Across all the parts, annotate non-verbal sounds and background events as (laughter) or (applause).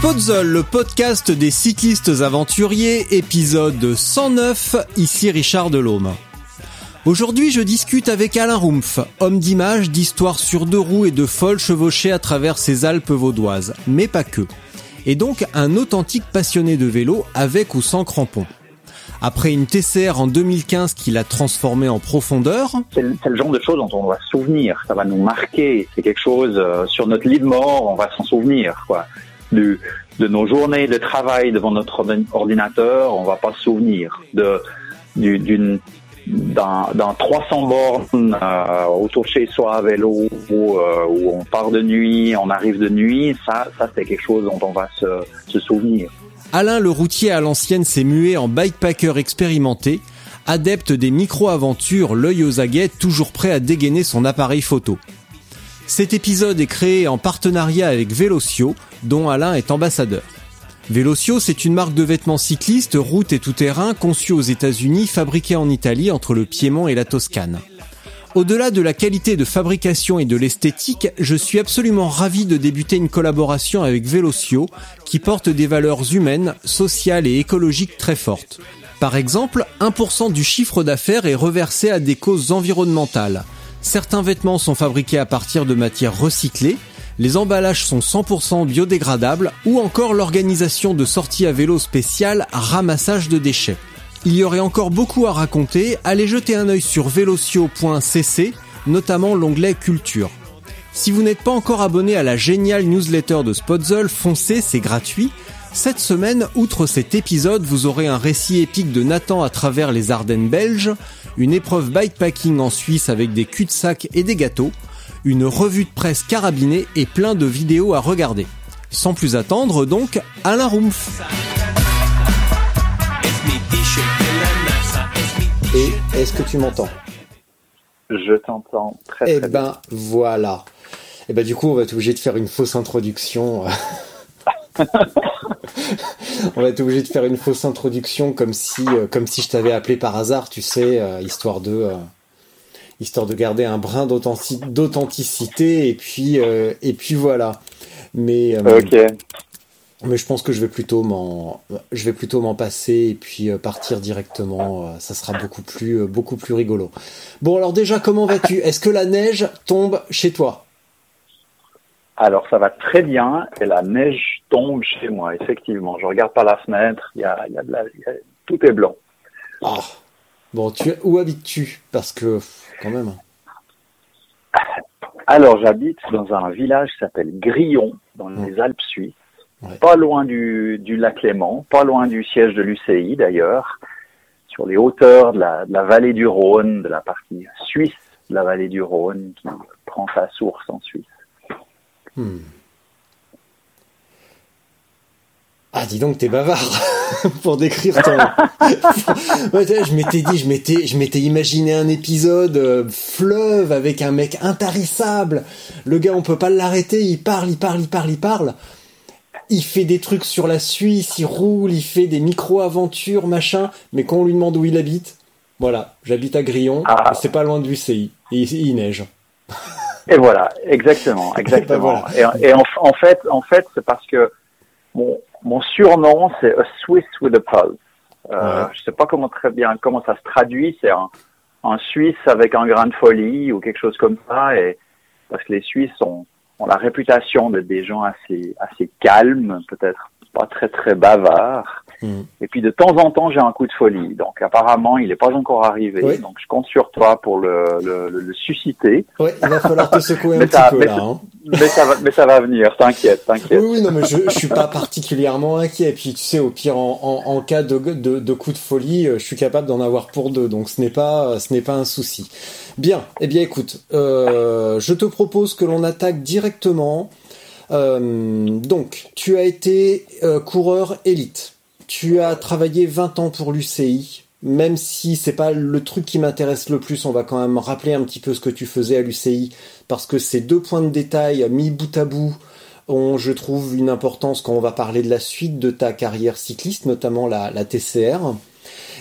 Spotzol, le podcast des cyclistes aventuriers, épisode 109, ici Richard Delhomme. Aujourd'hui, je discute avec Alain Rumpf, homme d'image, d'histoire sur deux roues et de folles chevauchées à travers ces Alpes vaudoises, mais pas que. Et donc un authentique passionné de vélo avec ou sans crampons. Après une TCR en 2015 qui l'a transformé en profondeur, C'est le, genre de choses dont on va se souvenir. Ça va nous marquer. C'est quelque chose euh, sur notre lit de mort, on va s'en souvenir. Du, de nos journées de travail devant notre ordi- ordinateur, on va pas se souvenir. De, du- d'une d'un d'un 300 bornes euh, autour de chez soi à vélo où, euh, où on part de nuit, on arrive de nuit, ça, ça c'est quelque chose dont on va se, se souvenir. Alain le routier à l'ancienne s'est mué en bikepacker expérimenté, adepte des micro-aventures, l'œil aux aguets, toujours prêt à dégainer son appareil photo. Cet épisode est créé en partenariat avec Velocio, dont Alain est ambassadeur. Velocio, c'est une marque de vêtements cyclistes, route et tout-terrain conçue aux États-Unis, fabriquée en Italie entre le Piémont et la Toscane. Au-delà de la qualité de fabrication et de l'esthétique, je suis absolument ravi de débuter une collaboration avec Velocio qui porte des valeurs humaines, sociales et écologiques très fortes. Par exemple, 1% du chiffre d'affaires est reversé à des causes environnementales. Certains vêtements sont fabriqués à partir de matières recyclées, les emballages sont 100% biodégradables ou encore l'organisation de sorties à vélo spéciales ramassage de déchets. Il y aurait encore beaucoup à raconter, allez jeter un œil sur velocio.cc, notamment l'onglet culture. Si vous n'êtes pas encore abonné à la géniale newsletter de Spotzol, foncez, c'est gratuit. Cette semaine, outre cet épisode, vous aurez un récit épique de Nathan à travers les Ardennes belges, une épreuve bikepacking en Suisse avec des cul-de-sac et des gâteaux, une revue de presse carabinée et plein de vidéos à regarder. Sans plus attendre donc, Alain Rumpf. Et est-ce que tu m'entends? Je t'entends très très Eh bien. ben voilà. Eh ben du coup, on va être obligé de faire une fausse introduction. (laughs) on va être obligé de faire une fausse introduction comme si, euh, comme si je t'avais appelé par hasard, tu sais, euh, histoire de, euh, histoire de garder un brin d'authenti- d'authenticité et puis, et puis voilà. Mais, Ok. mais je pense que je vais plutôt m'en, je vais plutôt m'en passer et puis partir directement. ça sera beaucoup plus, beaucoup plus rigolo. Bon, alors déjà, comment vas-tu? Est-ce que la neige tombe chez toi? Alors ça va très bien et la neige tombe chez moi, effectivement. Je regarde par la fenêtre, il y a, y a de la, il y a- tout est blanc. Ah. Bon, tu où habites-tu? Parce que quand même. (laughs) Alors j'habite dans un village qui s'appelle Grillon, dans les Alpes suisses, Ouais. pas loin du, du lac Léman, pas loin du siège de l'UCI d'ailleurs, sur les hauteurs de la, de la vallée du Rhône, de la partie suisse de la vallée du Rhône, qui prend sa source en Suisse. Hmm. Ah, dis donc, t'es bavard (laughs) pour décrire ton. (laughs) Je m'étais dit, je m'étais, je m'étais imaginé un épisode euh, fleuve avec un mec intarissable. Le gars, on peut pas l'arrêter. Il parle, il parle, il parle, il parle. Il fait des trucs sur la Suisse, il roule, il fait des micro-aventures, machin. Mais quand on lui demande où il habite, voilà, j'habite à Grillon. Ah. C'est pas loin de l'UCI. Et il neige. Et voilà, exactement, (laughs) exactement. Ben voilà. Et, et en, en fait, en fait, c'est parce que mon, mon surnom c'est A Swiss with a Pulse. Euh, Ouais. Je sais pas comment très bien comment ça se traduit. C'est un, un Suisse avec un grain de folie ou quelque chose comme ça. Et parce que les Suisses ont, ont la réputation d'être des gens assez assez calmes, peut-être pas très très bavards. Et puis de temps en temps, j'ai un coup de folie. Donc apparemment, il n'est pas encore arrivé. Oui. Donc je compte sur toi pour le, le, le- le susciter. Ouais, il va falloir te secouer un petit peu mais là. hein. Mais ça va, mais ça va venir. T'inquiète, Oui, t'inquiète. oui, non, mais je, je suis pas particulièrement inquiet. Et puis, tu sais, au pire, en, en, en cas de, de, de coup de folie, euh, je suis capable d'en avoir pour deux. Donc, ce n'est pas, ce n'est pas un souci. Bien. Eh bien, écoute, euh, je te propose que l'on attaque directement. Euh, donc, tu as été euh, coureur élite. Tu as travaillé 20 ans pour l'UCI. Même si c'est pas le truc qui m'intéresse le plus, on va quand même rappeler un petit peu ce que tu faisais à l'UCI, parce que ces deux points de détail mis bout à bout ont, je trouve, une importance quand on va parler de la suite de ta carrière cycliste, notamment la, TCR.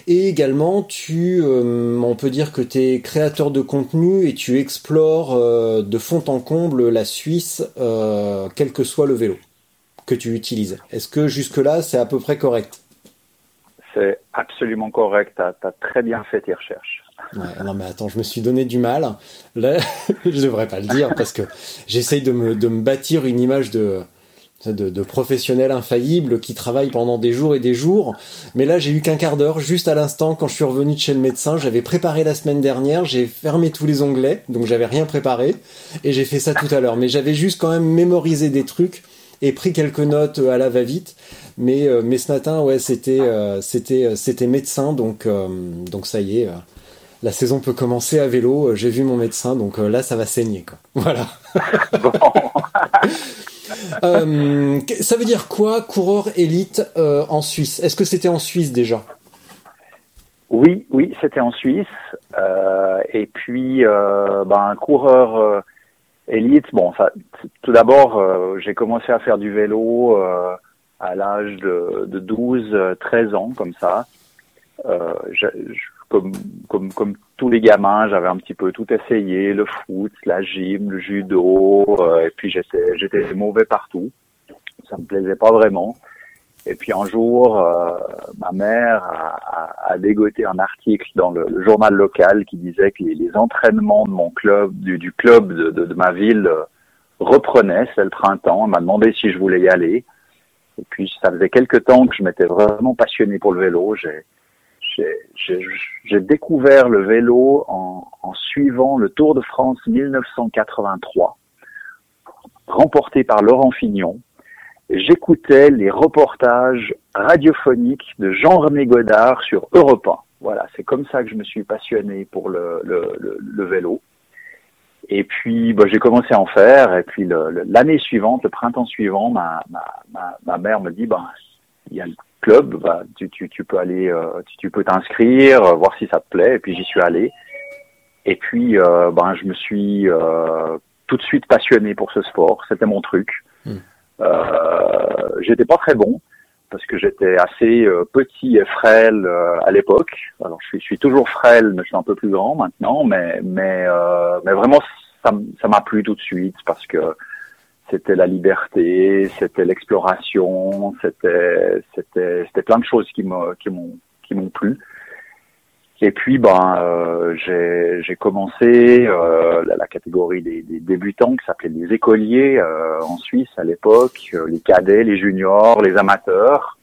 Et également, tu, euh, on peut dire que tu es créateur de contenu et tu explores euh, de fond en comble la Suisse, euh, quel que soit le vélo que tu utilises. Est-ce que jusque-là, c'est à peu près correct? C'est absolument correct. T'as as très bien fait tes recherches. Ouais, non mais attends, je me suis donné du mal. Là, (laughs) je devrais pas le dire parce que j'essaye de me, de me bâtir une image de, de, de professionnel infaillible qui travaille pendant des jours et des jours. Mais là, j'ai eu qu'un quart d'heure, juste à l'instant, quand je suis revenu de chez le médecin. J'avais préparé la semaine dernière, j'ai fermé tous les onglets, donc j'avais rien préparé. Et j'ai fait ça tout à l'heure. Mais j'avais juste quand même mémorisé des trucs et pris quelques notes à la va-vite. Mais, euh, mais ce matin, ouais, c'était, euh, c'était, euh, c'était médecin, donc, euh, donc ça y est. euh, la saison peut commencer à vélo. euh, J'ai vu mon médecin, donc euh, là, ça va saigner, quoi. (laughs) Voilà. (laughs) (laughs) Euh, ça veut dire quoi, coureur élite euh, en Suisse? Est-ce que c'était en Suisse déjà? Oui, oui, c'était en Suisse. Euh, et puis, euh, ben, un coureur euh, élite. Bon, ça, tout d'abord, euh, j'ai commencé à faire du vélo euh, à l'âge de, de 12, euh, 13 ans, comme ça. Euh, je- je- comme, comme, comme tous les gamins, j'avais un petit peu tout essayé, le foot, la gym, le judo, euh, et puis j'étais, j'étais mauvais partout. Ça me plaisait pas vraiment. Et puis un jour, euh, ma mère a, a, a dégoté un article dans le, le journal local qui disait que les, les entraînements de mon club, du, du club de, de, ma ville, euh, reprenaient. C'est le printemps. Elle m'a demandé si je voulais y aller. Et puis ça faisait quelques temps que je m'étais vraiment passionné pour le vélo. J'ai découvert le vélo en, en suivant le Tour de France 1983, remporté par Laurent Fignon. J'écoutais les reportages radiophoniques de Jean-René Godard sur Europe 1. Voilà, c'est comme ça que je me suis passionné pour le, le, le, le vélo. Et puis, bah, j'ai commencé à en faire. Et puis, l'année suivante, le printemps suivant, ma, ma, ma, ma mère me dit, bah, il y a le club, bah, tu, tu, tu peux aller, euh, tu, tu peux t'inscrire, euh, voir si ça te plaît. Et puis, j'y suis allé. Et puis, euh, ben, je me suis euh, tout de suite passionné pour ce sport. C'était mon truc. Mm. J'étais pas très bon parce que j'étais assez euh, petit et frêle euh, à l'époque. Alors je suis, toujours frêle, mais je suis un peu plus grand maintenant. Mais mais euh, vraiment ça m'a plu tout de suite parce que c'était la liberté, c'était l'exploration, c'était c'était c'était plein de choses qui me qui m'ont qui m'ont plu. Et puis, ben, euh, j'ai j'ai commencé euh, la, la catégorie des, des débutants qui s'appelait les écoliers euh, en Suisse à l'époque, euh, les cadets, les juniors, les amateurs.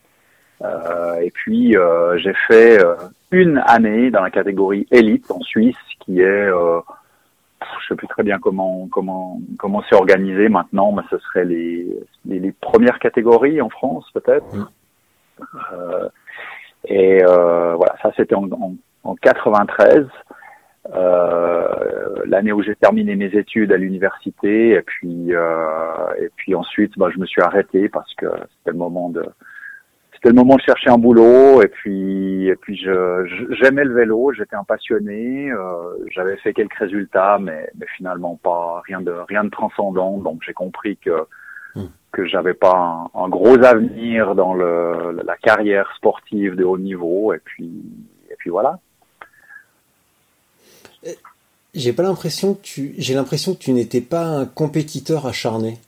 Euh, et puis, euh, j'ai fait euh, une année dans la catégorie élite en Suisse, qui est, euh, je sais plus très bien comment comment comment c'est organisé maintenant, mais ce serait les les, les premières catégories en France peut-être. Euh, et euh, voilà, ça c'était en, en, en 93, euh, l'année où j'ai terminé mes études à l'université. Et puis euh, et puis ensuite, bah, je me suis arrêté parce que c'était le moment de c'était le moment de chercher un boulot. Et puis et puis je j'aimais le vélo, j'étais un passionné. Euh, J'avais fait quelques résultats, mais mais finalement pas rien de rien de transcendant. Donc j'ai compris que que j'avais pas un, un gros avenir dans le, la carrière sportive de haut niveau et puis et puis voilà. J'ai pas l'impression que tu, j'ai l'impression que tu n'étais pas un compétiteur acharné.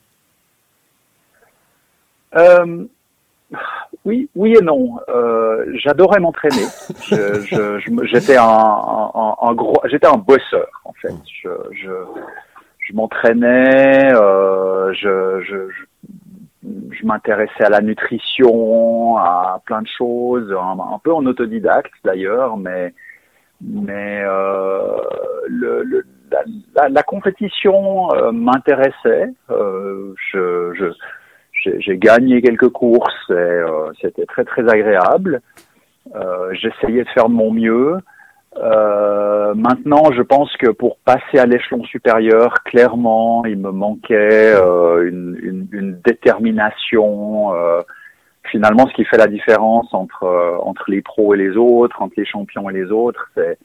Euh, oui, oui et non. Euh, J'adorais m'entraîner. J'étais un, un, un gros, j'étais un bosseur en fait. Je, je, m'entraînais. Euh, je, je, je- m'intéressais à la nutrition, à plein de choses, un, peu en autodidacte d'ailleurs, mais mais euh, le, le la, la, compétition euh, m'intéressait. Euh, je, j'ai gagné quelques courses et euh, c'était très très agréable. Euh, J'essayais de faire de mon mieux. Euh, maintenant, je pense que pour passer à l'échelon supérieur, clairement, il me manquait une, une, une, détermination. Euh, finalement, ce qui fait la différence entre entre les pros et les autres, entre les champions et les autres, c'est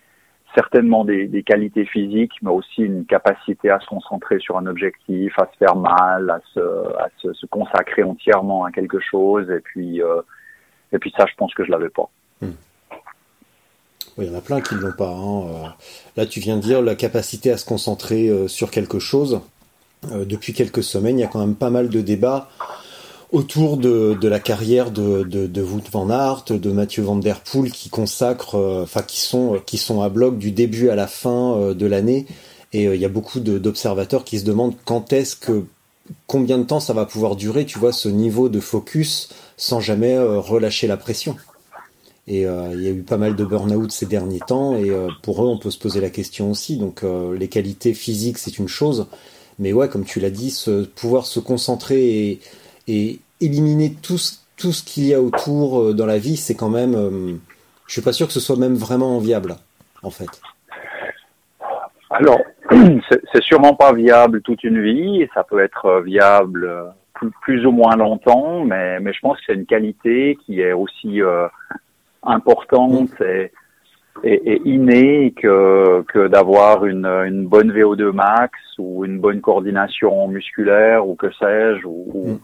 certainement des, qualités physiques, mais aussi une capacité à se concentrer sur un objectif, à se faire mal, à se, à se, consacrer entièrement à quelque chose. Et puis, euh, et puis ça, je pense que je l'avais pas. Hmm. Il y en a plein qui ne l'ont pas. Hein. Euh, là, tu viens de dire la capacité à se concentrer euh, sur quelque chose. depuis quelques semaines, il y a quand même pas mal de débats autour de, la carrière de, de, Wout van Aert, de Mathieu Van Der Poel, qui consacrent, euh, enfin qui sont qui sont à bloc du début à la fin euh, de l'année. Et euh, il y a beaucoup d'observateurs qui se demandent quand est-ce que combien de temps ça va pouvoir durer, tu vois, ce niveau de focus sans jamais relâcher la pression. Et il y a eu pas mal de burn-out ces derniers temps, et pour eux, on peut se poser la question aussi. Donc, les qualités physiques, c'est une chose, mais ouais, comme tu l'as dit, pouvoir se concentrer et éliminer tout, tout ce qu'il y a autour euh, dans la vie, c'est quand même. Euh, je suis pas sûr que ce soit même vraiment viable, en fait. Alors, (clears throat) c'est sûrement pas viable toute une vie, ça peut être euh, viable plus, ou moins longtemps, mais, mais je pense que c'est une qualité qui est aussi importante et, et, innée que, que d'avoir une, une bonne VO2 max ou une bonne coordination musculaire ou que sais-je, ou, mm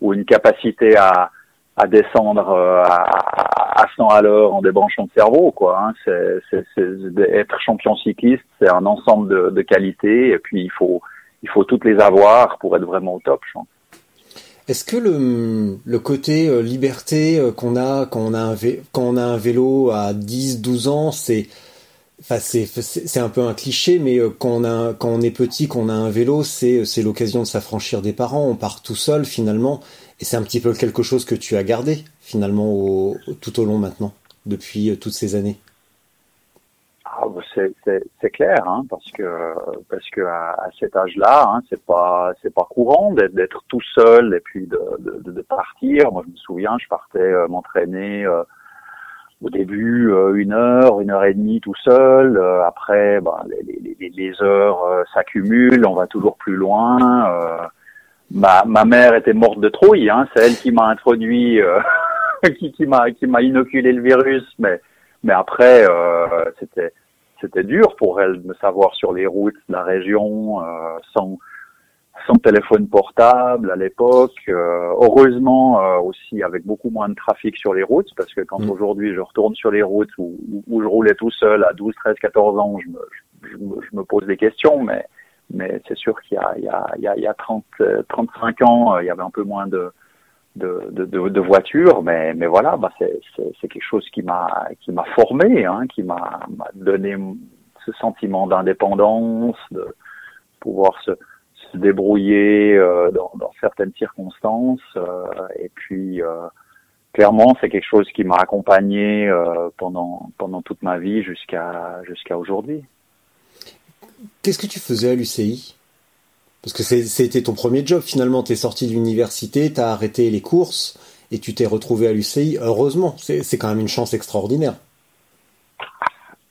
ou une capacité à, à descendre euh, à, à 100 à l'heure en débranchant de cerveau. Quoi, hein. c'est, être champion cycliste, c'est un ensemble de, de qualités et puis il faut, il faut toutes les avoir pour être vraiment au top. Je Est-ce que le, le côté euh, liberté euh, qu'on a quand on a un, quand on a un vélo à 10, 12 ans, c'est C'est, un peu un cliché, mais quand on, a, quand on est petit, qu'on a un vélo, c'est, l'occasion de s'affranchir des parents. On part tout seul finalement, et c'est un petit peu quelque chose que tu as gardé finalement tout au long maintenant, depuis euh, toutes ces années. Ah, bah, c'est, clair, hein, parce que cet âge-là, hein, c'est pas courant d'être, tout seul et puis de, partir. Moi, je me souviens, je partais euh, m'entraîner. Euh, au début euh, une heure, une heure et demie tout seul. Euh, après, ben, les, les, les heures euh, s'accumulent, on va toujours plus loin. ma, ma mère était morte de trouille, hein, c'est elle qui m'a introduit, (laughs) qui, qui m'a qui m'a inoculé le virus, mais mais après c'était c'était dur pour elle de me savoir sur les routes de la région sans sans téléphone portable à l'époque. Euh, heureusement euh, aussi avec beaucoup moins de trafic sur les routes, parce que quand mm. aujourd'hui je retourne sur les routes où, où, je roulais tout seul à 12, 13, 14 ans, je me, je, je me pose des questions, mais mais c'est sûr qu'il y a, il y a, il y a, il y a 30, 35 ans, euh, il y avait un peu moins de de, de, de, de voitures, mais, mais voilà, bah c'est, c'est, quelque chose qui m'a qui m'a formé, hein, qui m'a, m'a donné ce sentiment d'indépendance, de pouvoir se, se débrouiller euh, dans, dans, certaines circonstances. Euh, et puis, euh, clairement, c'est quelque chose qui m'a accompagné pendant pendant toute ma vie jusqu'à jusqu'à aujourd'hui. Qu'est-ce que tu faisais à l'UCI Parce que c'était ton premier job finalement. Tu es sorti de l'université, tu as arrêté les courses et tu t'es retrouvé à l'UCI. Heureusement, c'est quand même une chance extraordinaire.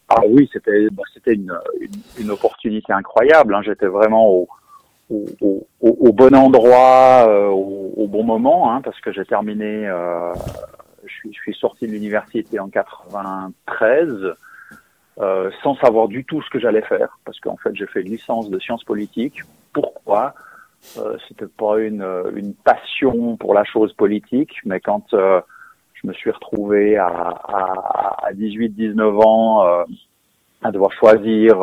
Ah oui, c'était bah, c'était une, une, une, opportunité incroyable. Hein. J'étais vraiment au, au, au, bon endroit, euh, au, bon moment, hein, parce que j'ai terminé, euh, je, suis, sorti de l'université en 93 euh, sans savoir du tout ce que j'allais faire, parce qu'en fait j'ai fait une licence de sciences politiques. Pourquoi? Euh, C'était pas une, une passion pour la chose politique, mais quand euh, je me suis retrouvé à, à, à 18-19 ans à devoir choisir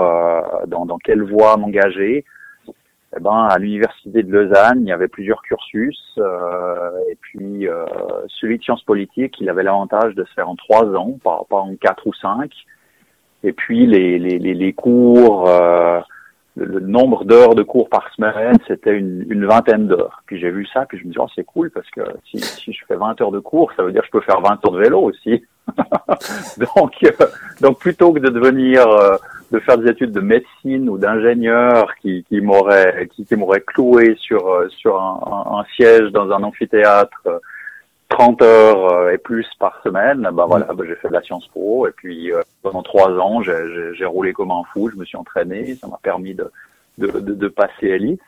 dans, dans quelle voie m'engager, eh ben, à l'université de Lausanne, il y avait plusieurs cursus, euh, et puis euh, celui de sciences politiques, il avait l'avantage de se faire en trois ans, pas, pas en quatre ou cinq. Et puis les, les, les, cours, euh, le, le nombre d'heures de cours par semaine, c'était une, une vingtaine d'heures. Puis j'ai vu ça, puis je me dis oh c'est cool parce que si, si je fais 20 heures de cours, ça veut dire que je peux faire 20 heures de vélo aussi. (laughs) donc euh, donc plutôt que de devenir euh, de faire des études de médecine ou d'ingénieur qui, qui m'aurait qui, qui m'aurait cloué sur euh, sur un, un, un, siège dans un amphithéâtre 30 heures et plus par semaine, bah voilà, bah, j'ai fait de la Sciences Po et puis pendant trois ans, j'ai roulé comme un fou, je me suis entraîné, ça m'a permis de, de, de, de, passer élite.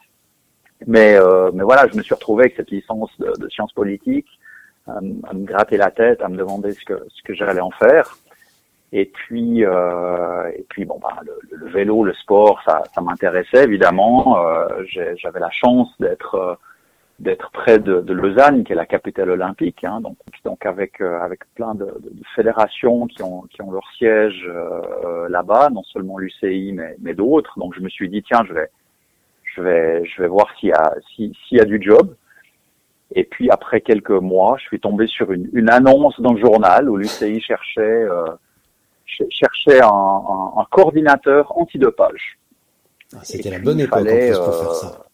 Mais euh, mais voilà, je me suis retrouvé avec cette licence de, de sciences politiques, à, à, me gratter la tête, à me demander ce que ce que j'allais en faire. Et puis, euh, et puis bon, bah, le, le, vélo, le sport, ça, ça m'intéressait évidemment. Euh, J'avais la chance d'être d'être près de, de, Lausanne, qui est la capitale olympique. Hein, donc, donc avec euh, avec plein de, de, fédérations qui ont qui ont leur siège euh, là-bas, non seulement l'UCI mais mais d'autres. Donc je me suis dit tiens, je vais je vais je vais voir s'il y a s'il y a du job. Et puis après quelques mois, je suis tombé sur une, une annonce dans le journal où l'UCI cherchait euh, cherchait un, un, un coordinateur antidopage. Ah, C'était la bonne époque fallait, pour faire ça.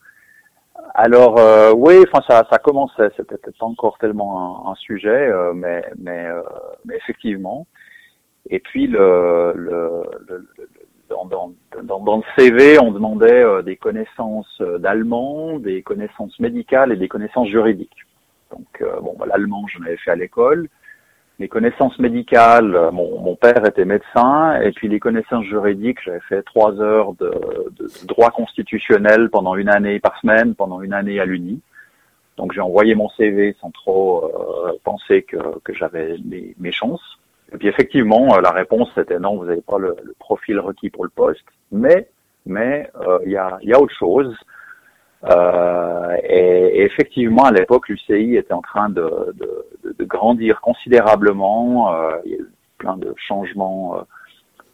Alors euh, oui, enfin ça, ça commençait, c'était peut-être encore tellement un, un sujet, euh, mais mais, euh, mais effectivement. Et puis le, le, le, dans, dans, dans, dans, le CV, on demandait euh, des connaissances d'allemand, des connaissances médicales et des connaissances juridiques. Donc bon, bah, l'allemand j'en avais fait à l'école les connaissances médicales, mon, père était médecin, et puis les connaissances juridiques, j'avais fait trois heures de, droit constitutionnel pendant une année par semaine, pendant une année à l'Uni. Donc j'ai envoyé mon CV sans trop euh, penser que, j'avais mes, mes, chances. Et puis effectivement, euh, la réponse c'était non, vous n'avez pas le, le, profil requis pour le poste, mais mais euh, il y, a, y a autre chose. Euh, et, et, effectivement, à l'époque, l'UCI était en train de, de, de grandir considérablement. Euh, il y a eu plein de changements euh,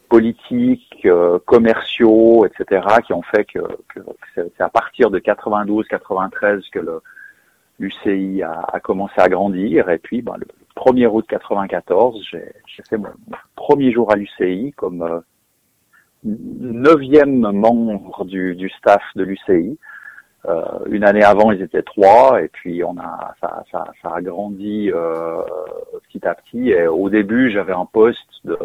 politiques, euh, commerciaux, etc., qui ont fait que, que, c'est à partir de 92-93 que l'UCI a, a, commencé à grandir. Et puis, ben, le 1er août 94, j'ai fait mon premier jour à l'UCI comme euh, neuvième membre du, du staff de l'UCI. Euh, une année avant, ils étaient trois, et puis on a ça, ça, ça a grandi euh, petit à petit. Et au début, j'avais un poste de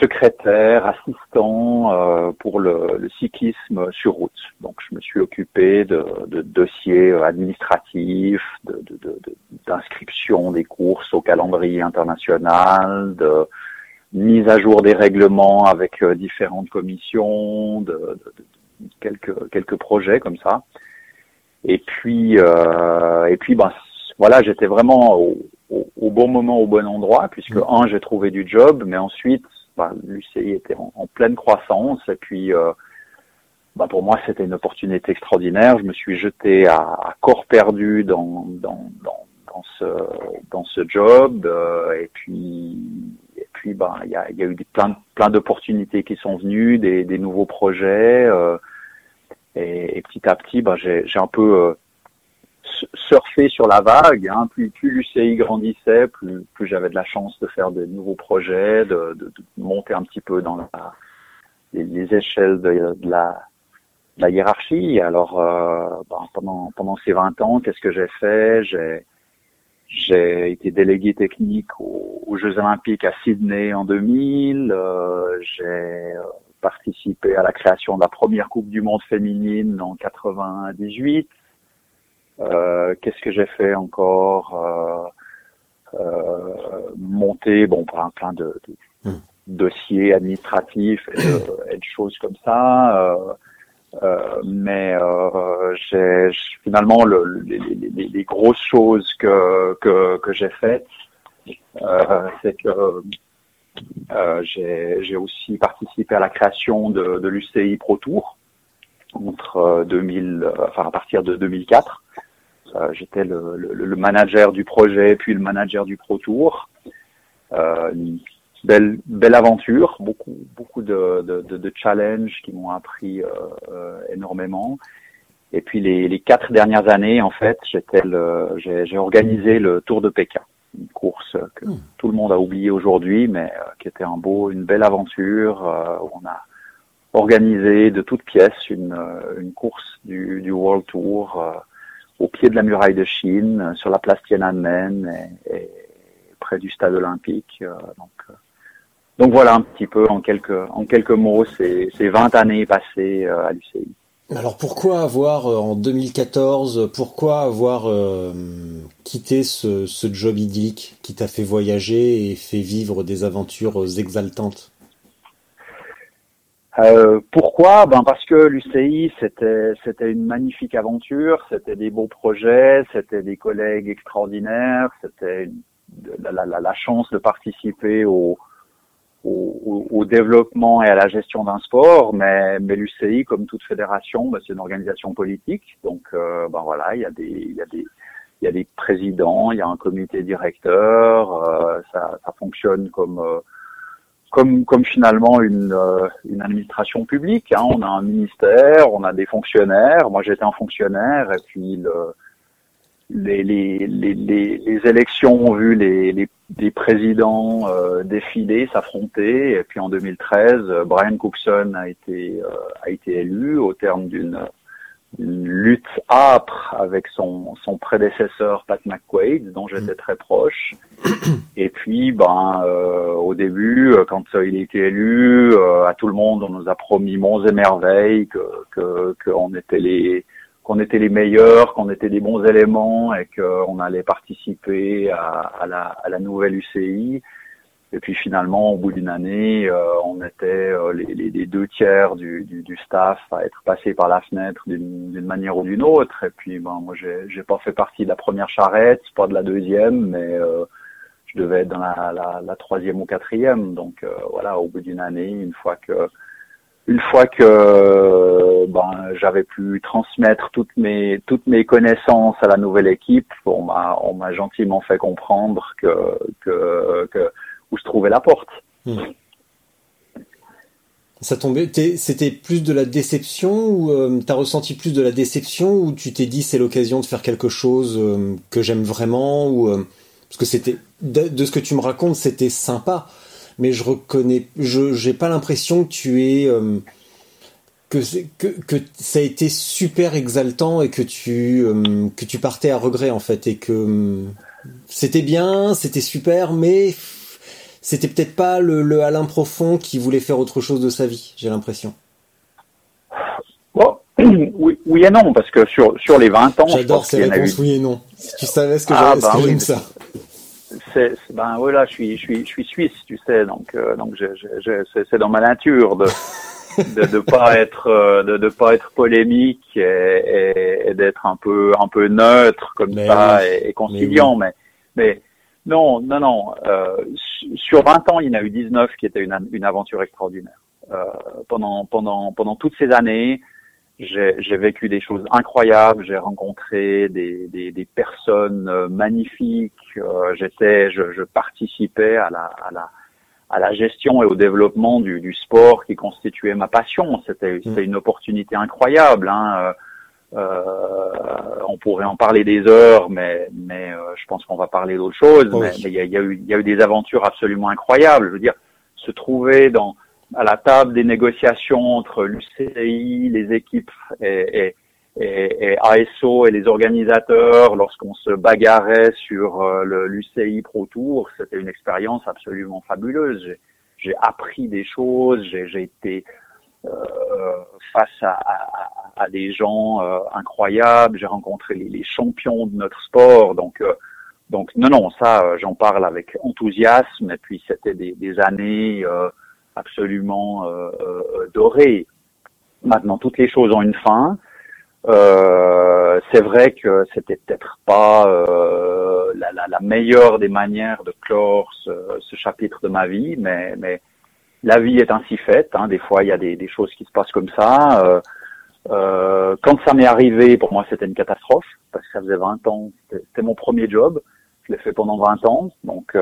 secrétaire, assistant euh, pour le, le, cyclisme sur route. Donc, je me suis occupé de, de dossiers administratifs, d'inscription de, de, des courses au calendrier international, de mise à jour des règlements avec euh, différentes commissions, de, quelques quelques projets comme ça. Et puis euh, et puis ben voilà, j'étais vraiment au, au, au, bon moment, au bon endroit, puisque mmh. un, j'ai trouvé du job, mais ensuite, ben, l'UCI était en, en, pleine croissance, et puis euh, ben, pour moi, c'était une opportunité extraordinaire. Je me suis jeté à, à corps perdu dans, dans, dans, dans, ce, dans ce job, euh, et puis et puis ben il y a, y a eu des, plein plein d'opportunités qui sont venues, des, des nouveaux projets. Euh, et, et, petit à petit, ben, j'ai un peu euh, surfé sur la vague. Hein. Plus, plus l'UCI grandissait, plus, plus j'avais de la chance de faire de nouveaux projets, de, de, de monter un petit peu dans la, les, les, échelles de, la, de, la, hiérarchie. Alors, euh, ben, pendant, pendant ces 20 ans, qu'est-ce que j'ai fait? J'ai j'ai été délégué technique aux, Jeux Olympiques à Sydney en 2000. Euh, j'ai participé à la création de la première Coupe du Monde féminine en 98. Euh, Qu'est-ce que j'ai fait encore euh, euh, Monter bon plein plein de, de mmh. dossiers administratifs et de, et de, choses comme ça. Euh, mais euh, j'ai finalement le, les, les, les, grosses choses que que, que j'ai faites, c'est que j'ai aussi participé à la création de, de l'UCI Pro Tour entre 2000, euh, euh, enfin à partir de 2004. Euh, J'étais le, le, le, manager du projet, puis le manager du Pro Tour. Euh, une belle, belle aventure, beaucoup, beaucoup de, de, de, de challenges qui m'ont appris euh, énormément. Et puis les, les, quatre dernières années, en fait, j'ai organisé le Tour de Pékin une course que mmh. tout le monde a oublié aujourd'hui, mais euh, qui était un beau, une belle aventure euh, où on a organiser de toutes pièces une, euh, une course du, du World Tour au pied de la muraille de Chine, sur la place Tiananmen et, et près du stade olympique. donc, donc voilà un petit peu en quelques, en quelques mots ces, ces 20 années passées à l'UCI. Alors pourquoi avoir en 2014, pourquoi avoir euh, quitté ce, job idyllique qui t'a fait voyager et fait vivre des aventures exaltantes? Euh, Pourquoi? Ben parce que l'UCI c'était une magnifique aventure, c'était des beaux projets, c'était des collègues extraordinaires, c'était la, la, la, chance de participer au au, au, développement et à la gestion d'un sport, mais, mais l'UCI, comme toute fédération, bah, c'est une organisation politique. Donc, euh, ben voilà, il y a des, il y a des, il y a des présidents, il y a un comité directeur. Euh, ça, ça, fonctionne comme, euh, comme, comme finalement une, euh, une administration publique. Hein. On a un ministère, on a des fonctionnaires. Moi, j'étais un fonctionnaire, et puis le, les, les, les, les, élections ont vu les, les, les présidents euh, défiler, s'affronter, et puis en 2013, Brian Cookson a été euh, a été élu au terme d'une lutte âpre avec son, son prédécesseur Pat McQuaid, dont j'étais mm. très proche. (coughs) Et puis, ben, euh, au début, quand il a été élu, à tout le monde, on nous a promis monts et merveilles, que qu'on était les qu'on était les meilleurs, qu'on était des bons éléments et qu'on allait participer à, à, la, à, la, nouvelle UCI. Et puis finalement, au bout d'une année, euh, on était euh, les, les, deux tiers du, du, du, staff à être passés par la fenêtre d'une manière ou d'une autre. Et puis, ben, moi, j'ai pas fait partie de la première charrette, pas de la deuxième, mais euh, je devais être dans la, la, la, troisième ou quatrième. Donc voilà, au bout d'une année, une fois que une fois que ben, j'avais pu transmettre toutes mes toutes mes connaissances à la nouvelle équipe, on m'a gentiment fait comprendre que, que, où se trouvait la porte. Hmm. Ça tombait, c'était plus de la déception ou euh, t'as ressenti plus de la déception ou tu t'es dit c'est l'occasion de faire quelque chose euh, que j'aime vraiment ou euh, parce que c'était de, ce que tu me racontes c'était sympa mais je reconnais, je j'ai pas l'impression que tu es euh, que, que que ça a été super exaltant et que tu euh, que tu partais à regret en fait et que euh, c'était bien, c'était super, mais c'était peut-être pas le, le, Alain profond qui voulait faire autre chose de sa vie. J'ai l'impression. Bon, (clears throat) oui, oui, et non, parce que sur sur les 20 ans, j'adore ces réponses oui et non. Si tu savais ce que ah, bah ça c'est ben voilà, je suis je suis je suis suisse, tu sais, donc euh, donc c'est dans ma nature de de, de (laughs) pas être euh, de, de pas être polémique et, et, d'être un peu un peu neutre comme ça et, conciliant, mais, mais non non non euh, sur 20 ans, il y en a eu 19 qui étaient une une aventure extraordinaire. Euh, pendant pendant pendant toutes ces années, j'ai vécu des choses incroyables, j'ai rencontré des, des, des, personnes euh, magnifiques, j'étais, je, je, participais à la, à la, à la gestion et au développement du, du sport qui constituait ma passion. C'était mm. une opportunité incroyable. Hein. Euh, on pourrait en parler des heures, mais, mais euh, je pense qu'on va parler d'autre chose. Mais il y a, y, a eu, y a eu des aventures absolument incroyables. Je veux dire, se trouver dans à la table des négociations entre l'UCI, les équipes et, et, et, ASO et les organisateurs lorsqu'on se bagarrait sur euh, l'UCI Pro Tour, c'était une expérience absolument fabuleuse. J'ai appris des choses, j'ai été euh, face à, à, à, des gens euh, incroyables, j'ai rencontré les, les, champions de notre sport, donc euh, donc non non ça j'en parle avec enthousiasme et puis c'était des, des années absolument euh, euh, doré. Maintenant, toutes les choses ont une fin. Euh, c'est vrai que c'était peut-être pas euh, la, la, la, meilleure des manières de clore ce, ce, chapitre de ma vie, mais, mais la vie est ainsi faite. Hein. Des fois, il y a des, des, choses qui se passent comme ça. Euh, euh quand ça m'est arrivé, pour moi, c'était une catastrophe parce que ça faisait 20 ans. C'était mon premier job. Je l'ai fait pendant 20 ans. Donc,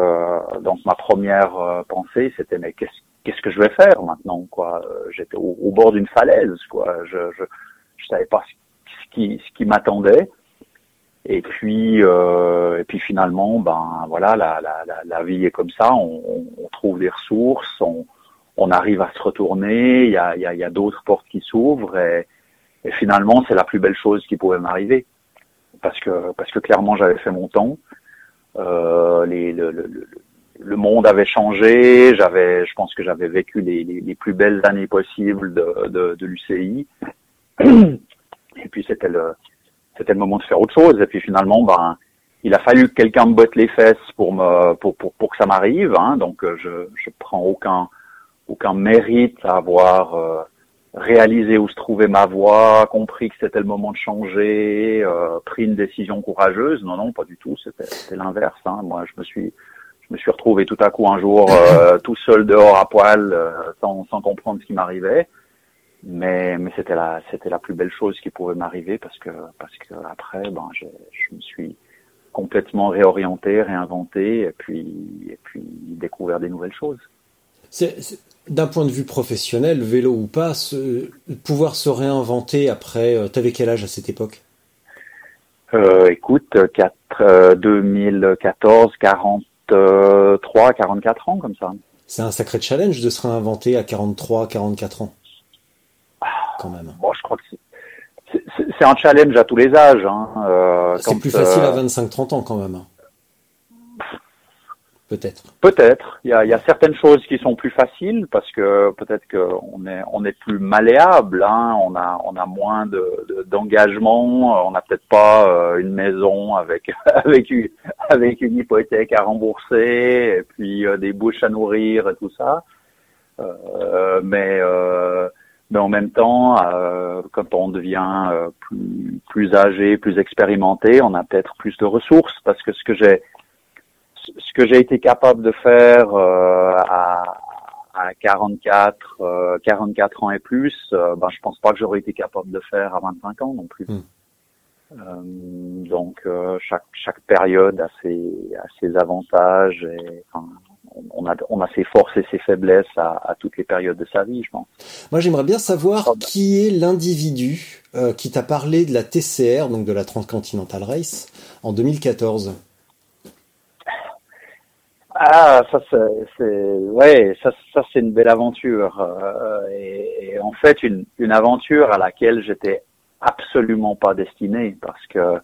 donc ma première pensée, c'était mais qu'est-ce qu'est-ce que je vais faire maintenant quoi? Euh, J'étais au, bord d'une falaise quoi. Je, je je savais pas qui ce qui m'attendait. Et puis euh, et puis finalement ben voilà la, la, la, vie est comme ça. On, on trouve des ressources, on, on arrive à se retourner, il y a, y a, y a d'autres portes qui s'ouvrent et, et finalement c'est la plus belle chose qui pouvait m'arriver parce que parce que clairement j'avais fait mon temps. Euh, les, le, le, le- le monde avait changé, j'avais, je pense que j'avais vécu les, les, les plus belles années possibles de, de, de l'UCI. Et puis c'était le, c'était le moment de faire autre chose. Et puis finalement, ben, il a fallu que quelqu'un me botte les fesses pour me, pour, pour, pour que ça m'arrive. Hein. Donc euh, je, je prends aucun, aucun mérite à avoir euh, réalisé où se trouvait ma voie, compris que c'était le moment de changer, euh, pris une décision courageuse. Non, non, pas du tout. C'était, l'inverse. Hein. Moi, je me suis, je me suis retrouvé tout à coup un jour euh, tout seul dehors à poil, euh, sans, sans comprendre ce qui m'arrivait. Mais, mais c'était la, c'était la plus belle chose qui pouvait m'arriver parce que, parce que après, ben, je, je me suis complètement réorienté, réinventé, et puis, et puis découvert des nouvelles choses. C'est- D'un point de vue professionnel, vélo ou pas, se- pouvoir se réinventer après. euh, T'avais quel âge à cette époque? Euh, écoute, 4, euh, 2014, 43, 44 ans comme ça. C'est un sacré challenge de se réinventer à 43, 44 ans. Quand même. Bon, je crois que c'est- un challenge à tous les âges. Hein. Euh, C'est plus facile euh, à 25-30 ans quand même. Peut-être. Peut-être. Il y a, il y a certaines choses qui sont plus faciles parce que peut-être qu'on est on est plus malléable. Hein. On a on a moins de de- d'engagement. on n'a peut-être pas euh, une maison avec (laughs) avec une avec une hypothèque à rembourser et puis euh, des bouches à nourrir et tout ça. Euh, mais euh, mais en même temps, euh, quand on devient euh, plus plus âgé, plus expérimenté, on a peut-être plus de ressources parce que ce que j'ai ce que j'ai été capable de faire euh, à, à 44, euh, 44 ans et plus, euh, ben, je pense pas que j'aurais été capable de faire à 25 ans non plus. Mm. Euh, donc euh, chaque chaque période a ses a ses avantages et enfin, on- a on a ses forces et ses faiblesses à, à toutes les périodes de sa vie, je pense. Moi, j'aimerais bien savoir qui est l'individu euh, qui t'a parlé de la TCR, donc de la Transcontinental Race, en 2014. Ah, ça c'est, c'est- ouais, ça, ça c'est une belle aventure euh, et, et en fait une, une aventure à laquelle j'étais absolument pas destiné parce que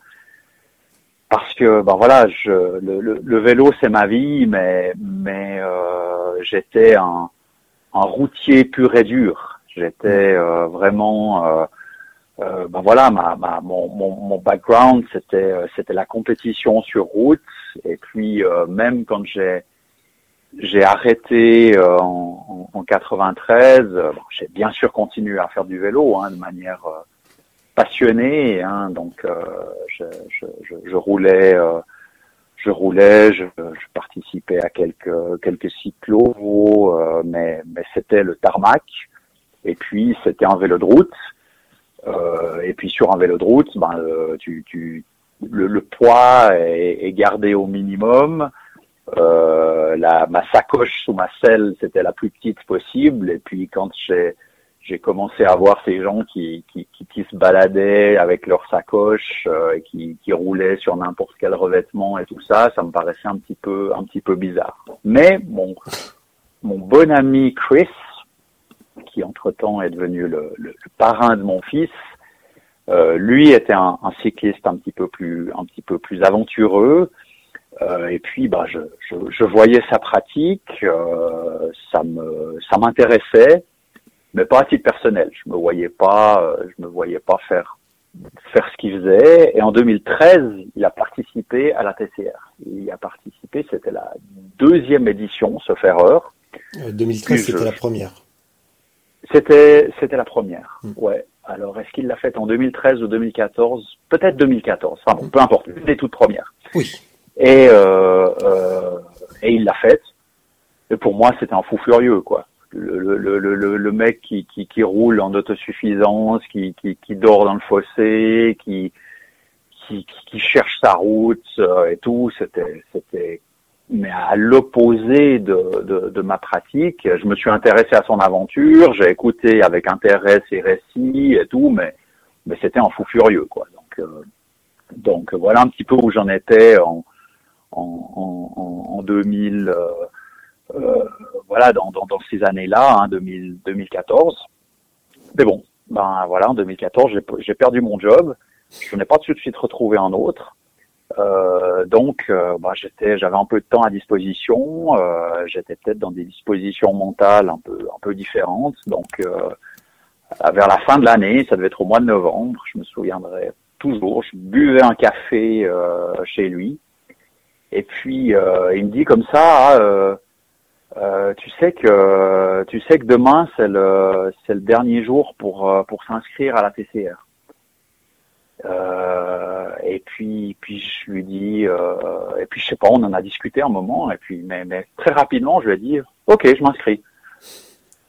parce que ben voilà, je, le, le, le vélo c'est ma vie, mais mais euh, j'étais un, un routier pur et dur. J'étais euh, vraiment euh, euh, ben voilà, ma, ma, mon, mon, mon background c'était euh, c'était la compétition sur route et puis euh, même quand j'ai j'ai arrêté euh, en, en, en 93, euh, bon, j'ai bien sûr continué à faire du vélo hein, de manière euh, passionnée, hein, donc euh, je, je, roulais, euh, je roulais, je, participais à quelques quelques cyclos, euh, mais mais c'était le tarmac et puis c'était un vélo de route. Euh, et puis sur un vélo de route, ben, euh, tu, le, le poids est, gardé au minimum. Euh, la, ma sacoche sous ma selle, c'était la plus petite possible. Et puis quand j'ai j'ai commencé à voir ces gens qui, qui, se baladaient avec leur sacoche, euh, qui, qui roulaient sur n'importe quel revêtement et tout ça, ça me paraissait un petit peu un petit peu bizarre. Mais mon mon bon ami Chris, qui entre-temps est devenu le, parrain de mon fils, euh, lui était un, un, cycliste un petit peu plus un petit peu plus aventureux. Euh, et puis, bah, je, je, je voyais sa pratique, euh, ça me ça m'intéressait, mais pas à titre personnel. Je me voyais pas, euh, je me voyais pas faire faire ce qu'il faisait. Et en 2013, il a participé à la TCR. Il y a participé, c'était la deuxième édition, sauf erreur. Euh, 2013, c'était la première. C'était c'était la première. Mm. Ouais. Alors, est-ce qu'il l'a faite en 2013 ou 2014 Peut-être 2014. Enfin bon, peu importe. Une des toutes premières. Oui. Et euh, euh, et il l'a faite. Et pour moi, c'était un fou furieux, quoi. Le, le, le, le, mec qui, qui, qui roule en autosuffisance, qui, qui, qui dort dans le fossé, qui, qui, qui cherche sa route euh, et tout, c'était, c'était, mais à l'opposé de, de, de, ma pratique. Je me suis intéressé à son aventure, j'ai écouté avec intérêt ses récits et tout, mais, mais c'était un fou furieux, quoi. Donc, euh, donc voilà un petit peu où j'en étais en, en, en, en 2000. Euh, euh, voilà, dans, dans, dans ces années-là, hein, 2000, 2014. Mais bon, ben voilà, en 2014, j'ai- perdu mon job. Je n'ai pas tout de suite retrouvé un autre. Euh, donc, euh, bah, j'étais, j'avais un peu de temps à disposition. Euh, j'étais peut-être dans des dispositions mentales un peu, un peu différentes. Donc, euh, vers la fin de l'année, ça devait être au mois de novembre. Je me souviendrai toujours. Je buvais un café euh, chez lui, et puis euh, il me dit comme ça. Euh, tu sais que tu sais que demain c'est le c'est le dernier jour pour euh, pour s'inscrire à la TCR. Euh, et puis puis je lui dis euh, et puis je sais pas on en a discuté un moment et puis mais mais très rapidement je lui ai dit ok je m'inscris.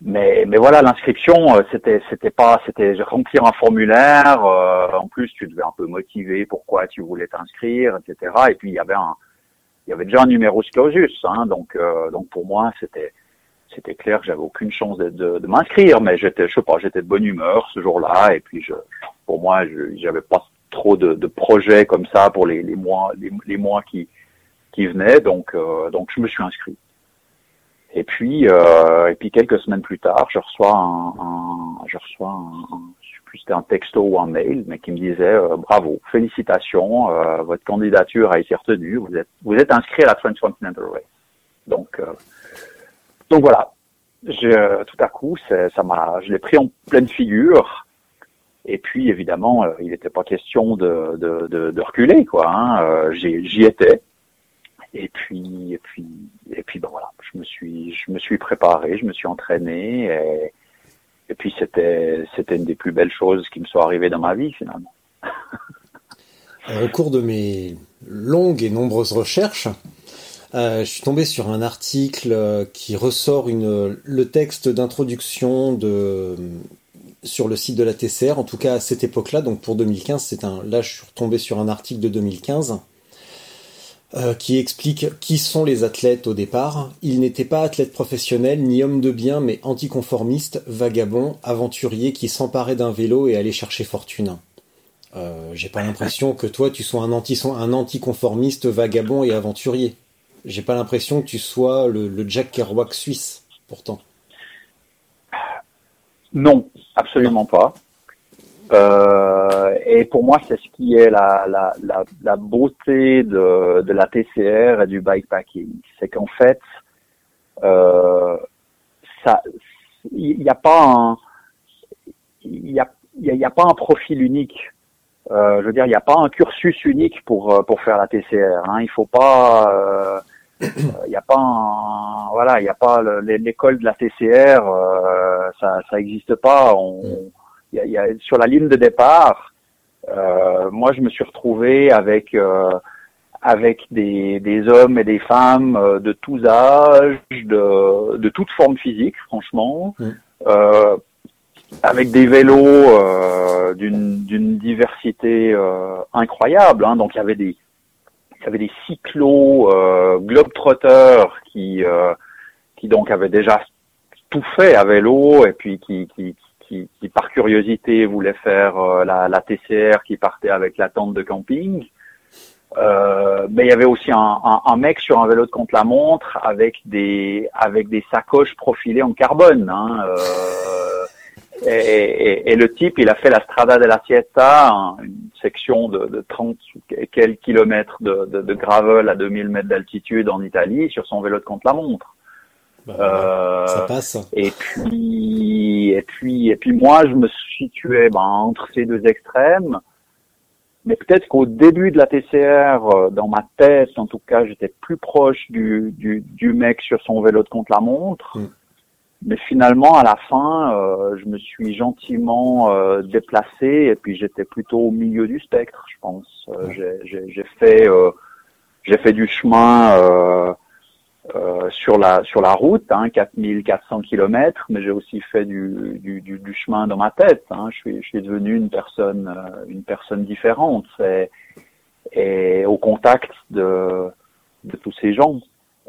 Mais mais voilà l'inscription euh, c'était c'était pas c'était remplir un formulaire en plus tu devais un peu motiver pourquoi tu voulais t'inscrire etc et puis il y avait un il y avait déjà un numéro clausus hein, donc euh, donc pour moi c'était c'était clair que j'avais aucune chance de, de, de m'inscrire mais j'étais je sais pas j'étais de bonne humeur ce jour-là et puis je pour moi j'avais pas trop de, de projets comme ça pour les, les mois les, les mois qui qui venaient donc euh, donc je me suis inscrit. Et puis, euh, et puis quelques semaines plus tard, je reçois un, un- je reçois un, un- plus c'était un texto ou un mail, mais qui me disait euh, bravo, félicitations, euh, votre candidature a été retenue, vous êtes vous êtes inscrit à la Transcontinental Race. Donc euh, donc voilà, je, tout à coup, ça m'a, je l'ai pris en pleine figure. Et puis évidemment, euh, il n'était pas question de, de, de, de reculer, quoi. Hein. Euh, j'y étais. Et puis, et puis, et puis, ben voilà, je me suis, je me suis préparé, je me suis entraîné, et, et puis c'était, c'était une des plus belles choses qui me sont arrivées dans ma vie finalement. (laughs) Au cours de mes longues et nombreuses recherches, euh, je suis tombé sur un article euh, qui ressort une, le texte d'introduction de sur le site de la TCR, en tout cas à cette époque-là, donc pour 2015, c'est un. Là, je suis retombé sur un article de 2015 euh, qui explique qui sont les athlètes au départ. Ils n'étaient pas athlètes professionnels ni hommes de bien, mais anticonformistes, vagabonds, aventuriers qui s'emparaient d'un vélo et allaient chercher fortune. Euh, j'ai pas l'impression que toi tu sois un anti anticonformiste vagabond et aventurier. J'ai pas l'impression que tu sois le Jack Kerouac suisse, pourtant. Non, absolument pas. Euh, et pour moi, c'est ce qui est la, la, la, la beauté de, de la TCR et du bikepacking. C'est qu'en fait, euh, ça, il n'y a pas un, il y a, y a, y a pas un profil unique. Euh, je veux dire, il n'y a pas un cursus unique pour euh, pour faire la TCR. Hein. Il faut pas, euh, il n'y a pas un, voilà, il n'y a pas le- l'école de la TCR, euh, ça ça existe pas. Y a, il y a- sur la ligne de départ, euh, moi je me suis retrouvé avec euh, avec des, des hommes et des femmes euh, de tous âges, de, de toute forme physique, franchement, Mm. euh, avec des vélos euh, d'une d'une diversité euh, incroyable. Hein. Donc il y avait des il y avait des cyclos euh, globetrotters qui euh, qui donc avaient déjà tout fait à vélo et puis qui qui qui, par curiosité voulaient faire euh, la, la TCR qui partait avec la tente de camping. Euh, mais il y avait aussi un, mec sur un vélo de contre-la-montre avec des avec des sacoches profilées en carbone. Hein, euh, et, le type, il a fait la Strada della Siesta, un- une section de, de 30 et quelques kilomètres de, de, de gravel à 2000 mètres d'altitude en Italie sur son vélo de contre-la-montre. Bah, Euh, ça passe. et puis, et puis, et puis moi, je me situais ben, entre ces deux extrêmes. Mais peut-être qu'au début de la TCR, euh, dans ma tête, en tout cas, j'étais plus proche du, du, du mec sur son vélo de contre-la-montre. Mm. Mais finalement, à la fin, euh, je me suis gentiment euh, déplacé et puis j'étais plutôt au milieu du spectre, je pense. Euh, j'ai- fait, j'ai fait du chemin. Euh, sur la sur la route, hein, 4400 kilomètres, mais j'ai aussi fait du, du, du, du chemin dans ma tête. Hein. Je suis je suis devenu une personne euh, une personne différente et, et au contact de de tous ces gens.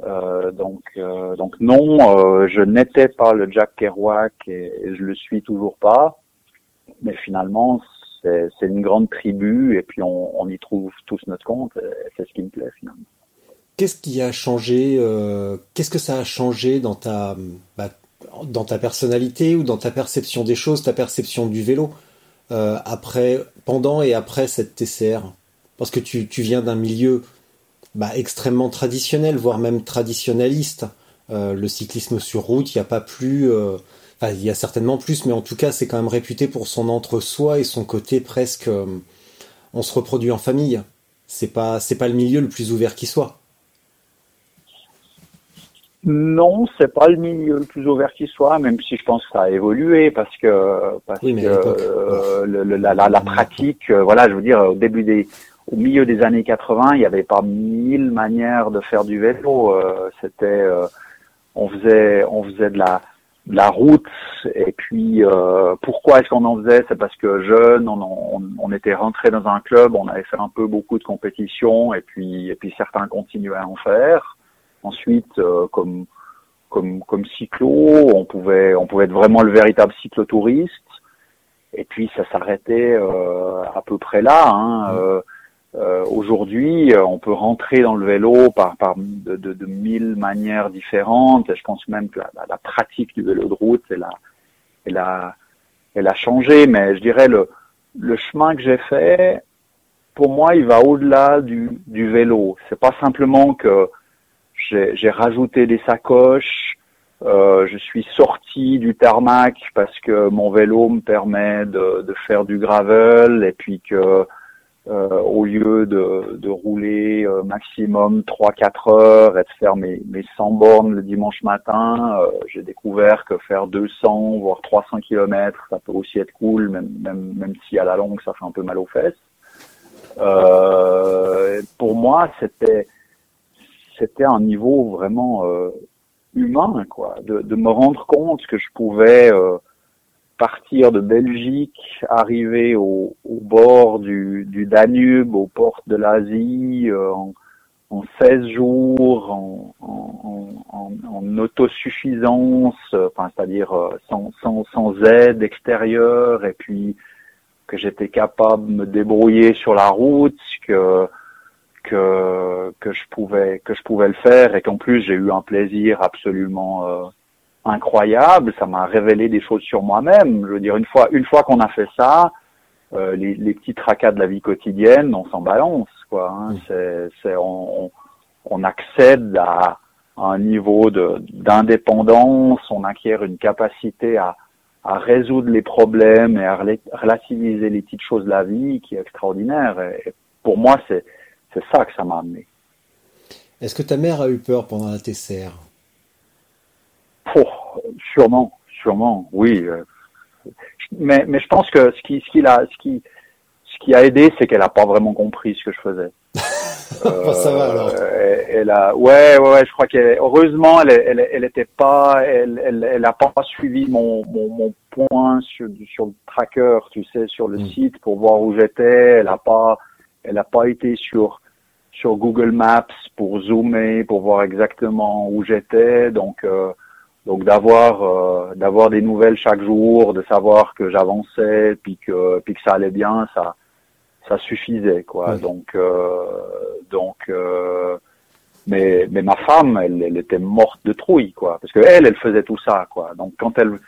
Euh, donc euh, donc non, je n'étais pas le Jack Kerouac et, et je le suis toujours pas. Mais finalement, c'est une grande tribu et puis on, on y trouve tous notre compte. C'est ce qui me plaît finalement. Qu'est-ce qui a changé euh, Qu'est-ce que ça a changé dans ta, bah, dans ta personnalité ou dans ta perception des choses, ta perception du vélo euh, après, pendant et après cette TCR Parce que tu, tu viens d'un milieu bah, extrêmement traditionnel, voire même traditionnaliste. Euh, le cyclisme sur route, il n'y a pas plus. Enfin, il y a certainement plus, mais en tout cas, c'est quand même réputé pour son entre-soi et son côté presque. On se reproduit en famille. C'est pas, c'est pas le milieu le plus ouvert qui soit. Non, c'est pas le milieu le plus ouvert qui soit, même si je pense que ça a évolué parce que parce Oui, que euh, le- le- la, la, la pratique, euh, voilà, je veux dire, au début des, au milieu des années 80, il n'y avait pas mille manières de faire du vélo. euh, C'était, euh, on faisait, on faisait de la, de la route. Et puis, euh, pourquoi est-ce qu'on en faisait? C'est parce que jeune, on, on, on était rentré dans un club, on avait fait un peu beaucoup de compétitions, et puis, et puis certains continuaient à en faire. Ensuite, euh, comme comme comme cyclo, on pouvait on pouvait être vraiment le véritable cyclotouriste. Et puis ça s'arrêtait euh, à peu près là. Hein. Euh, euh, Aujourd'hui, on peut rentrer dans le vélo par par de, de, de mille manières différentes. Et je pense même que la, la- la pratique du vélo de route, elle a elle a elle a changé. Mais je dirais le le chemin que j'ai fait, pour moi, il va au-delà du du vélo. C'est pas simplement que j'ai rajouté des sacoches. Euh, je suis sorti du tarmac parce que mon vélo me permet de, de faire du gravel et puis que euh, au lieu de, de rouler euh, maximum 3-4 heures et de faire mes, mes 100 bornes le dimanche matin, euh, j'ai découvert que faire 200 voire 300 kilomètres, ça peut aussi être cool, même, même, même si à la longue ça fait un peu mal aux fesses. Euh, pour moi, c'était c'était un niveau vraiment euh, humain, quoi, de, de me rendre compte que je pouvais euh, partir de Belgique, arriver au, bord du, Danube, aux portes de l'Asie, euh, en, en 16 jours, en, autosuffisance, enfin, c'est-à-dire sans, sans, sans aide extérieure, et puis que j'étais capable de me débrouiller sur la route, que que que je pouvais que je pouvais le faire et qu'en plus j'ai eu un plaisir absolument euh, incroyable. Ça m'a révélé des choses sur moi-même. Je veux dire une fois une fois qu'on a fait ça, euh, les, les petits tracas de la vie quotidienne, on s'en balance quoi. Hein. C'est c'est on, on accède à un niveau de d'indépendance, on acquiert une capacité à à résoudre les problèmes et à rela- relativiser les petites choses de la vie qui est extraordinaire. Et, et pour moi, c'est c'est ça que ça m'a amené. Est-ce que ta mère a eu peur pendant la TCR Oh, sûrement, sûrement, oui. euh, Mais, mais je pense que ce qui, ce qui, l'a- ce qui, ce qui a aidé, c'est qu'elle a pas vraiment compris ce que je faisais. (laughs) Ça va alors. Euh, elle, elle a, ouais, ouais, ouais, je crois qu'elle, heureusement, elle, elle, elle était pas, elle, elle, elle a pas suivi mon, mon, mon point sur, sur le tracker, tu sais, sur le Mm. site pour voir où j'étais. Elle a pas, elle a pas été sur, sur Google Maps pour zoomer, pour voir exactement où j'étais. Donc, euh, donc d'avoir, euh, d'avoir des nouvelles chaque jour, de savoir que j'avançais, puis que, puis que ça allait bien, ça, ça suffisait, quoi. Oui. Donc, euh, donc, euh, mais, mais ma femme, elle, elle était morte de trouille, quoi, parce que elle, elle faisait tout ça, quoi. Donc quand elle,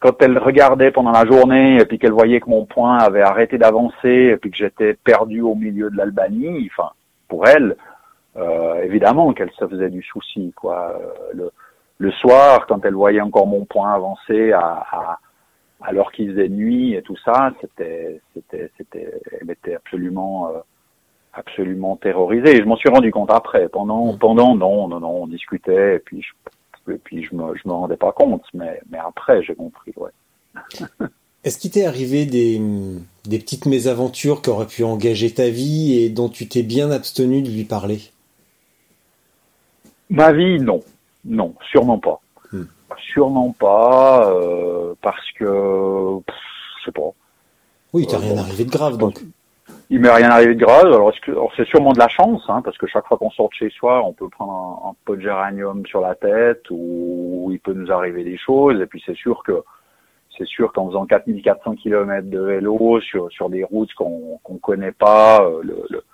quand elle regardait pendant la journée et puis qu'elle voyait que mon point avait arrêté d'avancer et puis que j'étais perdu au milieu de l'Albanie, enfin, pour elle, euh, évidemment qu'elle se faisait du souci, quoi. Euh, Le, le soir, quand elle voyait encore mon point avancer à, à alors qu'il faisait nuit et tout ça, c'était, c'était, c'était, elle était absolument, euh, absolument terrorisée. Et je m'en suis rendu compte après. Pendant, pendant, non, non, non, on discutait et puis je, et puis je me, je me rendais pas compte. Mais, mais après, j'ai compris, ouais. (laughs) Est-ce qu'il t'est arrivé des, des petites mésaventures qui auraient pu engager ta vie et dont tu t'es bien abstenu de lui parler? Ma vie, non, non, sûrement pas, Hmm. sûrement pas, euh, parce que, pff, je sais pas. Oui, il t'est Euh, rien bon, arrivé de grave donc. Il m'est rien arrivé de grave. Alors, est-ce que- alors, c'est sûrement de la chance, hein, parce que chaque fois qu'on sort de chez soi, on peut prendre un, un pot de géranium sur la tête, ou il peut nous arriver des choses. Et puis c'est sûr que c'est sûr qu'en faisant 4400 km de vélo sur sur des routes qu'on qu'on connaît pas, euh, le, le-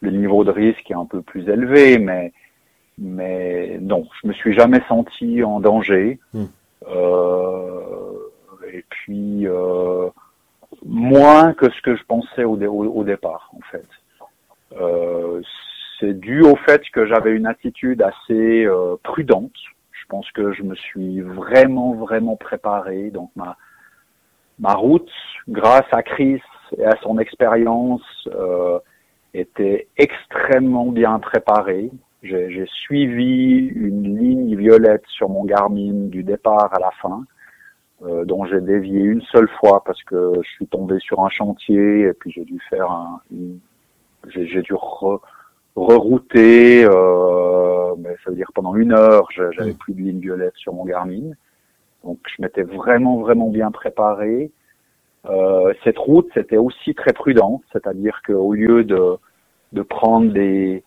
le niveau de risque est un peu plus élevé, mais mais non, je me suis jamais senti en danger. Hmm. Euh, et puis euh, moins que ce que je pensais au, dé- au, départ, en fait. Euh, c'est dû au fait que j'avais une attitude assez euh, prudente. Je pense que je me suis vraiment, vraiment préparé. Donc ma ma route, grâce à Chris et à son expérience, euh, était extrêmement bien préparée. J'ai suivi une ligne violette sur mon Garmin du départ à la fin, euh, dont j'ai dévié une seule fois parce que je suis tombé sur un chantier et puis j'ai dû faire un, une- j'ai dû re- rerouter, euh, mais ça veut dire pendant une heure, j'avais plus de ligne violette sur mon Garmin. Donc je m'étais vraiment vraiment bien préparé. Euh, cette route c'était aussi très prudent, c'est-à-dire qu'au lieu de de prendre des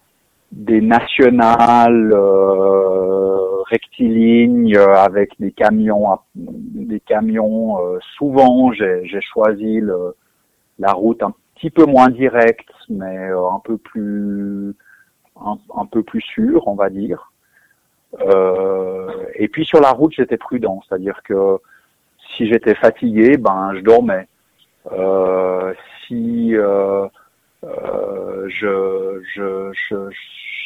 des nationales euh, rectilignes euh, avec des camions des camions euh, souvent j'ai choisi la route un petit peu moins directe mais euh, un peu plus un, peu plus sûre on va dire et puis sur la route, j'étais prudent, c'est-à-dire que si j'étais fatigué, ben je dormais. Si je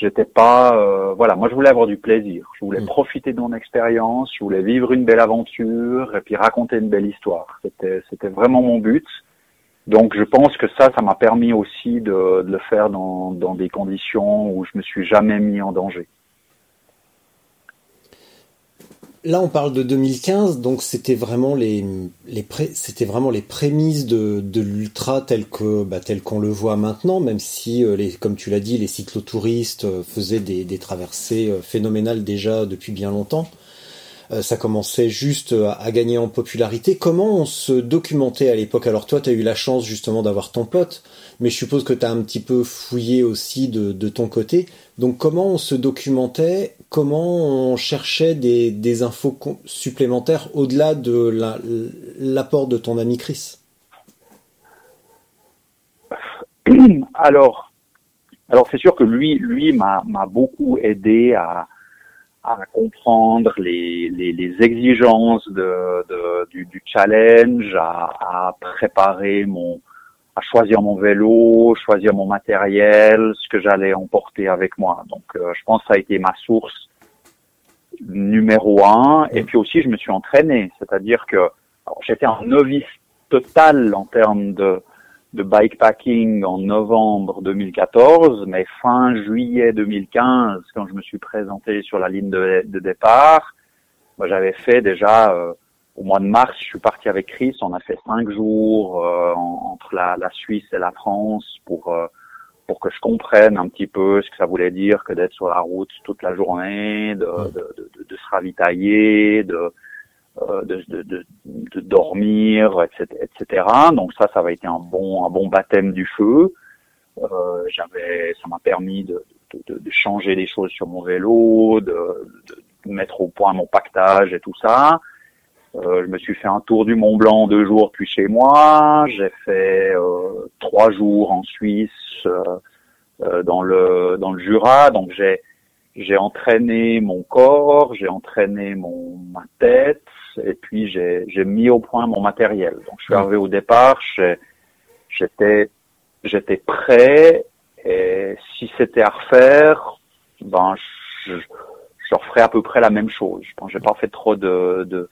j'étais pas euh, voilà, moi je voulais avoir du plaisir, je voulais Mm. profiter de mon expérience, je voulais vivre une belle aventure et puis raconter une belle histoire. C'était c'était vraiment mon but. Donc je pense que ça, ça m'a permis aussi de, de le faire dans, dans des conditions où je me suis jamais mis en danger. Là, on parle de 2015, donc c'était vraiment les, c'était vraiment les prémices de, l'ultra tel que, bah, tel qu'on le voit maintenant, même si, euh, comme tu l'as dit, les cyclotouristes euh, faisaient des, traversées euh, phénoménales déjà depuis bien longtemps. Ça commençait juste à, gagner en popularité. Comment on se documentait à l'époque? Alors toi, tu as eu la chance justement d'avoir ton pote, mais je suppose que tu as un petit peu fouillé aussi de ton côté. Donc comment on se documentait Comment on cherchait des, infos supplémentaires au-delà de la- l'apport de ton ami Chris? (clears throat) Alors, alors c'est sûr que lui, lui m'a beaucoup aidé à, comprendre les, exigences du, challenge, à préparer mon, à choisir mon vélo, choisir mon matériel, ce que j'allais emporter avec moi. Donc, euh, je pense que ça a été ma source numéro un. Et puis aussi, je me suis entraîné, c'est-à-dire que j'étais un novice total en termes de de bikepacking en novembre 2014, mais fin juillet 2015, quand je me suis présenté sur la ligne de, de départ, moi j'avais fait déjà euh, au mois de mars, je suis parti avec Chris, on a fait cinq jours euh, en- entre la, la Suisse et la France pour euh, pour que je comprenne un petit peu ce que ça voulait dire que d'être sur la route toute la journée, de, de, de, de- se ravitailler, de euh, de, de, de, de dormir, etc., etc. Donc ça, ça avait été un bon, un bon baptême du feu. Euh, j'avais, ça m'a permis de, de, de, de changer les choses sur mon vélo, de, de mettre au point mon pactage et tout ça. Euh, je me suis fait un tour du Mont Blanc deux jours puis chez moi. J'ai fait euh, trois jours en Suisse, euh, dans le dans le Jura. Donc j'ai j'ai entraîné mon corps, j'ai entraîné mon ma tête et puis j'ai j'ai mis au point mon matériel. Donc je suis arrivé au départ, j'étais j'étais prêt et si c'était à refaire, ben je, je referais à peu près la même chose. Je pense que j'ai pas fait trop de de,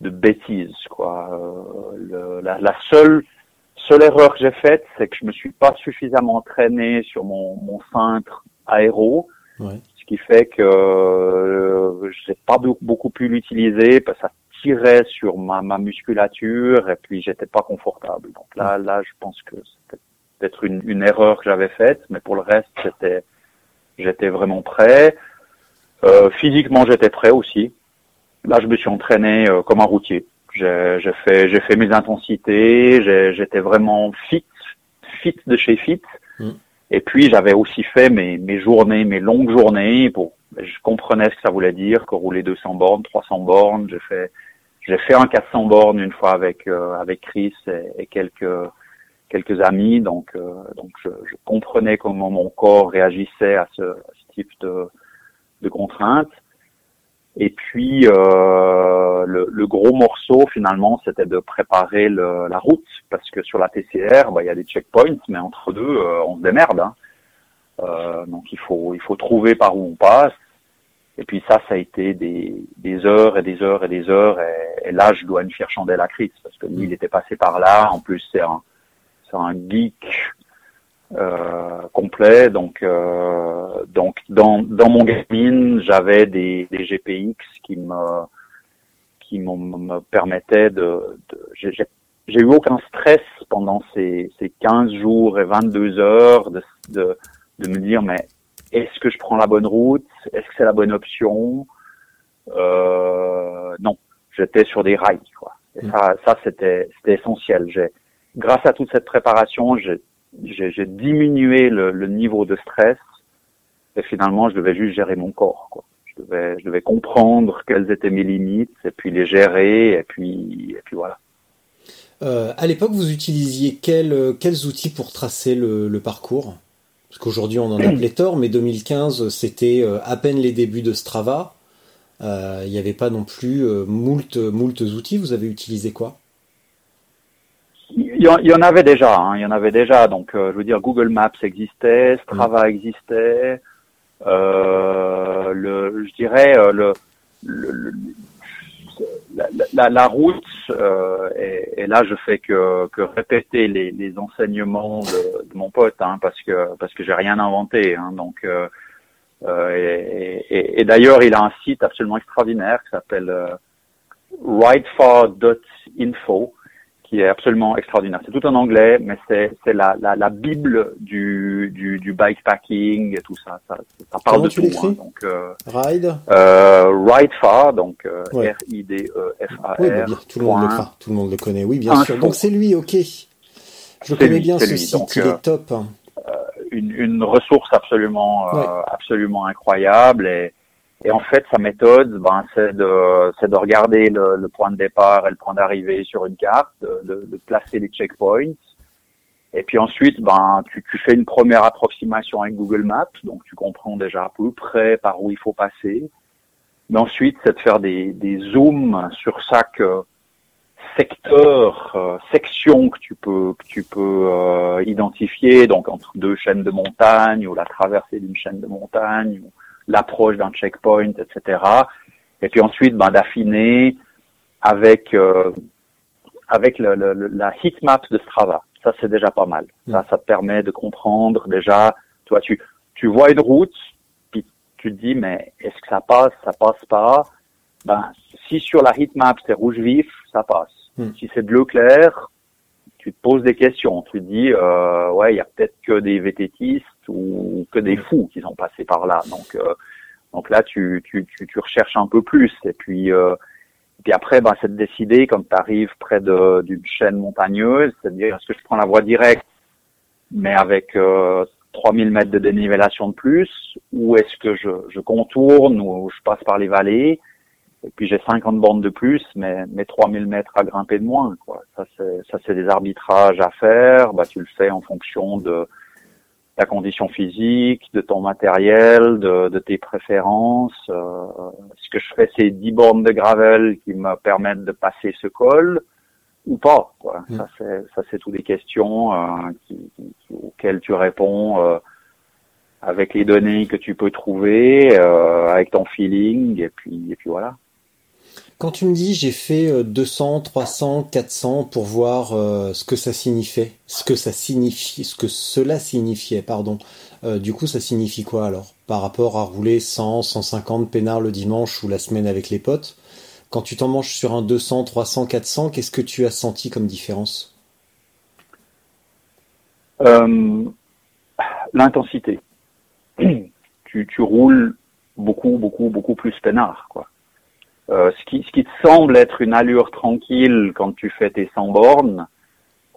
de bêtises quoi. Euh, le- la, la seule seule erreur que j'ai faite, c'est que je me suis pas suffisamment entraîné sur mon mon cintre aéro Ouais. ce qui fait que euh, je n'ai pas be- beaucoup pu l'utiliser parce que ça tirait sur ma, ma musculature et puis j'étais pas confortable. Donc là, là, je pense que c'était peut-être une, une erreur que j'avais faite, mais pour le reste, j'étais j'étais vraiment prêt. Euh, physiquement, j'étais prêt aussi. Là, je me suis entraîné euh, comme un routier. J'ai fait j'ai fait mes intensités, j'étais vraiment fit, fit de chez fit. Mm. Et puis j'avais aussi fait mes, mes journées, mes longues journées. Pour, je comprenais ce que ça voulait dire que rouler 200 bornes, 300 bornes. J'ai fait j'ai fait un 400 bornes une fois avec euh, avec Chris et, et quelques quelques amis, donc euh, donc je, je, comprenais comment mon corps réagissait à ce, à ce type de, de contraintes. Et puis euh, le, le, gros morceau finalement, c'était de préparer le, la route, parce que sur la TCR, bah, il y a des checkpoints, mais entre deux, euh, on se démerde. Hein. Euh, donc il faut il faut trouver par où on passe. Et puis ça, ça a été des, des heures et des heures et des heures. Et, là, je dois une fière chandelle à Chris parce que lui, il était passé par là. En plus, c'est un c'est un geek complet. Donc, euh, donc dans, dans mon gaming, j'avais des, des GPX qui me qui me permettaient de, de j'ai eu aucun stress pendant ces, ces 15 jours et 22 heures de, de, de me dire mais est-ce que je prends la bonne route? Est-ce que c'est la bonne option? Euh, Non, j'étais sur des rails. Quoi. Et mm. ça, ça c'était essentiel. J'ai grâce à toute cette préparation, j'ai diminué le, le, niveau de stress et finalement, je devais juste gérer mon corps. Quoi. Je, devais, je devais comprendre quelles étaient mes limites et puis les gérer et puis, et puis voilà. Euh, à l'époque, vous utilisiez quels, quels outils pour tracer le, le parcours? Parce qu'aujourd'hui, on en a pléthore, (clears throat) mais 2015, c'était euh, à peine les débuts de Strava. Euh, il n'y avait pas non plus euh, moult, moult outils. Vous avez utilisé quoi? Il y, en avait déjà, hein, il y en avait déjà. Donc, euh, je veux dire, Google Maps existait, Strava mm. existait. Euh, le, je dirais euh, le, le, la, la, la, route. Euh, et, et, là, je fais que, que répéter les, les enseignements de, de, mon pote, hein, parce que parce que j'ai rien inventé. Hein, donc, euh, et, et, et d'ailleurs, il a un site absolument extraordinaire qui s'appelle ridefar.info qui est absolument extraordinaire. C'est tout en anglais, mais c'est c'est la, la, la bible du, du du bikepacking et tout ça. Ça, ça parle de tout. Hein, donc euh, ride? Euh, ride far, donc euh, R I D E F A R. Oui, bah, tout le monde le tout le monde le connaît. Oui, bien sûr. Donc c'est lui, ok. Je connais bien ce site. Donc, il est euh, top. Euh, une, une ressource absolument absolument incroyable et et en fait, sa méthode, ben, c'est de, c'est de regarder le, le, point de départ et le point d'arrivée sur une carte, de, de, placer les checkpoints. Et puis ensuite, ben, tu, tu, fais une première approximation avec Google Maps, donc tu comprends déjà à peu près par où il faut passer. Mais ensuite, c'est de faire des, des zooms sur chaque euh, secteur, euh, section que tu peux que tu peux euh, identifier, donc entre deux chaînes de montagne ou la traversée d'une chaîne de montagne. L'approche d'un checkpoint, etc. Et puis ensuite, ben, d'affiner avec euh, avec le, le, la heatmap de Strava. Ça, c'est déjà pas mal. Ça, ça te permet de comprendre déjà. Toi, tu tu vois une route, puis tu te dis, mais est-ce que ça passe, ça passe pas? Ben, si sur la heatmap c'est rouge vif, ça passe. Hmm. Si c'est bleu clair, tu te poses des questions. Tu te dis, euh, ouais, il y a peut-être que des vététistes ou que des fous qui sont passés par là. Donc, euh, donc là, tu, tu, tu, tu, recherches un peu plus. Et puis, euh, puis après, ben, c'est de décider, quand tu arrives près d'une chaîne montagneuse, c'est-à-dire, est-ce que je prends la voie directe, mais avec euh, 3000 mètres de dénivellation de plus, ou est-ce que je, je contourne ou je passe par les vallées? Et puis j'ai 50 bornes de plus, mais, mais 3000 mètres à grimper de moins. Quoi. Ça, c'est, ça, c'est des arbitrages à faire. Bah, tu le fais en fonction de ta condition physique, de ton matériel, de, de tes préférences. Euh, ce que je fais, c'est 10 bornes de gravel qui me permettent de passer ce col ou pas. Quoi. Mm. Ça, c'est, ça, c'est toutes des questions euh, qui, qui, auxquelles tu réponds euh, avec les données que tu peux trouver, euh, avec ton feeling, et puis, et puis voilà. Quand tu me dis j'ai fait 200, 300, 400 pour voir euh, ce que ça signifiait, ce que ça signifie, ce que cela signifiait, pardon. Euh, du coup, ça signifie quoi alors? Par rapport à rouler 100, 150 peinards le dimanche ou la semaine avec les potes Quand tu t'en manges sur un 200, 300, 400, qu'est-ce que tu as senti comme différence? Euh, L'intensité. (clears throat) Tu, roules beaucoup, beaucoup, beaucoup plus peinard, quoi. Euh, ce, qui, ce qui te semble être une allure tranquille quand tu fais tes 100 bornes,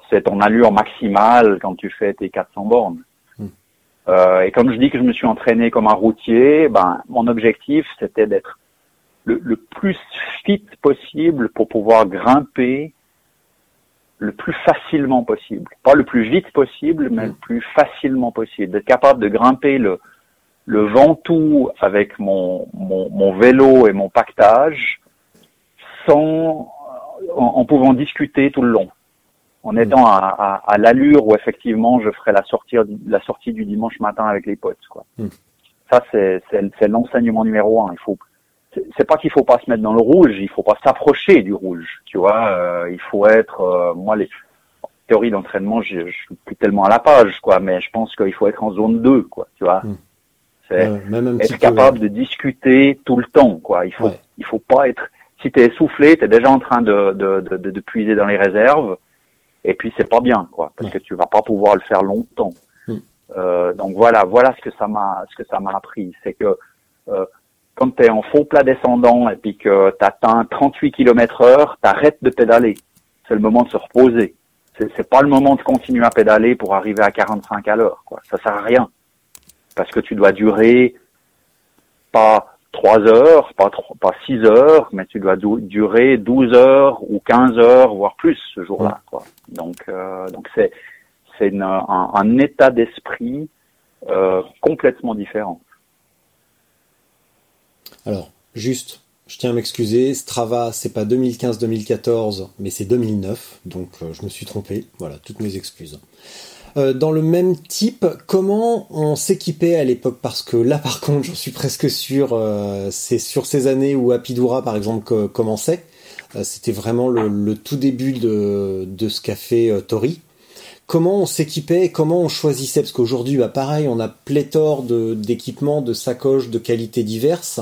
c'est ton allure maximale quand tu fais tes 400 bornes. Hmm. Euh, et comme je dis que je me suis entraîné comme un routier, ben mon objectif c'était d'être le, le, plus fit possible pour pouvoir grimper le plus facilement possible. Pas le plus vite possible, mais le plus facilement possible. D'être capable de grimper le, le Ventoux avec mon, mon, mon vélo et mon pactage sans, en, en pouvant discuter tout le long. En étant à, à, à l'allure où effectivement je ferai la sortie, la sortie du dimanche matin avec les potes, quoi. Mm. Ça, c'est, c'est, c'est l'enseignement numéro un. Il faut, c'est c'est pas qu'il faut pas se mettre dans le rouge, il faut pas s'approcher du rouge. Tu vois, euh, il faut être, euh, moi les théories d'entraînement, je, je suis plus tellement à la page, quoi, mais je pense qu'il faut être en zone 2, quoi. Tu vois, Mm. C'est être peu, capable de discuter tout le temps, quoi. Il faut, Ouais. il faut pas être. Si t'es essoufflé, t'es déjà en train de, de, de, de, de puiser dans les réserves, et puis c'est pas bien, quoi, parce Ouais. que tu vas pas pouvoir le faire longtemps. Mm. Euh, donc voilà, voilà ce que ça m'a, ce que ça m'a appris, c'est que euh, quand tu es en faux plat descendant et puis que tu atteins 38 km heure, t'arrêtes de pédaler. C'est le moment de se reposer. C'est, c'est pas le moment de continuer à pédaler pour arriver à 45 à l'heure, quoi. Ça sert à rien. Parce que tu dois durer pas 3 heures, pas trois- pas 6 heures, mais tu dois du- durer 12 heures ou 15 heures, voire plus ce jour-là, quoi. Donc, euh, donc c'est, c'est une- un, un état d'esprit euh, complètement différent. Alors, juste, je tiens à m'excuser, Strava, c'est pas 2015-2014, mais c'est 2009, donc euh, je me suis trompé. Voilà, toutes mes excuses. Euh, dans le même type, comment on s'équipait à l'époque? Parce que là, (laughs) par contre, j'en suis presque sûr, euh, c'est sur ces années où Apidura, par exemple, co- commençait. Euh, C'était vraiment le, tout début de, de ce qu'a fait Tori. Comment on s'équipait comment on choisissait? Parce qu'aujourd'hui, bah, pareil, on a pléthore de- d'équipements, de sacoches de qualité diverses.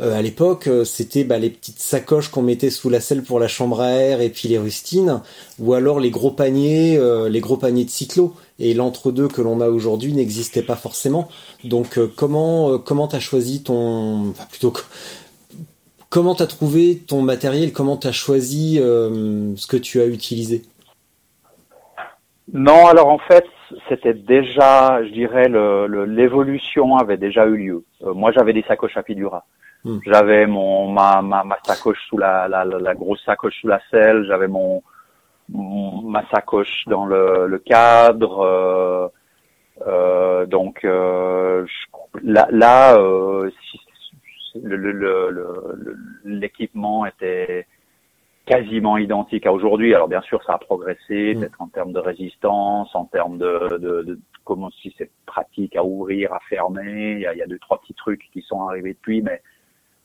À l'époque, c'était bah, les petites sacoches qu'on mettait sous la selle pour la chambre à air et puis les rustines, ou alors les gros paniers, les gros paniers de cyclo. Et l'entre-deux que l'on a aujourd'hui n'existait pas forcément. Donc, euh, comment euh, comment t'as choisi ton, enfin plutôt comment t'as trouvé ton matériel, comment t'as choisi euh, ce que tu as utilisé? Non, alors en fait, c'était déjà, je dirais, l'évolution avait déjà eu lieu. Euh, moi, j'avais des sacoches à Pidura. Hmm. J'avais mon ma, ma, ma sacoche sous la, la, la, la grosse sacoche sous la selle. J'avais mon- ma sacoche dans le, le cadre. euh, euh, donc euh, je- là, là euh, si- l'équipement était quasiment identique à aujourd'hui. Alors bien sûr, ça a progressé, Mm. peut-être en termes de résistance, en termes de, de, de comment si c'est pratique à ouvrir, à fermer. Il y a, il y a deux trois petits trucs qui sont arrivés depuis, mais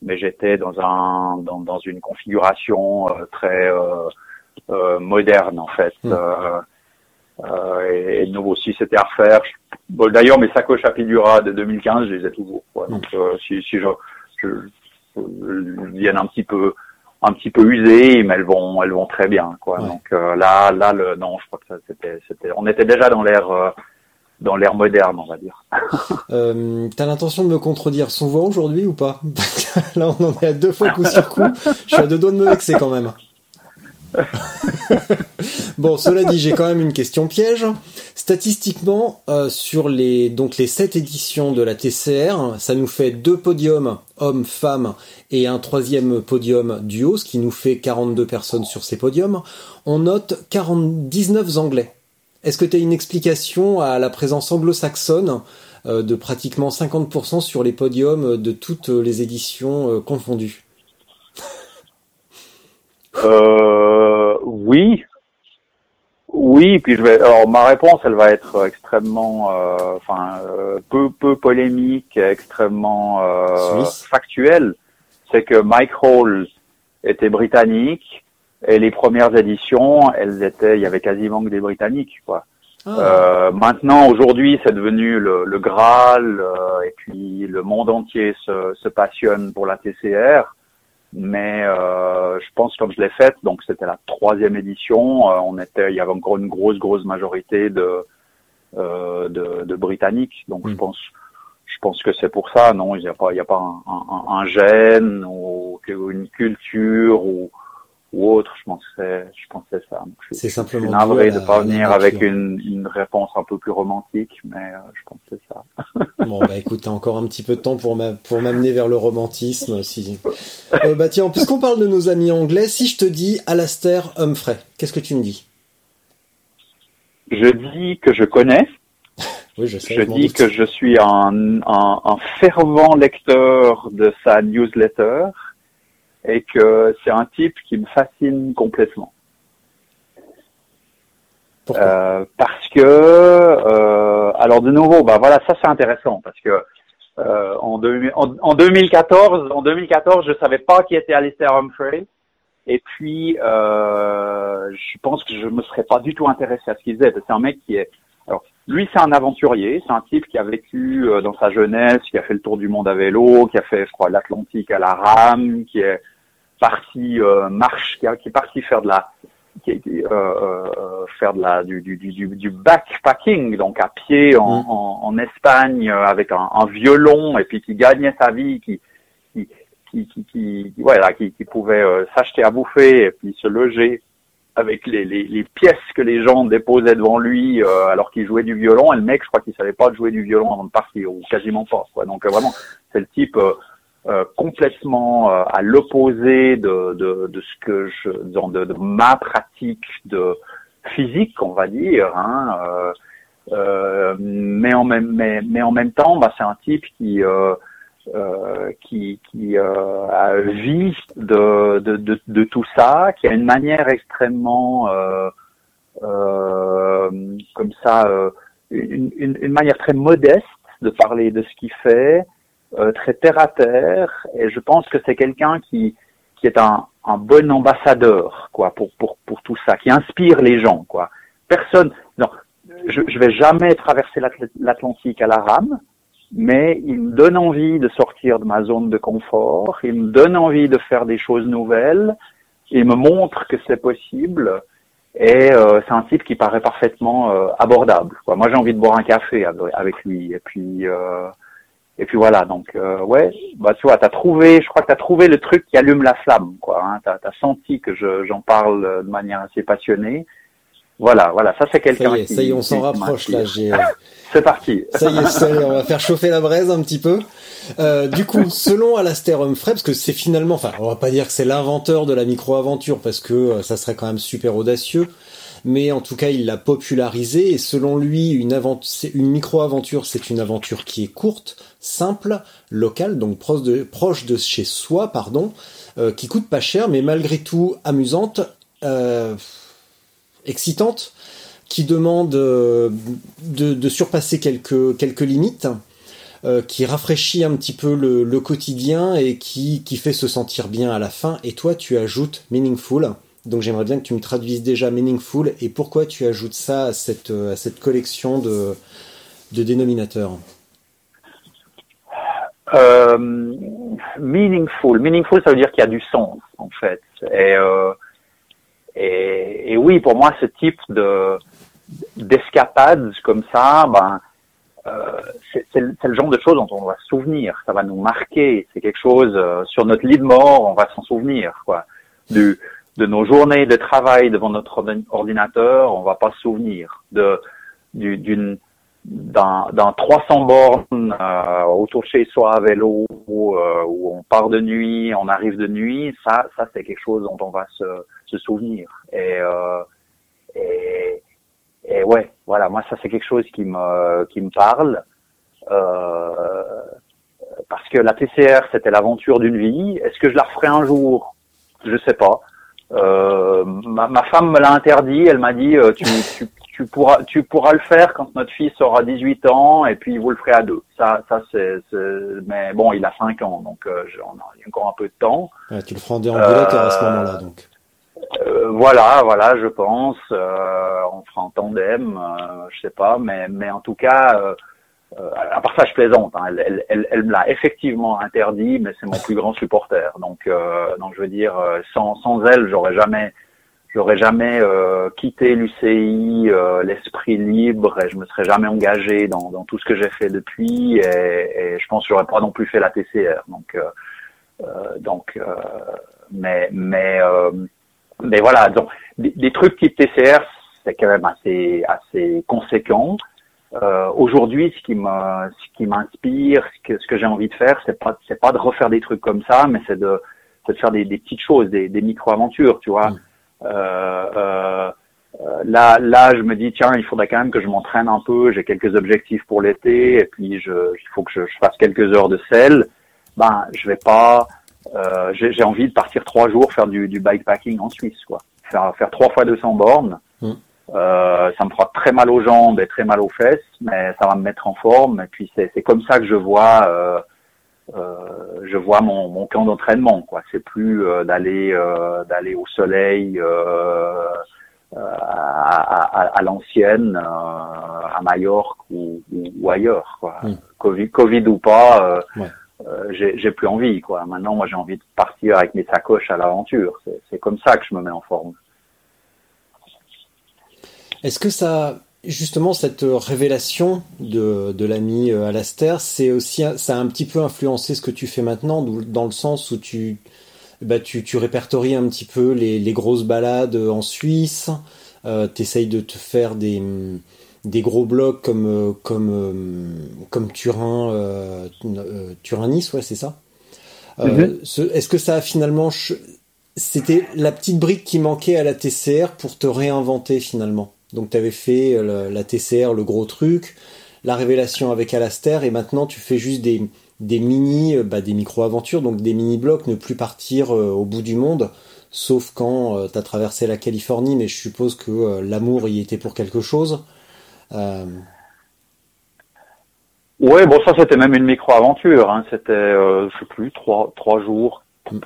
mais j'étais dans un dans, dans une configuration euh, très euh, moderne en fait. Mm. Euh, euh, et, et de nouveau, si c'était à refaire, bon, d'ailleurs mes sacoches à Pidura de 2015, je les ai toujours. quoi. Donc euh, si si je, je, viennent un petit peu un petit peu usées, mais elles vont elles vont très bien quoi. Ouais. Donc euh, là là le non, je crois que ça c'était c'était on était déjà dans l'ère euh, dans l'ère moderne, on va dire. (laughs) Euh, T'as l'intention de me contredire son voix aujourd'hui ou pas? (laughs) Là, on en est à deux fois coup sur coup. Je suis à deux doigts de me vexer quand même. (laughs) bon, cela dit, j'ai quand même une question piège. Statistiquement, euh, sur les donc les sept éditions de la TCR, ça nous fait deux podiums hommes, femmes et un troisième podium duo, ce qui nous fait 42 personnes sur ces podiums. On note 40, 19 anglais. Est-ce que tu as une explication à la présence anglo-saxonne euh, de pratiquement 50% sur les podiums de toutes les éditions euh, confondues? Oui, oui. Puis je vais. Alors ma réponse, elle va être extrêmement, euh, enfin, euh, peu peu polémique, extrêmement euh, factuelle. C'est que Mike Hall était britannique et les premières éditions, elles étaient, il y avait quasiment que des Britanniques, quoi. Ah, Euh, maintenant, aujourd'hui, c'est devenu le, le Graal, euh, et puis le monde entier se, se passionne pour la TCR. Mais euh, je pense comme je l'ai faite, donc c'était la troisième édition, euh, on était, il y avait encore une grosse, grosse majorité de euh, de, de Britanniques. Donc je Mm. pense, je pense que c'est pour ça. Non, il n'y a pas, il y a pas un, un, un gène ou une culture ou ou autre. Je c'est, je pense que c'est ça. Donc, je, suis simplement navré de la- pas venir avec une, une réponse un peu plus romantique, mais euh, je c'est ça. (laughs) Bon bah écoute, t'as encore un petit peu de temps pour m'a- pour m'amener vers le romantisme. Si... Euh, bah tiens, puisqu'on parle de nos amis anglais, si je te dis Alastair Humphrey, qu'est-ce que tu me dis? Je dis que je connais. Oui, je sais. Je dis que je suis un, un, un fervent lecteur de sa newsletter et que c'est un type qui me fascine complètement. Euh, parce que, euh, alors de nouveau, bah voilà, ça c'est intéressant parce que euh, en, 2000 en, en 2014, en 2014, je savais pas qui était Alistair Humphrey. Et puis, euh, je pense que je me serais pas du tout intéressé à ce qu'il faisait. parce que C'est un mec qui est, lui c'est un aventurier, c'est un type qui a vécu euh, dans sa jeunesse, qui a fait le tour du monde à vélo, qui a fait, je crois, l'Atlantique à la rame, qui est parti euh, marche, qui, a- qui est parti faire de la qui, euh, euh, faire de la du, du, du, du backpacking, donc à pied en, Mm. en, en Espagne euh, avec un, un violon et puis qui gagnait sa vie, qui qui qui qui, qui, qui- voilà, qui, qui pouvait euh, s'acheter à bouffer et puis se loger avec les, les, les pièces que les gens déposaient devant lui euh, alors qu'il jouait du violon. Et le mec, je crois qu'il savait pas jouer du violon avant de partir ou quasiment pas. Quoi. Donc euh, vraiment, c'est le type euh, euh, complètement euh, à l'opposé de, de, de ce que je, de, de ma pratique de physique, on va dire. Hein, mais en même mais, mais en même temps, bah, c'est un type qui euh, qui, qui euh, vit de, de, de, de tout ça, qui a une manière extrêmement euh, euh, comme ça, une, une, une manière très modeste de parler de ce qu'il fait, très terre à terre, et je pense que c'est quelqu'un qui qui est un, un bon ambassadeur quoi pour pour pour tout ça, qui inspire les gens quoi. Personne, non, je je vais jamais traverser l'Atl- l'Atlantique à la rame, mais il me donne envie de sortir de ma zone de confort, il me donne envie de faire des choses nouvelles, il me montre que c'est possible, et euh, c'est un type qui paraît parfaitement euh, abordable. Moi, j'ai envie de boire un café avec, lui, et puis euh, et puis voilà. Donc euh, ouais, bah tu vois, t'as trouvé, je crois que t'as trouvé le truc qui allume la flamme, quoi. Hein. T'as as senti que je- j'en parle de manière assez passionnée. Voilà, voilà, ça c'est quelqu'un Ça y est, qui. ça y est, on s'en rapproche là. J'ai, euh, (laughs) C'est parti. ça y est, ça y est, on va faire chauffer la braise un petit peu. Euh, du coup, (laughs) selon Alastair Humphrey, parce que c'est finalement, enfin, on va pas dire que c'est l'inventeur de la micro-aventure, parce que euh, ça serait quand même super audacieux, mais en tout cas, il l'a popularisé, et selon lui, une, une micro-aventure, c'est une aventure qui est courte, simple, locale, donc proche de, proche de chez soi, pardon, euh, qui coûte pas cher, mais malgré tout amusante, euh, excitante, qui demande euh, de, surpasser quelques, quelques limites, euh, qui rafraîchit un petit peu le, quotidien et qui, qui fait se sentir bien à la fin. Et toi, tu ajoutes meaningful. Donc j'aimerais bien que tu me traduises déjà meaningful et pourquoi tu ajoutes ça à cette, à cette collection de, de dénominateurs? Euh, meaningful. Meaningful, ça veut dire qu'il y a du sens, en fait. Et, et, oui, pour moi, ce type de d'escapades comme ça, ben, euh, c'est le genre de choses dont on va se souvenir. Ça va nous marquer. C'est quelque chose euh, sur notre lit de mort, on va s'en souvenir, quoi. Du, de nos journées de travail devant notre ordi- ordinateur, on va pas se souvenir. De du- d'une d'un 300 bornes euh, autour chez soi à vélo où, euh, où on part de nuit, on arrive de nuit, ça ça c'est quelque chose dont on va se, se souvenir. Et, euh, et et ouais, voilà, moi ça c'est quelque chose qui me qui me parle euh, parce que la TCR c'était l'aventure d'une vie. Est-ce que je la referai un jour? Je sais pas. Euh, ma, ma femme me l'a interdit. Elle m'a dit euh, tu, tu, tu pourras tu pourras le faire quand notre fils aura 18 ans et puis vous le ferez à deux. Ça ça c'est mais bon il a 5 ans donc euh, j'en ai encore un peu de temps. Ouais, tu le feras en déambulateur à ce Euh, moment-là. Donc. Euh, voilà, voilà, je pense. Euh, on fera en tandem, je sais pas, mais mais en tout cas, à part ça, je plaisante. Hein, elle, elle, elle, elle me l'a effectivement interdit, mais c'est mon plus grand supporter. Donc donc je veux dire, sans sans elle, j'aurais jamais j'aurais jamais euh, quitté l'UCI, euh, l'esprit libre, et je me serais jamais engagé dans dans tout ce que j'ai fait depuis, et, et je pense que j'aurais pas non plus fait la TCR. Donc euh, euh, donc euh, mais mais euh, mais voilà, donc des, des trucs type TCR, c'est quand même assez assez conséquent. Aujourd'hui, ce qui me ce qui m'inspire, ce que ce que j'ai envie de faire, c'est pas c'est pas de refaire des trucs comme ça, mais c'est de de faire des, des petites choses, des, des micro aventures, tu vois. Mm. Euh, euh, euh, là, là, je me dis tiens, il faudrait quand même que je m'entraîne un peu. J'ai quelques objectifs pour l'été, et puis je, il faut que je, je fasse quelques heures de sel. Ben, je vais pas. Euh, j'ai envie de partir trois jours faire du, du bikepacking en Suisse, quoi. Faire, faire trois fois 200 bornes. Mm. Euh, ça me fera très mal aux jambes et très mal aux fesses, mais ça va me mettre en forme. Et puis c'est c'est comme ça que je vois. Euh, je vois mon, mon camp d'entraînement quoi. C'est plus euh, d'aller euh, d'aller au soleil à, à, à l'ancienne à Majorque ou, ou, ou ailleurs quoi. Mm. Covid, Covid ou pas Ouais. euh, j'ai plus envie quoi. Maintenant moi j'ai envie de partir avec mes sacoches à l'aventure. C'est comme ça que je me mets en forme. Est-ce que ça, justement, cette révélation de, de l'ami euh, Alastair, c'est aussi, ça a un petit peu influencé ce que tu fais maintenant, dans le sens où tu, bah, tu, tu répertories un petit peu les, les grosses balades en Suisse, euh, t'essayes de te faire des, hum, des gros blocs comme, euh, comme, euh, comme Turin, euh, euh, Turin-Nice, ouais, c'est ça? Euh, Mhm. ce- Est-ce que ça a finalement, c'était la petite brique qui manquait à la TCR pour te réinventer finalement? Donc tu avais fait euh, la, TCR, le gros truc, la révélation avec Alastair, et maintenant tu fais juste des, des mini, euh, bah, des micro-aventures, donc des mini-blocs, ne plus partir euh, au bout du monde, sauf quand tu as traversé la Californie, mais je suppose que euh, l'amour y était pour quelque chose. Euh, Ouais, bon, ça c'était même une micro-aventure. Hein. C'était, euh, je sais plus, trois trois jours,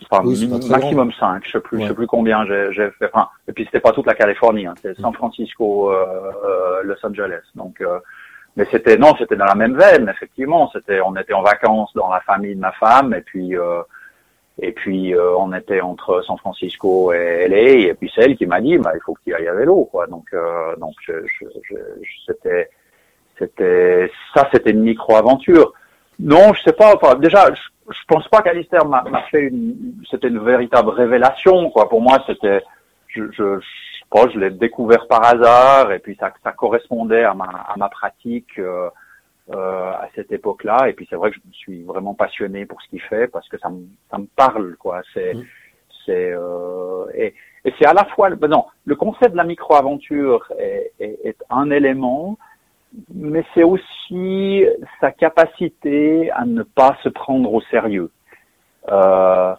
enfin Oui, maximum cinq. Je sais plus, je sais plus combien j'ai fait. Enfin, et puis c'était pas toute la Californie, hein. c'était Mm. San Francisco, euh, Los Angeles. Donc, euh, mais c'était non, c'était dans la même veine, effectivement. C'était, on était en vacances dans la famille de ma femme, et puis. Euh, et puis euh, on était entre San Francisco et LA, et puis c'est elle qui m'a dit, bah, il faut que tu y ailles à vélo, quoi. Donc, euh, donc je, je, je, je- c'était, c'était, ça, c'était une micro-aventure. Non, je sais pas. Enfin, déjà, je, je pense pas qu'Alistair m'a m'a fait une, c'était une véritable révélation, quoi. Pour moi, c'était, je, je, je pas, je l'ai découvert par hasard, et puis ça, ça correspondait à ma, à ma pratique. euh, euh, à cette époque-là. Et puis c'est vrai que je me suis vraiment passionné pour ce qu'il fait parce que ça me, ça me parle, quoi. C'est, Mm. c'est, euh, et, et c'est à la fois, ben non, le concept de la micro-aventure est, est, est un élément, mais c'est aussi sa capacité à ne pas se prendre au sérieux. Euh,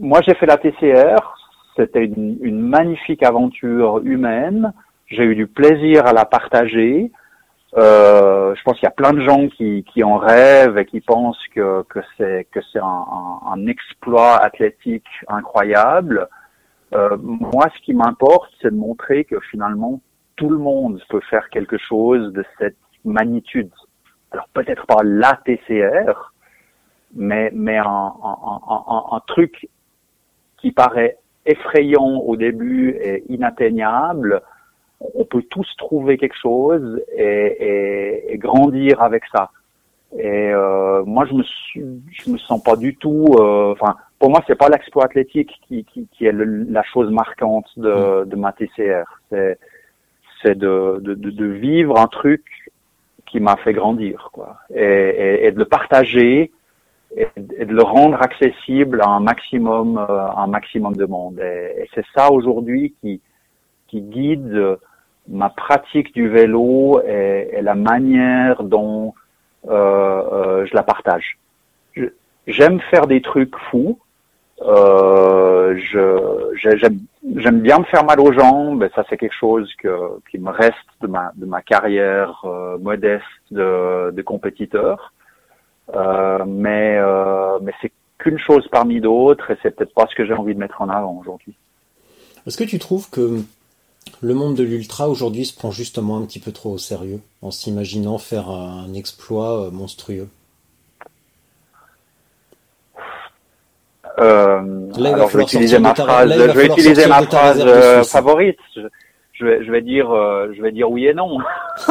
moi, j'ai fait la TCR. C'était une, magnifique aventure humaine. J'ai eu du plaisir à la partager. Euh, je pense qu'il y a plein de gens qui, qui en rêvent et qui pensent que, que c'est un, un, un exploit athlétique incroyable. Euh, moi, ce qui m'importe, c'est de montrer que finalement tout le monde peut faire quelque chose de cette magnitude. Alors peut-être pas la TCR, mais mais un, un, un, un, truc qui paraît effrayant au début et inatteignable on peut tous trouver quelque chose et, et, et grandir avec ça. Et euh, moi, je me suis, je me sens pas du tout. euh, Enfin, pour moi, c'est pas l'exploit athlétique qui, qui, qui est le- la chose marquante de, de ma TCR. C'est, c'est de, de, de, vivre un truc qui m'a fait grandir, quoi, et, de le partager et, de le rendre accessible à un maximum, euh, un maximum de monde. Et, c'est ça aujourd'hui qui qui guide ma pratique du vélo et, la manière dont euh, euh, je la partage. J'aime faire des trucs fous. Euh, j'aime bien me faire mal aux jambes. Ça, c'est quelque chose qui me reste de ma, de ma carrière euh, modeste de, compétiteur. Euh, mais euh, mais c'est qu'une chose parmi d'autres et c'est peut-être pas ce que j'ai envie de mettre en avant aujourd'hui. Est-ce que tu trouves que le monde de l'ultra aujourd'hui se prend justement un petit peu trop au sérieux en s'imaginant faire un exploit monstrueux? Euh, Là, alors je vais utiliser ma phrase, là, je vais utiliser ma phrase euh, favorite. Je, vais, je vais dire, euh, je vais dire oui et non, (laughs)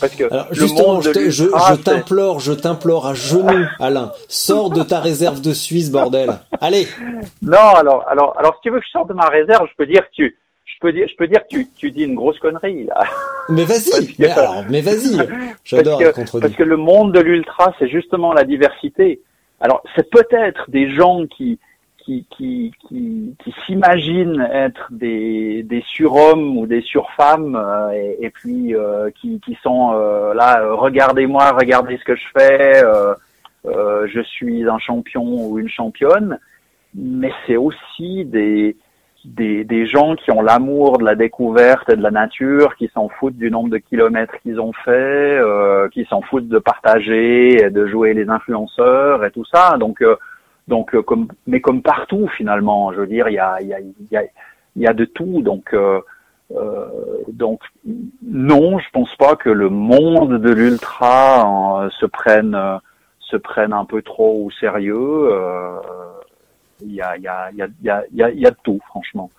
parce que Alors le justement, monde je je t'implore, je t'implore à genoux, Alain, sors de ta réserve de Suisse, bordel. Allez, Non, alors, alors, alors, si tu veux que je sorte de ma réserve, je peux dire que tu, je peux dire, je peux dire que tu, tu dis une grosse connerie là. mais vas-y, mais alors, mais vas-y. (laughs) J'adore parce que, parce que le monde de l'ultra, c'est justement la diversité. Alors, c'est peut-être des gens qui, qui, qui, qui, qui s'imaginent être des, des surhommes ou des surfemmes euh, et, puis euh, qui, qui sont euh, là, regardez-moi, regardez ce que je fais, je suis un champion ou une championne, mais c'est aussi des, des, des gens qui ont l'amour de la découverte et de la nature, qui s'en foutent du nombre de kilomètres qu'ils ont fait, qui s'en foutent de partager et de jouer les influenceurs et tout ça. Donc donc, euh, comme, mais comme partout finalement, je veux dire, il y a, y a, y a, y a de tout. Donc, euh, euh, donc non, je pense pas que le monde de l'ultra se prenne se prenne un peu trop au sérieux. A, il y a, il y a, il y a, y a de tout, franchement.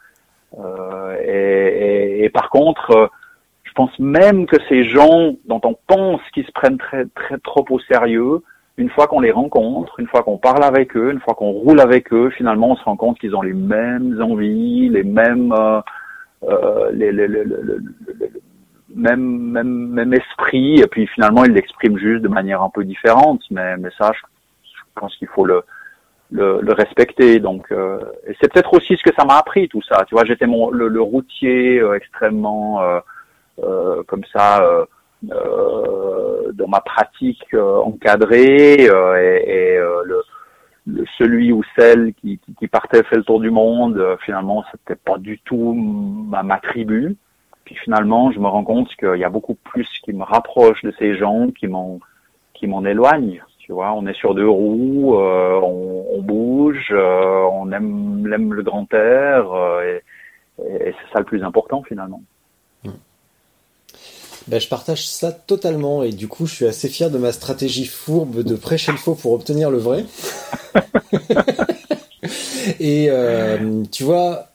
Et, et, par contre, je pense même que ces gens dont on pense qu'ils se prennent très, très trop au sérieux, une fois qu'on les rencontre, une fois qu'on parle avec eux, une fois qu'on roule avec eux, finalement, on se rend compte qu'ils ont les mêmes envies, les mêmes, euh, euh, même, et puis finalement, ils l'expriment juste de manière un peu différente. Mais, mais ça, je, pense qu'il faut le, le, le, respecter. Donc, euh, et c'est peut-être aussi ce que ça m'a appris tout ça. Tu vois, j'étais mon le, le routier euh, extrêmement euh, euh, comme ça euh, dans ma pratique euh, encadrée euh, et, et le, le, celui ou celle qui, qui, qui, partait faire le tour du monde, finalement, c'était pas du tout ma, ma tribu. Puis finalement, je me rends compte qu'il y a beaucoup plus qui me rapproche de ces gens qui m'en qui m'en éloignent. Tu vois, on est sur deux roues, euh, on, bouge, euh, on aime, le grand air, et, et c'est ça le plus important finalement. Ben, je partage ça totalement et du coup je suis assez fier de ma stratégie fourbe de prêcher le faux pour obtenir le vrai. (laughs) et euh, tu vois,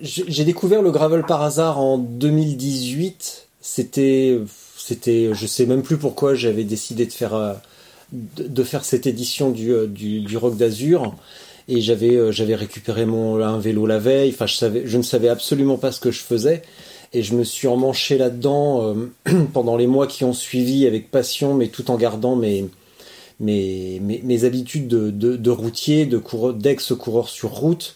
j'ai découvert le gravel par hasard en 2018. C'était, c'était, je sais même plus pourquoi j'avais décidé de faire, euh, cette édition du, euh, du, du Rock d'Azur et j'avais, j'avais récupéré mon un vélo la veille. Enfin, je ne savais absolument pas ce que je faisais et je me suis emmanché là-dedans euh, (clears throat) pendant les mois qui ont suivi avec passion, mais tout en gardant mes, habitudes de, routier, de coureur, d'ex-coureur sur route.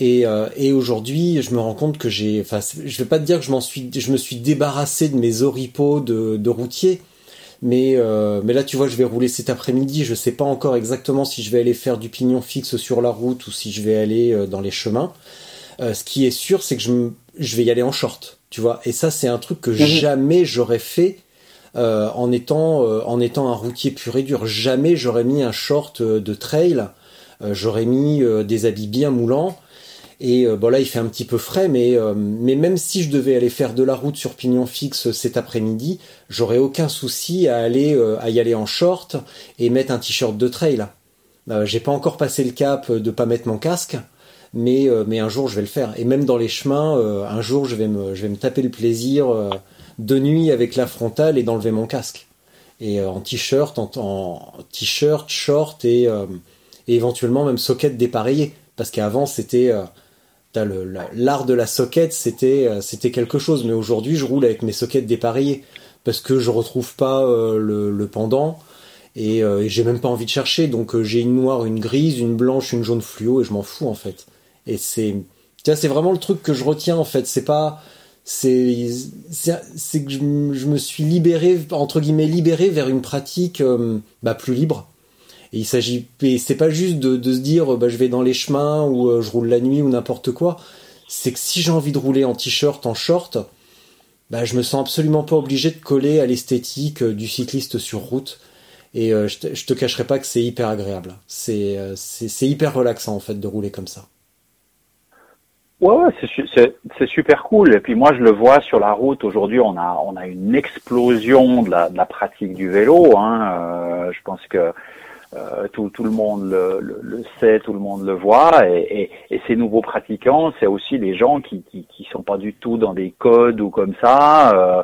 Et, euh, et aujourd'hui, je me rends compte que j'ai, enfin, je vais pas te dire que je m'en suis, je me suis débarrassé de mes oripeaux de, de routier, mais euh, mais là, tu vois, je vais rouler cet après-midi. Je sais pas encore exactement si je vais aller faire du pignon fixe sur la route ou si je vais aller dans les chemins. ce qui est sûr, c'est que je, je vais y aller en short tu vois. Et ça, c'est un truc que mhm. jamais j'aurais fait euh, en étant euh, en étant un routier pur et dur. Jamais j'aurais mis un short euh, de trail. j'aurais mis des habits bien moulants. Et bon là, il fait un petit peu frais, mais mais même si je devais aller faire de la route sur pignon fixe cet après-midi, j'aurais aucun souci à aller à y aller en short et mettre un t-shirt de trail. J'ai pas encore passé le cap de pas mettre mon casque mais euh, mais un jour je vais le faire. Et même dans les chemins, euh, un jour je vais me je vais me taper le plaisir euh, de nuit avec la frontale et d'enlever mon casque. Et en t-shirt, en, t-shirt, short et, et éventuellement même socket dépareillée. Parce qu'avant c'était l'art de la socket, c'était c'était quelque chose. Mais aujourd'hui, je roule avec mes sockets dépareillés parce que je retrouve pas le, le, pendant et, et j'ai même pas envie de chercher. Donc j'ai une noire, une grise, une blanche, une jaune fluo et je m'en fous en fait. Et c'est, c'est vraiment le truc que je retiens en fait. C'est pas, c'est, c'est que je, me suis libéré entre guillemets libéré vers une pratique euh, bah, plus libre. Et il s'agit, c'est pas juste de, se dire bah, je vais dans les chemins ou euh, je roule la nuit ou n'importe quoi. C'est que si j'ai envie de rouler en t-shirt, en short, bah, je me sens absolument pas obligé de coller à l'esthétique euh, du cycliste sur route. Et je, te, je te cacherai pas que c'est hyper agréable. C'est, hyper relaxant en fait de rouler comme ça. Ouais, ouais c'est super cool. Et puis moi, je le vois sur la route. Aujourd'hui, on a, une explosion de la, pratique du vélo. Hein. Euh, je pense que euh, tout, tout le monde le, le, sait, tout le monde le voit. Et, et, et ces nouveaux pratiquants, c'est aussi des gens qui, qui, qui sont pas du tout dans des codes ou comme ça. Euh,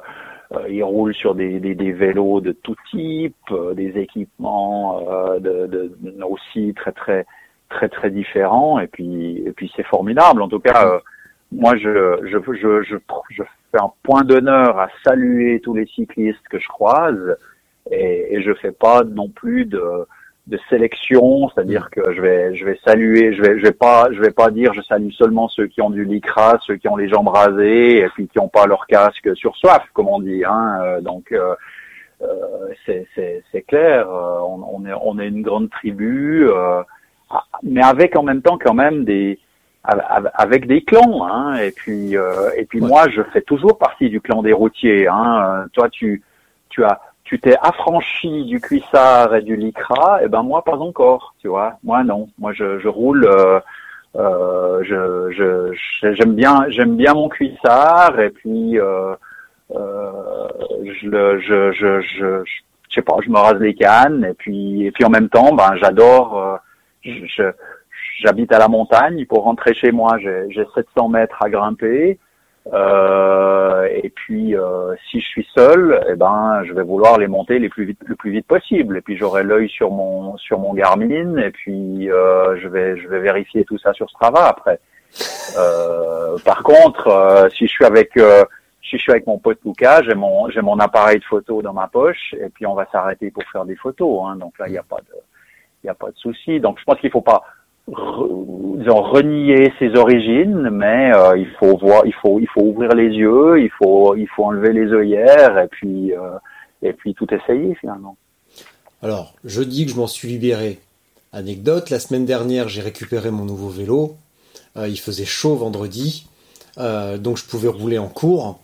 euh ils roulent sur des, des, des, vélos de tout type, euh, des équipements de, de, aussi très très très très différents et puis et puis c'est formidable en tout cas euh, moi je je, je je je fais un point d'honneur à saluer tous les cyclistes que je croise et, et je fais pas non plus de de sélection, c'est-à-dire que je vais je vais saluer, je vais je vais pas je vais pas dire je salue seulement ceux qui ont du lycra, ceux qui ont les jambes rasées et puis qui ont pas leur casque sur soif, comme on dit. Hein. Euh, donc euh, euh, c'est clair, euh, on, on est on est une grande tribu, euh, ah, mais avec en même temps quand même des av- avec des clans, hein, et puis euh, et puis Ouais. moi je fais toujours partie du clan des routiers. Hein. Toi tu tu as tu t'es affranchi du cuissard et du lycra, et ben moi pas encore, tu vois. Moi non, moi je, roule, euh, euh, je je- j'aime bien j'aime bien mon cuissard et puis euh, je le je je je je sais pas, je me rase les cannes et puis et puis en même temps ben j'adore j'habite à la montagne. Pour rentrer chez moi j'ai j'ai 700 mètres à grimper euh, et puis euh, si je suis seul eh ben je vais vouloir les monter les plus vite le plus vite possible et puis j'aurai l'œil sur mon sur mon Garmin et puis euh, je vais je vais vérifier tout ça sur Strava après euh, par contre euh, si je suis avec euh, si je suis avec mon pote Luca, j'ai mon j'ai mon appareil de photo dans ma poche et puis on va s'arrêter pour faire des photos. Hein, donc là, il n'y a pas de il y a pas de souci. Donc je pense qu'il faut pas re- disons, renier ses origines, mais euh, il faut voir, il faut il faut ouvrir les yeux, il faut il faut enlever les œillères et puis euh, et puis tout essayer finalement. Alors, je dis que je m'en suis libéré. Anecdote, la semaine dernière, j'ai récupéré mon nouveau vélo. Euh, il faisait chaud vendredi, donc je pouvais rouler en cours.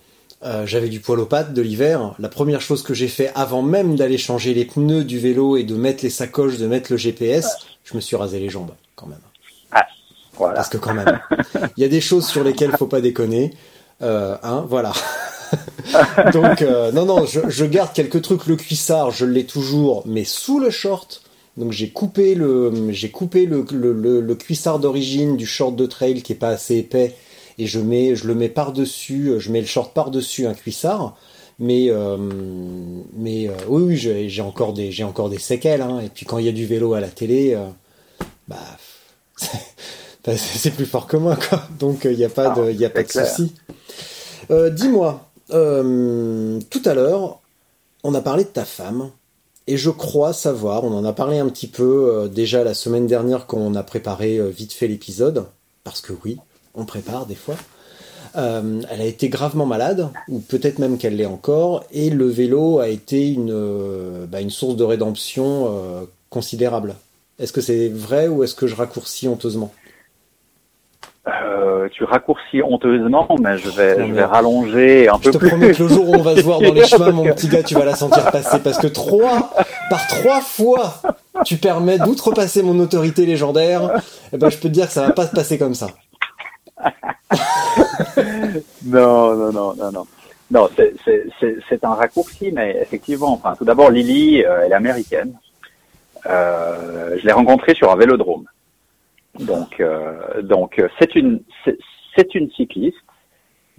J'avais du poil aux pattes de l'hiver. La première chose que j'ai fait avant même d'aller changer les pneus du vélo et de mettre les sacoches, de mettre le GPS, je me suis rasé les jambes quand même. Voilà. Parce que quand même, (laughs) il y a des choses sur lesquelles faut pas déconner. Euh, hein, voilà. (laughs) Donc euh, non non, je, je garde quelques trucs. Le cuissard, je l'ai toujours, mais sous le short. Donc j'ai coupé le j'ai coupé le, le, le, le cuissard d'origine du short de trail qui est pas assez épais et je mets je le mets par dessus. Je mets le short par dessus un cuissard. Mais euh, mais euh, oui oui j'ai encore des j'ai encore des séquelles. Hein. Et puis quand il y a du vélo à la télé, Bah, (laughs) c'est plus fort que moi, quoi. Donc il n'y a pas de, y a pas de c'est clair. souci. Euh, Dis-moi, euh, tout à l'heure, on a parlé de ta femme, et je crois savoir, on en a parlé un petit peu euh, déjà la semaine dernière quand on a préparé euh, vite fait l'épisode, parce que oui, on prépare des fois. Euh, elle a été gravement malade, ou peut-être même qu'elle l'est encore, et le vélo a été une, euh, bah, une source de rédemption euh, considérable. Est-ce que c'est vrai ou est-ce que je raccourcis honteusement Euh, tu raccourcis honteusement, mais je vais je rallonger un Je peu te plus. promets que le jour où on va se voir dans les (laughs) chemins, mon petit gars, tu vas la sentir passer parce que trois, par trois fois, tu permets d'outrepasser mon autorité légendaire. Eh ben, je peux te dire que ça va pas se passer comme ça. (laughs) Non, non, non, non, non. Non, c'est un raccourci, mais effectivement, enfin, tout d'abord, Lily, euh, elle est américaine. Euh, je l'ai rencontrée sur un vélodrome. Donc, euh, donc, euh, c'est une, c'est- une cycliste,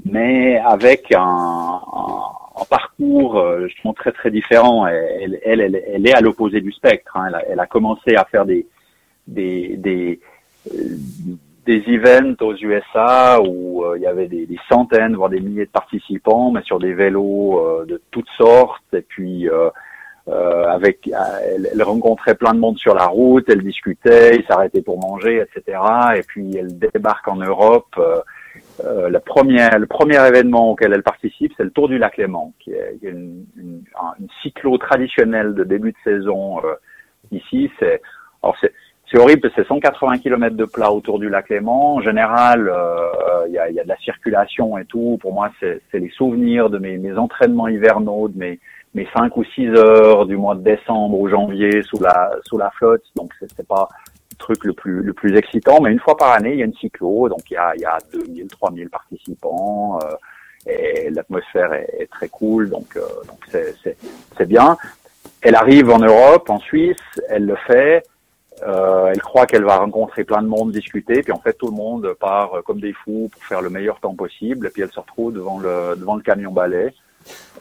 mais avec un, un, un parcours justement très très différent. Elle, elle, elle, est à l'opposé du spectre. hein. Elle, a, elle a commencé à faire des des des des events aux USA où il y avait des, des centaines, voire des milliers de participants, mais sur des vélos euh, de toutes sortes. Et puis, euh, euh, avec, euh, elle, elle rencontrait plein de monde sur la route, elle discutait, ils s'arrêtaient pour manger, etc. Et puis, elle débarque en Europe. Euh, euh, la première, le premier événement auquel elle participe, c'est le Tour du Lac Léman, qui est, une, une, un- une cyclo traditionnelle de début de saison euh, ici. C'est, c'est, horrible, c'est 180 km de plat autour du lac Léman. En général, euh, il y, a, y a de la circulation et tout. Pour moi, c'est les souvenirs de mes, mes entraînements hivernaux, de mes, mes 5 ou 6 heures du mois de décembre ou janvier sous la, sous la flotte. Donc, c'est, pas le truc le plus, le plus excitant. Mais une fois par année, il y a une cyclo. Donc, il y a, il y a 2000, 3000 participants. Euh, et l'atmosphère est, est très cool. Donc, euh, donc c'est, c'est, c'est bien. Elle arrive en Europe, en Suisse. Elle le fait. Euh, elle croit qu'elle va rencontrer plein de monde, discuter, puis en fait tout le monde part comme des fous pour faire le meilleur temps possible, et puis elle se retrouve devant le devant le camion balai,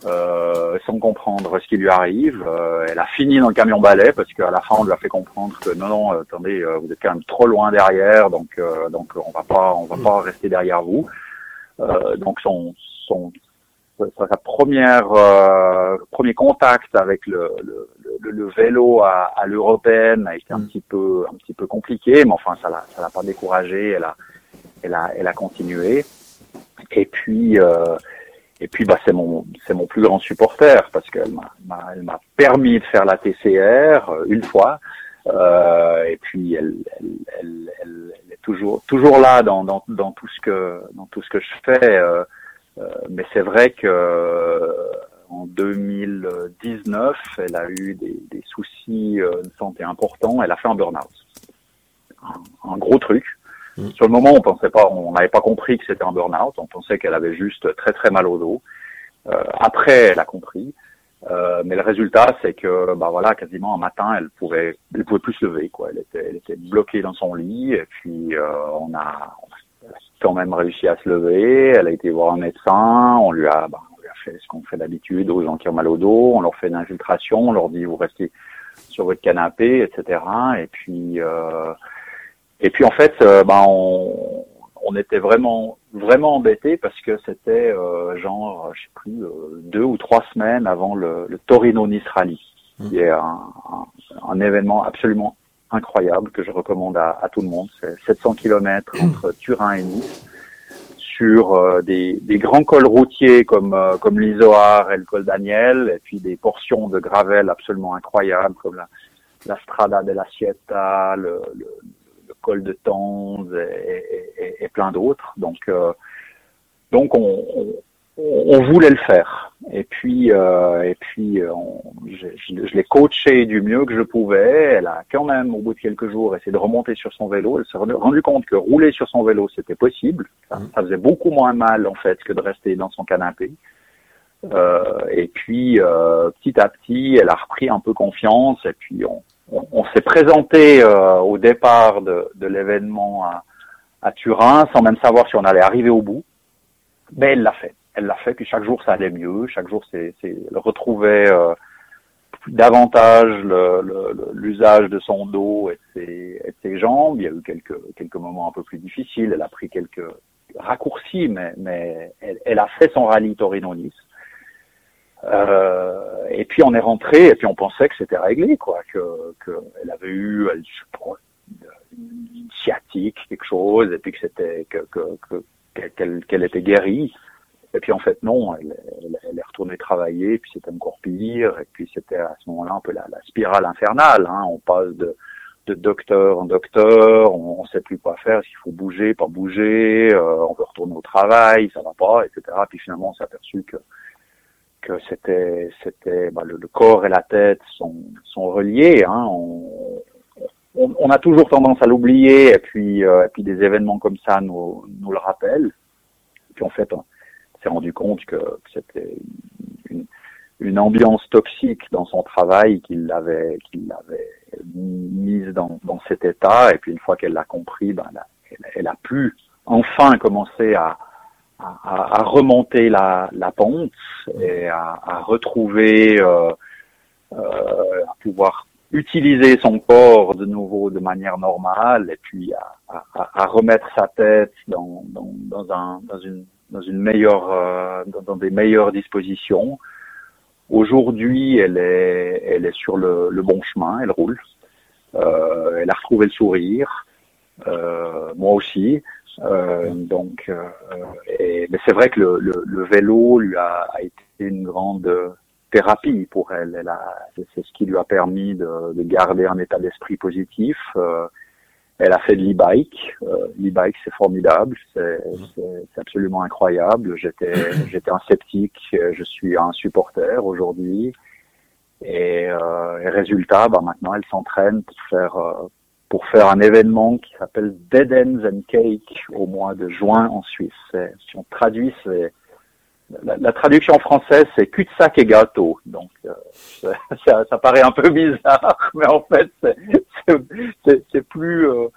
euh, sans comprendre ce qui lui arrive. Euh, elle a fini dans le camion balai parce qu'à la fin on lui a fait comprendre que non non, attendez, euh, vous êtes quand même trop loin derrière, donc euh, donc on va pas on va pas rester derrière vous. Euh, donc son son sa sa première euh, premier contact avec le, le, le- vélo à, à l'européenne a été un Mm. petit peu un petit peu compliqué, mais enfin ça l'a ça l'a pas découragé. Elle a elle a elle a continué. Et puis euh, et puis bah c'est mon c'est mon plus grand supporter parce qu'elle m'a elle m'a permis de faire la TCR euh, une fois. Euh, et puis elle, est toujours toujours là dans, dans, tout ce que dans tout ce que je fais. euh, mais c'est vrai que en 2019, elle a eu des, des soucis de santé importants. Elle a fait un burn-out, un gros truc. Mm. Sur le moment, on pensait pas, on n'avait pas compris que c'était un burn-out. On pensait qu'elle avait juste très très mal au dos. Euh, après, elle a compris. Euh, mais le résultat, c'est que, bah voilà, quasiment un matin, elle pouvait, elle pouvait plus se lever, quoi. Elle était, elle était bloquée dans son lit, et puis euh, on a, quand même réussi à se lever. Elle a été voir un médecin, on lui a, bah, on lui a fait ce qu'on fait d'habitude aux gens qui ont mal au dos, on leur fait une infiltration, on leur dit vous restez sur votre canapé, etc. Et puis, euh, et puis en fait, euh, bah, on, on était vraiment vraiment embêtés parce que c'était euh, genre, je sais plus, euh, deux ou trois semaines avant le, le Torino Nice Rally, qui est un, un, un événement absolument incroyable que je recommande à, à tout le monde. C'est 700 kilomètres entre Turin et Nice sur euh, des, des grands cols routiers comme euh, comme l'Isoar et le col Daniel, et puis des portions de gravel absolument incroyables comme la, la Strada della Sieta, le, le col de Tonze et, et, et, et plein d'autres. Donc euh, donc on, on, on voulait le faire. Et puis euh, et puis on, je, je, je l'ai coaché du mieux que je pouvais. Elle a quand même au bout de quelques jours essayé de remonter sur son vélo. Elle s'est rendu- rendu compte que rouler sur son vélo c'était possible. Ça, ça faisait beaucoup moins mal en fait que de rester dans son canapé. Euh, et puis euh, petit à petit, elle a repris un peu confiance. Et puis on, on, s'est présenté euh, au départ de, de l'événement à, à Turin sans même savoir si on allait arriver au bout. Mais elle l'a fait. Elle l'a fait. Puis chaque jour ça allait mieux. Chaque jour c'est, elle retrouvait euh, davantage l'usage de son dos et de, ses, et de ses jambes. Il y a eu quelques quelques moments un peu plus difficiles. Elle a pris quelques raccourcis, mais mais elle, elle a fait son rallye Torino-Nice. Euh, et puis on est rentré et puis on pensait que c'était réglé, quoi, que, que elle avait eu, elle, une sciatique, quelque chose, et puis que c'était que que- que- qu'elle qu'elle était guérie. Et puis en fait non, elle, elle, est retournée travailler, puis c'était encore pire, et puis c'était à ce moment-là un peu la, la spirale infernale. Hein. On passe de, de docteur en docteur, on, on sait plus quoi faire, s'il faut bouger, pas bouger, euh, on veut retourner au travail, ça va pas, etc. Puis finalement on s'est aperçu que que c'était c'était bah, le, corps et la tête sont sont reliés. Hein. On, on, on a toujours tendance à l'oublier, et puis euh, et puis des événements comme ça nous nous le rappellent. Puis en fait, on s'est rendu compte que, c'était une, une ambiance toxique dans son travail qui l'avait qui l'avait mise dans, dans cet état. Et puis une fois qu'elle l'a compris, ben, elle, a, elle, elle a pu enfin commencer à, à, à remonter la, la pente et à, à retrouver, euh, euh, à pouvoir utiliser son corps de nouveau de manière normale et puis à, à, remettre sa tête dans, dans, dans, un, dans une dans une meilleure euh, dans, dans des meilleures dispositions. Aujourd'hui, elle est elle est sur le, le bon chemin, elle roule. Euh, elle a retrouvé le sourire. Euh, moi aussi. Euh, donc, euh, et, mais c'est vrai que le, le, le vélo lui a, a, été une grande thérapie pour elle. elle a, c'est, ce qui lui a permis de, de garder un état d'esprit positif. Euh, elle a fait de l'e-bike. Euh, l'e-bike, c'est formidable. C'est, c'est, c'est absolument incroyable. J'étais, (coughs) j'étais un sceptique. Je suis un supporter aujourd'hui. Et, euh, et résultat, bah, maintenant, elle s'entraîne pour faire pour faire un événement qui s'appelle Dead Ends and Cake au mois de juin en Suisse. Si on traduit, c'est la, la, traduction française, c'est cul-de-sac et gâteau. Donc, euh, (laughs) ça, paraît un peu bizarre, (laughs) mais en fait, c'est, plus euh,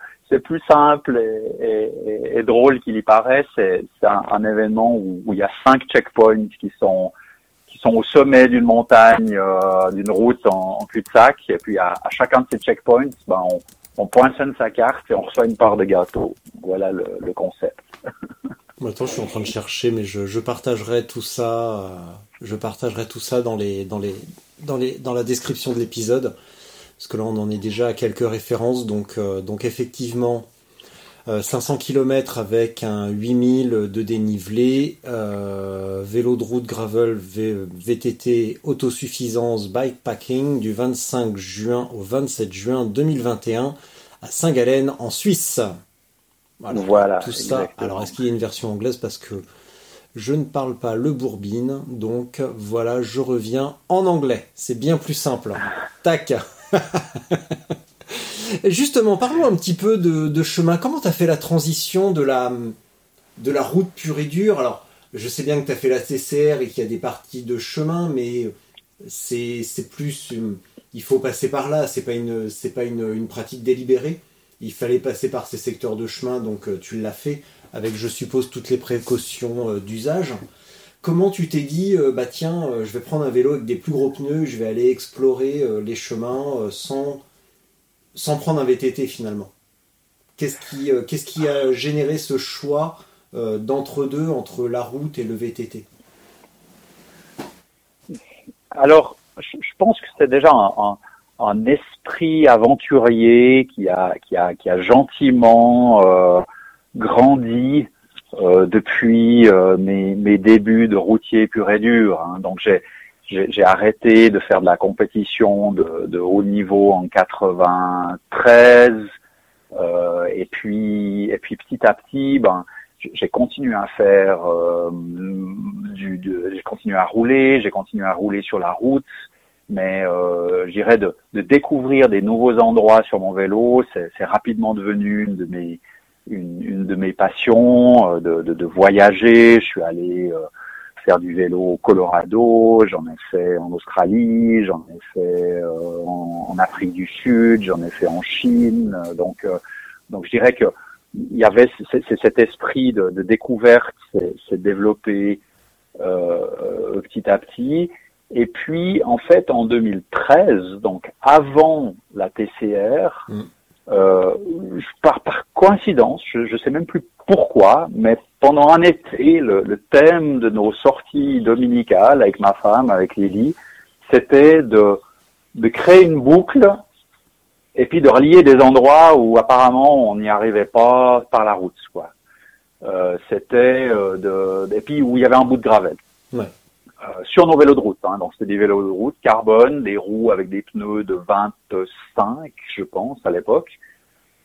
plus simple et, drôle qu'il y paraît. C'est, un, événement où, il y a cinq checkpoints qui sont sont au sommet d'une montagne, euh, d'une route en, cul-de-sac. Et puis à, à, chacun de ces checkpoints, ben, on, on poinçonne sa carte et on reçoit une part de gâteau. Voilà le, concept. (laughs) Attends, je suis en train de chercher, mais je, je partagerai tout ça. Euh, je partagerai tout ça dans les dans les dans, les, dans la description de l'épisode, parce que là on en est déjà à quelques références, donc, euh, donc effectivement 500 km avec un 8000 de dénivelé, vélo de route gravel VTT autosuffisance bikepacking du 25 juin au 27 juin 2021 à Saint-Gallen en Suisse. Voilà. tout ça. Alors est-ce qu'il y a une version anglaise? Parce que je ne parle pas le bourbine, donc voilà, je reviens en anglais. C'est bien plus simple. Tac. (laughs) Justement, parlons un petit peu de, chemin. Comment tu as fait la transition de la, de la route pure et dure? Alors, je sais bien que tu as fait la TCR et qu'il y a des parties de chemin, mais c'est plus... Il faut passer par là, c'est pas, une, pas une, une pratique délibérée. Il fallait passer par ces secteurs de chemin, donc euh, tu l'as fait avec, je suppose, toutes les précautions euh, d'usage. Comment tu t'es dit, euh, bah tiens, je vais prendre un vélo avec des plus gros pneus, je vais aller explorer les chemins sans, sans prendre un VTT finalement Qu'est-ce qui, qu'est-ce qui a généré ce choix d'entre-deux entre la route et le VTT Alors, je pense que c'était déjà un, esprit aventurier qui a, gentiment grandi euh, depuis euh, mes, mes, débuts de routier pur et dur. Hein. Donc j'ai j'ai arrêté de faire de la compétition de, de haut niveau en 93 euh, et puis et puis petit à petit ben j'ai continué à faire euh, du, j'ai continué à rouler j'ai continué à rouler sur la route mais euh, j'irais de, de découvrir des nouveaux endroits sur mon vélo c'est rapidement devenu une de mes une, une de mes passions euh, de, de, de, voyager. Je suis allé euh, faire du vélo au Colorado, j'en ai fait en Australie, j'en ai fait euh, en, Afrique du Sud, j'en ai fait en Chine. Donc, donc je dirais que il y avait cet esprit de, de découverte s'est développé euh, petit à petit. Et puis, en fait, en 2013, donc avant la TCR, mm. Euh, par, par coïncidence, je ne sais même plus pourquoi, mais pendant un été, le, le, thème de nos sorties dominicales avec ma femme, avec Lily, c'était de, de créer une boucle et puis de relier des endroits où apparemment on n'y arrivait pas par la route, quoi. Euh, c'était euh, de, et puis où il y avait un bout de gravel. Ouais. Euh, sur nos vélos de route. Hein. Donc c'était des vélos de route carbone, des roues avec des pneus de 25, je pense, à l'époque.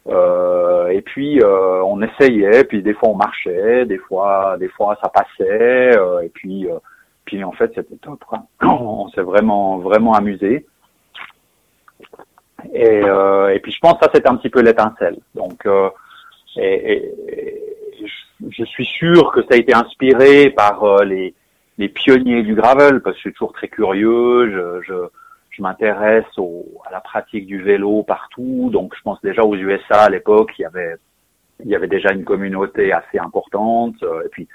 Euh, et puis euh, on essayait, puis des fois on marchait, des fois, des fois ça passait, et puis, puis en fait c'était top. Quoi. (clears throat) On s'est vraiment, vraiment amusé. Et, et puis je pense que ça c'était un petit peu l'étincelle. Donc et, et, je, suis sûr que ça a été inspiré par les les pionniers du gravel parce que je suis toujours très curieux. Je, je, je m'intéresse à la pratique du vélo partout. Donc, je pense déjà aux USA à l'époque, il y avait il y avait déjà une communauté assez importante euh, et puis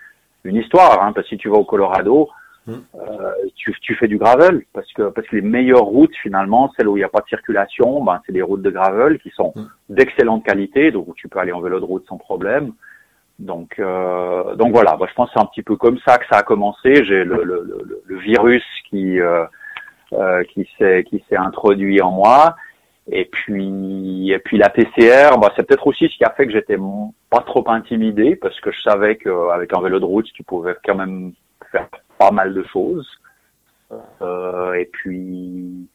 une histoire. Hein, parce que si tu vas au Colorado, mmh. euh, tu, tu fais du gravel parce que parce que les meilleures routes finalement, celles où il n'y a pas de circulation, ben c'est des routes de gravel qui sont mmh. d'excellente qualité, donc tu peux aller en vélo de route sans problème. Donc, euh, donc voilà, moi, je pense que c'est un petit peu comme ça que ça a commencé. J'ai le, le, le, le, virus qui euh, euh, qui s'est qui s'est introduit en moi, et puis et puis la PCR, bah, c'est peut-être aussi ce qui a fait que j'étais pas trop intimidé parce que je savais qu'avec un vélo de route, tu pouvais quand même faire pas mal de choses. Euh, et puis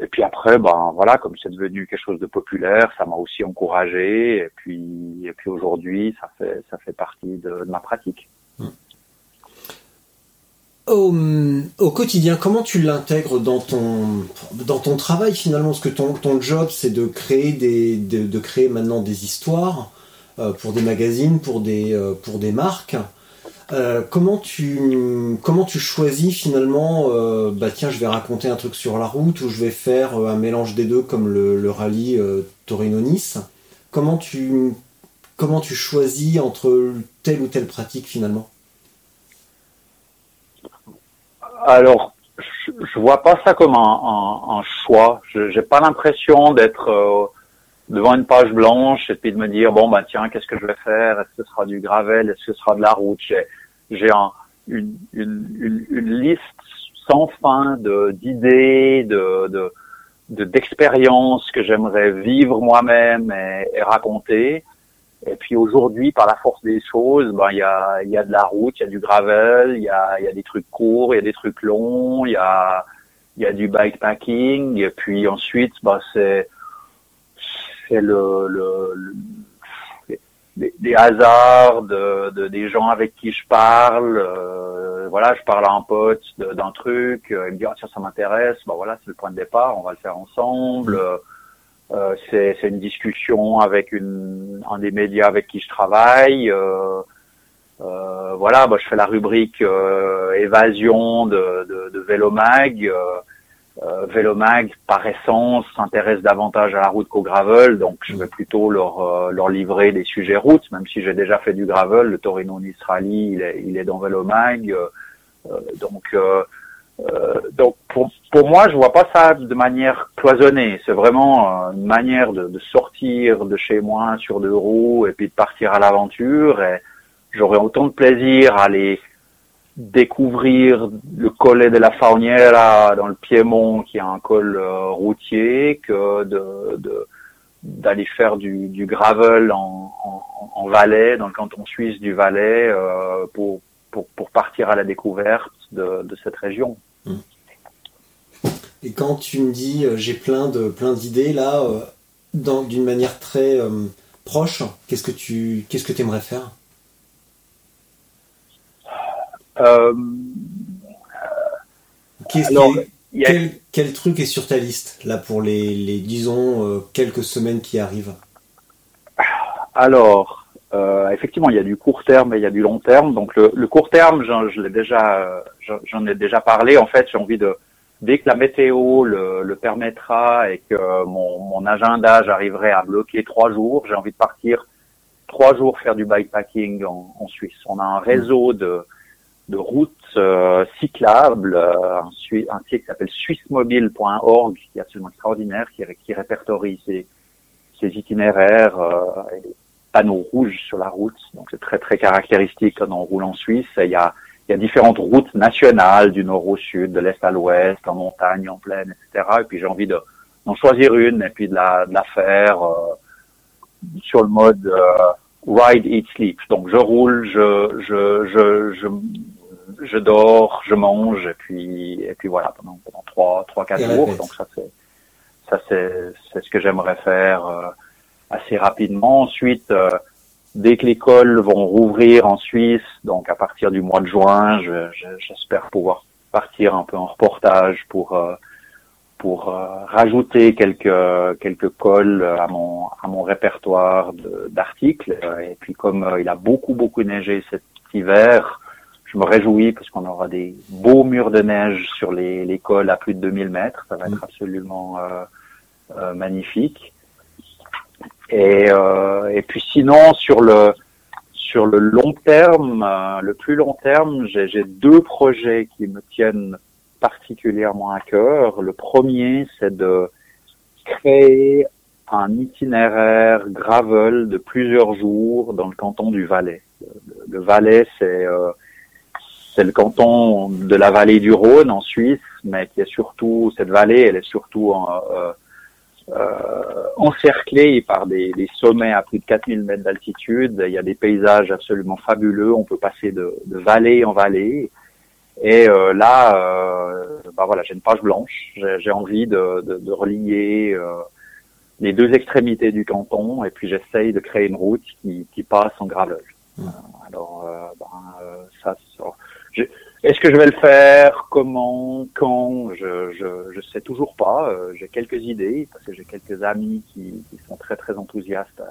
et puis après, ben voilà, comme c'est devenu quelque chose de populaire, ça m'a aussi encouragé. Et puis, et puis aujourd'hui, ça fait ça fait partie de, ma pratique. Au, au, quotidien, comment tu l'intègres dans ton dans ton travail finalement? Parce que ton ton job, c'est de créer des de, de, créer maintenant des histoires euh, pour des magazines, pour des euh, pour des marques. Euh, comment tu comment tu choisis finalement euh, bah tiens je vais raconter un truc sur la route ou je vais faire euh, un mélange des deux comme le, rallye Torino Nice comment tu comment tu choisis entre telle ou telle pratique finalement? Alors je, je vois pas ça comme un, un, un choix. J'ai pas l'impression d'être devant une page blanche et puis de me dire bon bah tiens qu'est-ce que je vais faire? Est-ce que ce sera du gravel? Est-ce que ce sera de la route? J'ai un, une, une, une, liste sans fin de d'idées, de de de- d'expériences que j'aimerais vivre moi-même et, et raconter. Et puis aujourd'hui, par la force des choses, ben il y a il y a de la route, il y a du gravel, il y a il y a des trucs courts, il y a des trucs longs, il y a il y a du bikepacking. Et puis ensuite, ben c'est c'est le, le- des, des hasards de, de des gens avec qui je parle. euh, voilà, je parle à un pote d'un truc, euh, il me dit ah, tiens ça m'intéresse. Ben voilà, c'est le point de départ, on va le faire ensemble. Euh, euh, c'est c'est une discussion avec une un des médias avec qui je travaille. Euh, euh, voilà, bah, je fais la rubrique euh, évasion de, de, de Vélomag. Euh, euh, Vélomag, par essence, s'intéresse davantage à la route qu'au gravel, donc je vais plutôt leur, euh, leur livrer des sujets routes, même si j'ai déjà fait du gravel. Le Torino Nistrali, il est, il est dans Vélomag. euh, euh, donc, euh, euh, donc pour, pour moi, je vois pas ça de manière cloisonnée. C'est vraiment une manière de, de sortir de chez moi sur deux roues et puis de partir à l'aventure. Et j'aurais autant de plaisir à aller découvrir le col de la Fauniera dans le Piémont, qui est un col euh, routier, que d'aller faire du, gravel en, en, Valais, dans le canton suisse du Valais, euh, pour, pour, pour partir à la découverte de, cette région. Et quand tu me dis euh, j'ai plein de plein d'idées là, d'une manière très proche, qu'est-ce que tu qu'est-ce que aimerais faire? Euh, alors, a- quel, quel truc est sur ta liste là pour les, les disons euh, quelques semaines qui arrivent? Alors, euh, effectivement, il y a du court terme et il y a du long terme. Donc le, le court terme, j'en, je l'ai déjà, j'en- j'en ai déjà parlé. En fait, j'ai envie de, dès que la météo le, le permettra et que mon, mon agenda, j'arriverai à bloquer trois jours, j'ai envie de partir trois jours faire du bikepacking en, en Suisse. On a un réseau de, de routes euh, cyclables, euh, un, un site qui s'appelle swissmobile.org, qui est absolument extraordinaire, qui, qui répertorie ces, ces itinéraires euh, des panneaux rouges sur la route. Donc c'est très très caractéristique quand on roule en Suisse. Il y a, il y a différentes routes nationales du nord au sud, de l'est à l'ouest, en montagne, en plaine, etc. Et puis j'ai envie de d'en choisir une et puis de la, de la faire euh, sur le mode euh, ride, eat, sleep. Donc je roule, je je je je, je dors, je mange et puis et puis voilà pendant pendant trois trois quatre Et jours. répète. Donc ça c'est ça c'est c'est ce que j'aimerais faire euh, assez rapidement. Ensuite, euh, dès que les écoles vont rouvrir en Suisse, donc à partir du mois de juin, je- je- j'espère pouvoir partir un peu en reportage pour euh, pour euh, rajouter quelques quelques cols à mon à mon répertoire d'articles. Et puis comme euh, il a beaucoup beaucoup neigé cet hiver, je me réjouis parce qu'on aura des beaux murs de neige sur les, les cols à plus de 2000 mètres. Ça va être absolument euh, euh, magnifique. Et, euh, et puis sinon sur le sur le long terme, euh, le plus long terme, j'ai j'ai deux projets qui me tiennent particulièrement à cœur. Le premier, c'est de créer un itinéraire gravel de plusieurs jours dans le canton du Valais. Le, le Valais, c'est euh, c'est le canton de la vallée du Rhône en Suisse, mais qui est surtout cette vallée, elle est surtout en, euh, euh, encerclée par des, des sommets à plus de 4000 mètres d'altitude. Il y a des paysages absolument fabuleux. On peut passer de, de vallée en vallée. Et euh, là, euh, bah voilà, j'ai une page blanche. J'ai envie de, de, de relier euh, les deux extrémités du canton, et puis j'essaye de créer une route qui, qui passe en gravel. Euh, alors, euh, ben, euh, ça, est-ce que je vais le faire? Comment? Quand? Je je je sais toujours pas. Euh, j'ai quelques idées parce que j'ai quelques amis qui, qui sont très très enthousiastes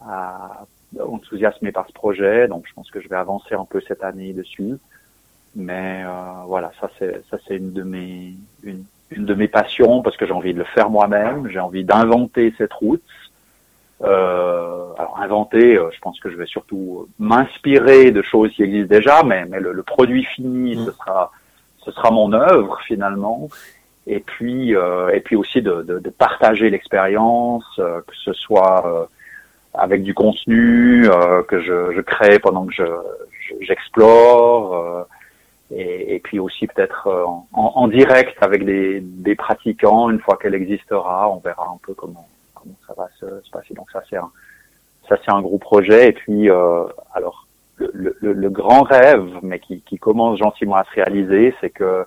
à, enthousiasmés par ce projet. Donc je pense que je vais avancer un peu cette année dessus. Mais euh, voilà, ça c'est ça c'est une de mes une, une de mes passions parce que j'ai envie de le faire moi-même. J'ai envie d'inventer cette route. Euh, alors inventer, euh, je pense que je vais surtout m'inspirer de choses qui existent déjà, mais, mais le, le produit fini, ce sera ce sera mon œuvre finalement. Et puis euh, et puis aussi de, de, de partager l'expérience, euh, que ce soit euh, avec du contenu euh, que je, je crée pendant que je je- j'explore. euh, et, et puis aussi peut-être en, en, direct avec des, des pratiquants une fois qu'elle existera, on verra un peu comment ça va se, se passer. Donc ça c'est un ça c'est un gros projet et puis euh, alors le, le, le, grand rêve, mais qui, qui commence gentiment à se réaliser, c'est que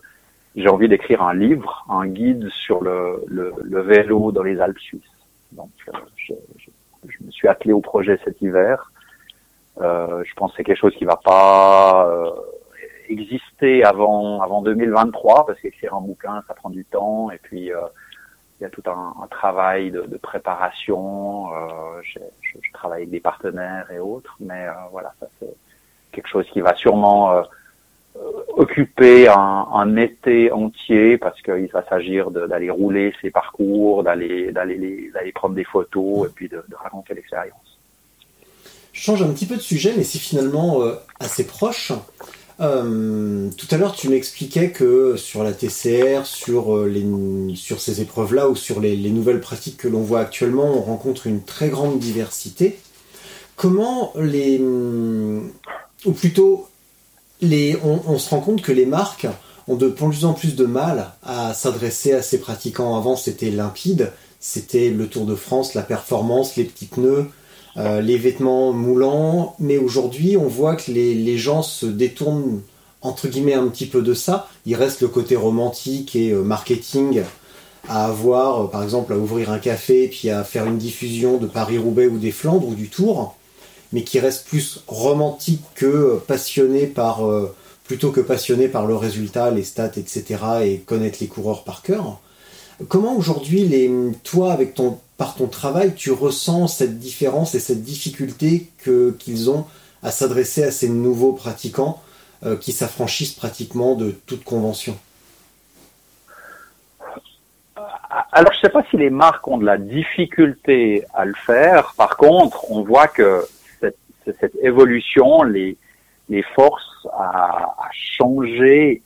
j'ai envie d'écrire un livre, un guide sur le, le, le vélo dans les Alpes suisses. Donc, euh, je, je, je, me suis attelé au projet cet hiver. Euh, je pense que c'est quelque chose qui va pas euh, exister avant avant 2023 parce qu'écrire un bouquin ça prend du temps et puis euh, il y a tout un, travail de, préparation. Euh, je, travaille avec des partenaires et autres, mais voilà, ça c'est quelque chose qui va sûrement occuper un, été entier parce qu'il va s'agir d'aller rouler ces parcours, d'aller prendre des photos et puis de, de raconter l'expérience. Je change un petit peu de sujet, mais c'est finalement euh, assez proche. Euh, tout à l'heure, tu m'expliquais que sur la TCR, sur, euh, sur ces épreuves-là ou sur les, les, nouvelles pratiques que l'on voit actuellement, on rencontre une très grande diversité. Comment les, ou plutôt les, on, on, se rend compte que les marques ont de plus en plus de mal à s'adresser à ces pratiquants. Avant, c'était limpide, c'était le Tour de France, la performance, les petits pneus, euh, les vêtements moulants. Mais aujourd'hui, on voit que les, les, gens se détournent entre guillemets un petit peu de ça. Il reste le côté romantique et euh, marketing à avoir, euh, par exemple, à ouvrir un café puis à faire une diffusion de Paris-Roubaix ou des Flandres ou du Tour mais qui reste plus romantique que passionné par plutôt que passionné par le résultat, les stats, etc. et connaître les coureurs par cœur. Comment aujourd'hui, toi, avec ton, par ton travail, tu ressens cette différence et cette difficulté qu'ils ont à s'adresser à ces nouveaux pratiquants euh, qui s'affranchissent pratiquement de toute convention? Alors, je ne sais pas si les marques ont de la difficulté à le faire. Par contre, on voit que cette évolution les, les force à, à, changer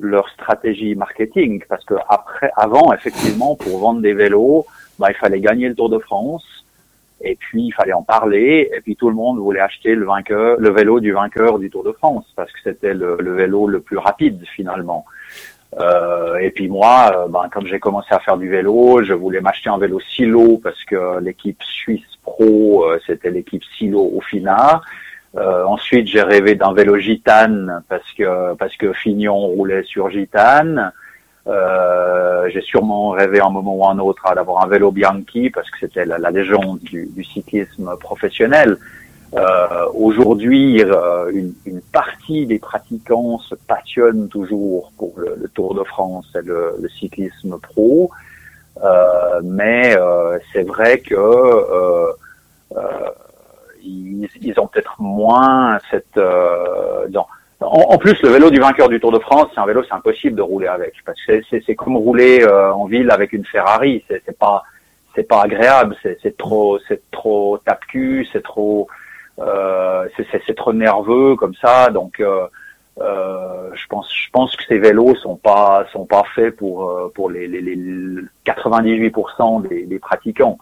leur stratégie marketing parce que après, avant, effectivement, pour vendre des vélos, bah, il fallait gagner le Tour de France et puis il fallait en parler et puis tout le monde voulait acheter le vainqueur, le vélo du vainqueur du Tour de France parce que c'était le, le, vélo le plus rapide finalement. Euh, et puis moi, euh, ben, comme j'ai commencé à faire du vélo, je voulais m'acheter un vélo silo parce que l'équipe suisse pro, euh, c'était l'équipe silo au FINA. Euh, ensuite, j'ai rêvé d'un vélo gitane parce que parce que Fignon roulait sur gitane. Euh, j'ai sûrement rêvé un moment ou un autre d'avoir un vélo Bianchi parce que c'était la, légende du, cyclisme professionnel. Euh, Aujourd'hui, euh, une, partie des pratiquants se passionnent toujours pour le, Tour de France et le, cyclisme pro, euh, mais c'est vrai que ils, ils, ont peut-être moins cette. En, en, plus, le vélo du vainqueur du Tour de France, c'est un vélo, c'est impossible de rouler avec, parce que c'est comme rouler en ville avec une Ferrari. C'est pas c'est pas agréable, c'est trop c'est trop tape-cul, c'est trop euh, c'est trop nerveux comme ça, donc euh, euh, je pense, je pense que ces vélos sont pas sont pas faits pour euh, pour les, les, les 98% des, des, pratiquants.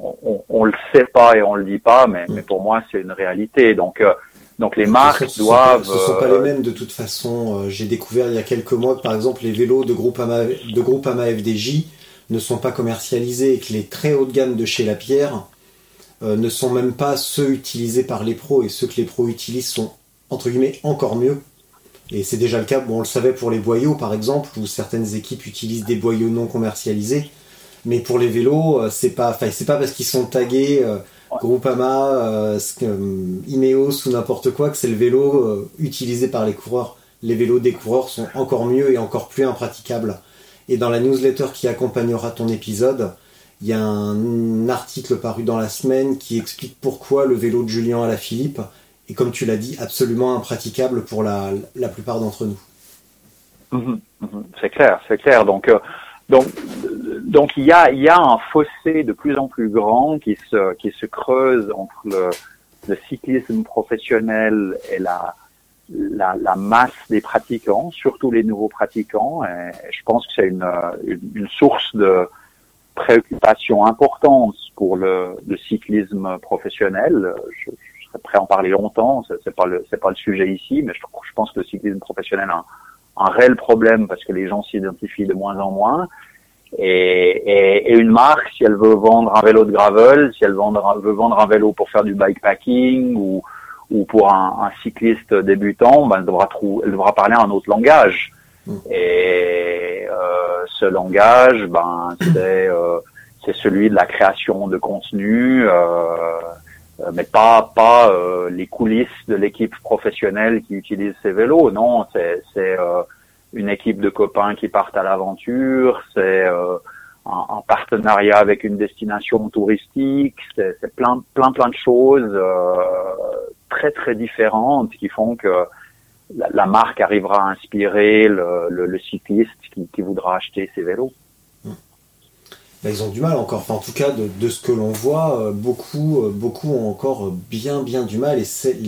On, on, on, le sait pas et on le dit pas, mais, mais pour moi c'est une réalité. Donc euh, donc les marques ce doivent. Sont pas, ce sont pas les mêmes de toute façon. J'ai découvert il y a quelques mois que par exemple les vélos de Groupama de Groupama FDJ ne sont pas commercialisés et que les très haut de gamme de chez Lapierre euh, ne sont même pas ceux utilisés par les pros et ceux que les pros utilisent sont entre guillemets encore mieux. Et c'est déjà le cas, bon, on le savait pour les boyaux par exemple, où certaines équipes utilisent des boyaux non commercialisés. Mais pour les vélos, euh, c'est pas, c'est pas parce qu'ils sont tagués euh, Groupama, euh, Ineos ou n'importe quoi que c'est le vélo euh, utilisé par les coureurs. Les vélos des coureurs sont encore mieux et encore plus impraticables. Et dans la newsletter qui accompagnera ton épisode, il y a un article paru dans la semaine qui explique pourquoi le vélo de Julien à la Philippe est, comme tu l'as dit, absolument impraticable pour la, plupart d'entre nous. Mmh, mmh, c'est clair, c'est clair. Donc, euh, donc, donc il y a, il y a un fossé de plus en plus grand qui se, qui se creuse entre le, le cyclisme professionnel et la, la, la, masse des pratiquants, surtout les nouveaux pratiquants. Je pense que c'est une, une, source de, préoccupation importante pour le, le cyclisme professionnel. Je, serais prêt à en parler longtemps. C'est pas le c'est pas le sujet ici, mais je, je pense que le cyclisme professionnel un réel problème parce que les gens s'identifient de moins en moins. Et, et, et, une marque, si elle veut vendre un vélo de gravel, si elle vendre, veut vendre un vélo pour faire du bikepacking ou, ou pour un, un cycliste débutant, ben elle, devra trou elle devra parler un autre langage. Mm. Et euh, ce langage, ben, c'est euh, c'est celui de la création de contenu, euh, mais pas pas euh, les coulisses de l'équipe professionnelle qui utilise ces vélos. Non, c'est c'est une équipe de copains qui partent à l'aventure, c'est euh, un, un, partenariat avec une destination touristique, c'est plein plein plein de choses euh, très très différentes qui font que la, la marque arrivera à inspirer le, le, le cycliste qui, qui, voudra acheter ses vélos. Ben, ils ont du mal encore, enfin, en tout cas de, ce que l'on voit, euh, beaucoup, euh, beaucoup ont encore bien bien du mal et c'est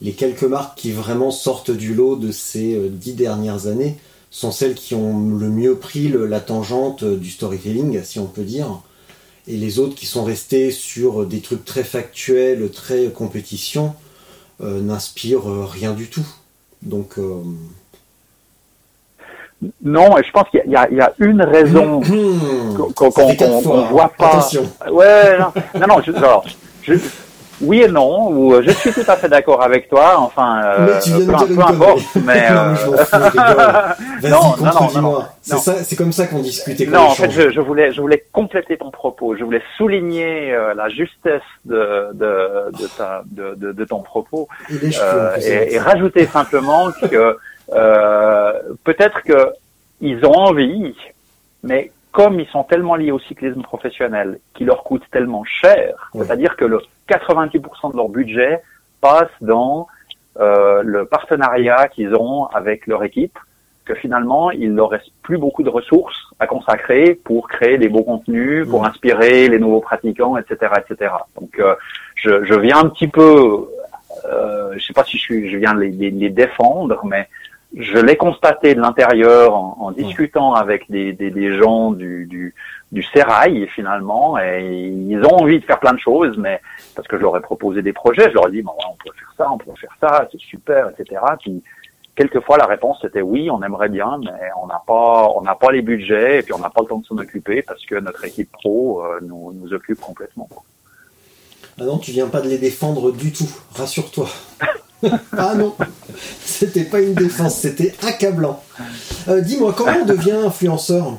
les quelques marques qui vraiment sortent du lot de ces euh, dix dernières années sont celles qui ont le mieux pris la tangente du storytelling, si on peut dire. Et les autres qui sont restés sur des trucs très factuels, très compétition, n'inspirent rien du tout. Donc. Non, et je pense qu'il y, y, a une raison qu'on qu voit pas. Attention. Ouais, non, non, non je, alors, je, oui et non, ou euh, je suis tout à fait d'accord avec toi, enfin, euh, mais peu, importe, mais... Euh... (laughs) Vas-y, contredis-moi. C'est ça, c'est comme ça qu'on discutait. Non, en fait, je, je, voulais, je voulais compléter ton propos. Je voulais souligner euh, la justesse de de de, ta, de, de, de ton propos et, et, rajouter simplement que peut-être que ils ont envie, mais comme ils sont tellement liés au cyclisme professionnel, qui leur coûte tellement cher, c'est-à-dire que le 90% de leur budget passe dans euh, le partenariat qu'ils ont avec leur équipe, que finalement, il leur reste plus beaucoup de ressources à consacrer pour créer des beaux contenus, pour inspirer les nouveaux pratiquants, etc., etc. Donc, euh, je, je, viens un petit peu, euh, je sais pas si je suis, je viens les, les, les défendre, mais je l'ai constaté de l'intérieur en, en, discutant avec des, des, des gens du, du, du sérail finalement et ils ont envie de faire plein de choses mais parce que je leur ai proposé des projets je leur ai dit bon, on peut faire ça on peut faire ça c'est super etc puis quelquefois la réponse c'était oui on aimerait bien mais on n'a pas on n'a pas les budgets et puis on n'a pas le temps de s'en occuper parce que notre équipe pro euh, nous, nous occupe complètement. Ah non tu viens pas de les défendre du tout rassure-toi (laughs) (laughs) ah non, c'était pas une défense, c'était accablant. Euh, Dis-moi, comment on devient influenceur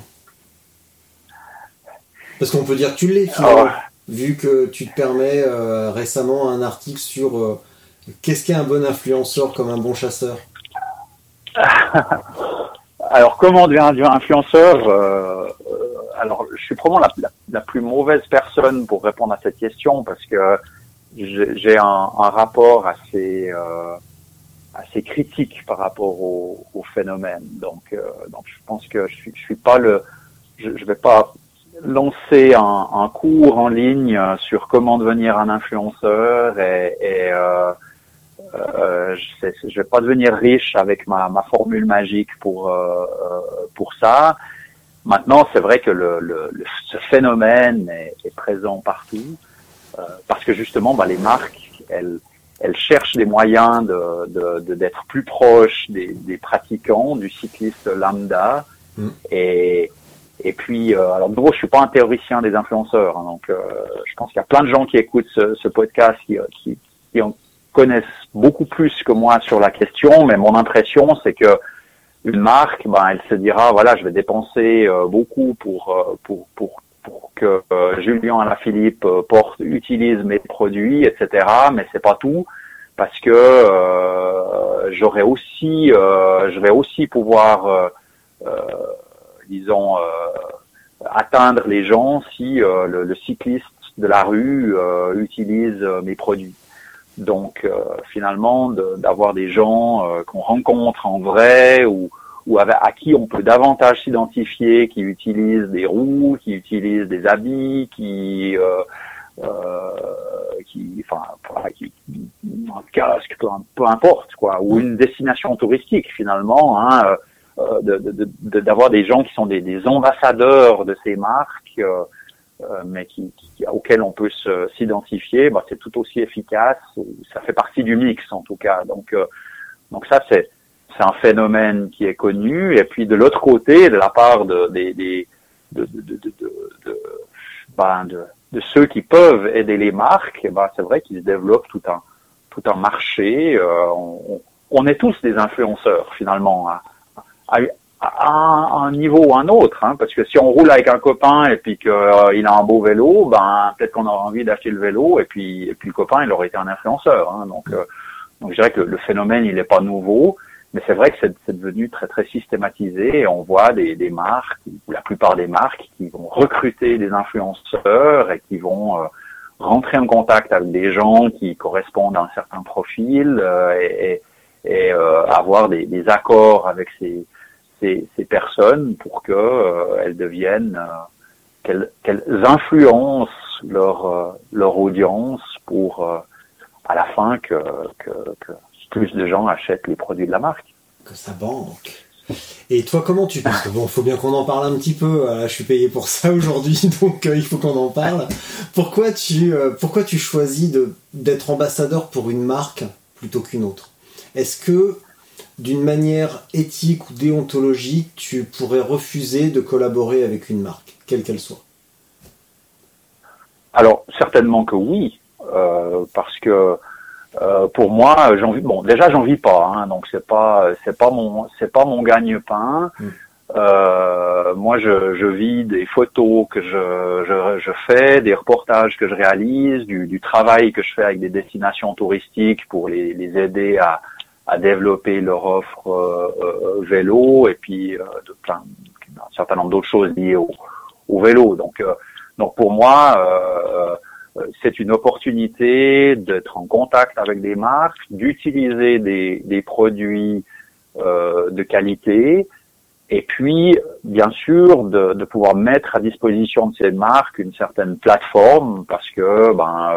Parce qu'on peut dire que tu l'es, finalement, oh. vu que tu te permets euh, récemment un article sur euh, qu'est-ce qu'est un bon influenceur comme un bon chasseur. (laughs) Alors, comment on devient un influenceur Alors, je suis probablement la, la, la, plus mauvaise personne pour répondre à cette question parce que j'ai un, un, rapport assez euh, assez critique par rapport au, au phénomène. Donc, euh, donc je pense que je suis, je suis pas le, je, je vais pas lancer un, un, cours en ligne sur comment devenir un influenceur et, et euh, euh, je, je vais pas devenir riche avec ma, ma formule magique pour euh, pour ça. Maintenant, c'est vrai que le, le, le, ce phénomène est, est présent partout. Euh, parce que justement, bah, les marques, elles, elles cherchent des moyens de, de, de d'être plus proches des, des, pratiquants, du cycliste lambda. Mm. Et, et puis, euh, alors de nouveau, je suis pas un théoricien des influenceurs, hein, donc euh, je pense qu'il y a plein de gens qui écoutent ce, ce podcast qui, qui, qui, en connaissent beaucoup plus que moi sur la question, mais mon impression, c'est que une marque, ben, elle se dira, voilà, je vais dépenser euh, beaucoup pour, euh, pour, pour pour que euh, Julien Alaphilippe euh, porte, utilise mes produits, etc. Mais c'est pas tout parce que euh, j'aurais aussi, euh, je vais aussi pouvoir, euh, euh disons, atteindre les gens si le, le, cycliste de la rue utilise mes produits. Donc finalement, d'avoir des gens qu'on rencontre en vrai ou ou à qui on peut davantage s'identifier, qui utilisent des roues, qui utilisent des habits, qui, euh, euh, qui, enfin, qui, un casque, peu, peu, importe, quoi, ou une destination touristique finalement, hein, euh, d'avoir de, de, de, des gens qui sont des, des, ambassadeurs de ces marques. Euh, euh, mais qui, auquel on peut s'identifier, bah, c'est tout aussi efficace. Ça fait partie du mix en tout cas. Donc, euh, donc ça c'est c'est un phénomène qui est connu. Et puis de l'autre côté, de la part de, des, des de, de, de, ben, de, ceux qui peuvent aider les marques, ben, c'est vrai qu'il se développe tout un tout un marché. Euh, on, on, est tous des influenceurs finalement. À, à, à un, niveau ou un autre, hein, parce que si on roule avec un copain et puis qu'il a un beau vélo, ben peut-être qu'on aura envie d'acheter le vélo et puis et puis le copain il aurait été un influenceur. Hein, donc euh, donc je dirais que le, phénomène il n'est pas nouveau, mais c'est vrai que c'est devenu très très systématisé et on voit des, marques ou la plupart des marques qui vont recruter des influenceurs et qui vont euh, rentrer en contact avec des gens qui correspondent à un certain profil et, et, et avoir des, des accords avec ces ces, ces personnes pour que euh, elles deviennent euh, qu'elles influencent leur euh, leur audience pour à la fin que, que, que plus de gens achètent les produits de la marque. Que ça banque. Et toi, comment tu que bon, faut bien qu'on en parle un petit peu. je suis payé pour ça aujourd'hui, (laughs) donc il faut qu'on en parle. Pourquoi tu pourquoi tu choisis de d'être ambassadeur pour une marque plutôt qu'une autre? Est-ce que d'une manière éthique ou déontologique, tu pourrais refuser de collaborer avec une marque, quelle qu'elle soit? Alors certainement que oui, euh, parce que euh, pour moi, j'en vis. Bon, déjà, j'en vis pas, hein, donc c'est pas, c'est pas mon, c'est pas mon gagne-pain. Hmm. Euh, moi, je, je, vis des photos que je, je, je, fais, des reportages que je réalise, du, du, travail que je fais avec des destinations touristiques pour les, les aider à, à développer leur offre euh, euh, vélo et puis euh, de plein, un certain nombre d'autres choses liées au, au vélo. Donc, donc pour moi, c'est une opportunité d'être en contact avec des marques, d'utiliser des, produits de qualité, et puis, bien sûr, de, pouvoir mettre à disposition de ces marques une certaine plateforme, parce que ben,